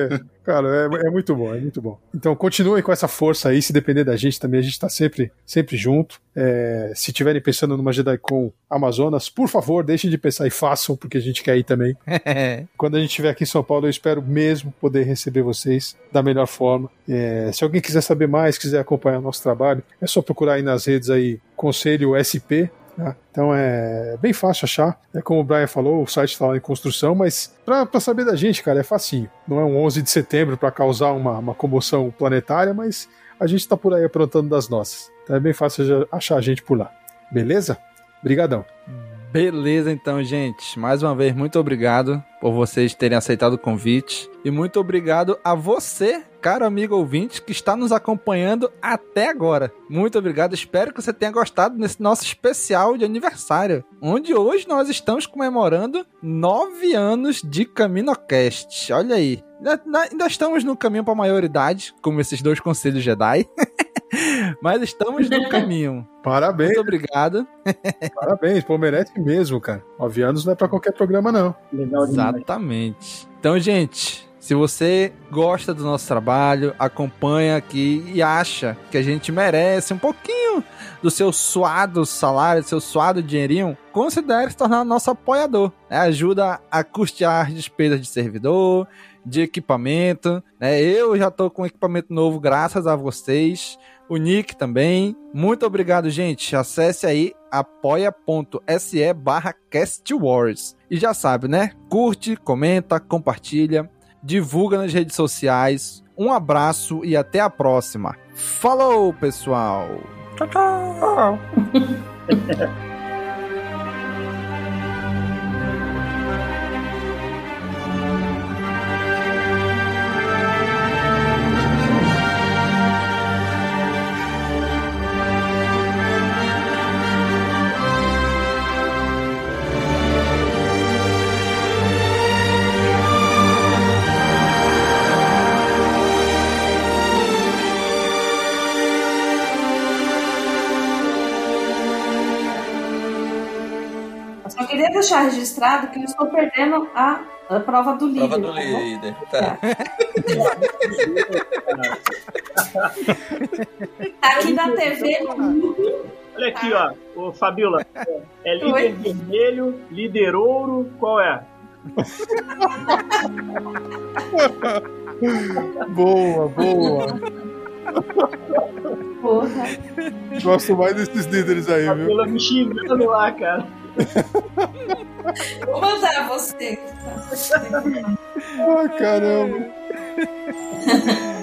cara, é, é, muito bom, é muito bom. Então, continuem com essa força aí, se depender da gente também, a gente tá sempre, sempre junto. É, se tiverem pensando numa JediCon Amazonas, por favor, deixem de pensar e façam, porque a gente quer ir também. Quando a gente estiver aqui em São Paulo, eu espero mesmo poder receber vocês da melhor forma. É, se alguém quiser saber mais, quiser acompanhar o nosso trabalho, é só procurar aí nas redes aí Conselho SP, né? Então é bem fácil achar. É como o Brian falou, o site está lá em construção, mas para saber da gente, cara, é facinho. Não é um 11 de setembro para causar uma, uma comoção planetária, mas a gente está por aí aprontando das nossas. Então é bem fácil achar a gente por lá. Beleza? Obrigadão. Beleza, então, gente. Mais uma vez, muito obrigado por vocês terem aceitado o convite. E muito obrigado a você, caro amigo ouvinte, que está nos acompanhando até agora. Muito obrigado. Espero que você tenha gostado desse nosso especial de aniversário, onde hoje nós estamos comemorando nove anos de CaminoCast. Olha aí. Ainda estamos no caminho para a maioridade, como esses dois conselhos Jedi. Mas estamos no caminho. Parabéns. Muito obrigado. Parabéns, pô, merece mesmo, cara. Nove anos não é pra qualquer programa, não. Legal Exatamente. Então, gente, se você gosta do nosso trabalho, acompanha aqui e acha que a gente merece um pouquinho do seu suado salário, do seu suado dinheirinho, considere se tornar nosso apoiador. É, ajuda a custear despesas de servidor, de equipamento. Né? Eu já estou com equipamento novo graças a vocês o Nick também. Muito obrigado, gente. Acesse aí apoia.se barra castwars. E já sabe, né? Curte, comenta, compartilha, divulga nas redes sociais. Um abraço e até a próxima. Falou, pessoal! Tchau, tchau! deixar registrado que eu estou perdendo a, a prova do líder. Prova do tá líder. Tá. Tá aqui na TV. Olha aqui, ó. Ô, Fabiola. É líder Oi. vermelho, líder ouro, qual é? Boa, boa. Porra. Gosto mais desses líderes aí, viu? Fabiola me xingando lá, cara. Vou mandar você. Ah, caramba.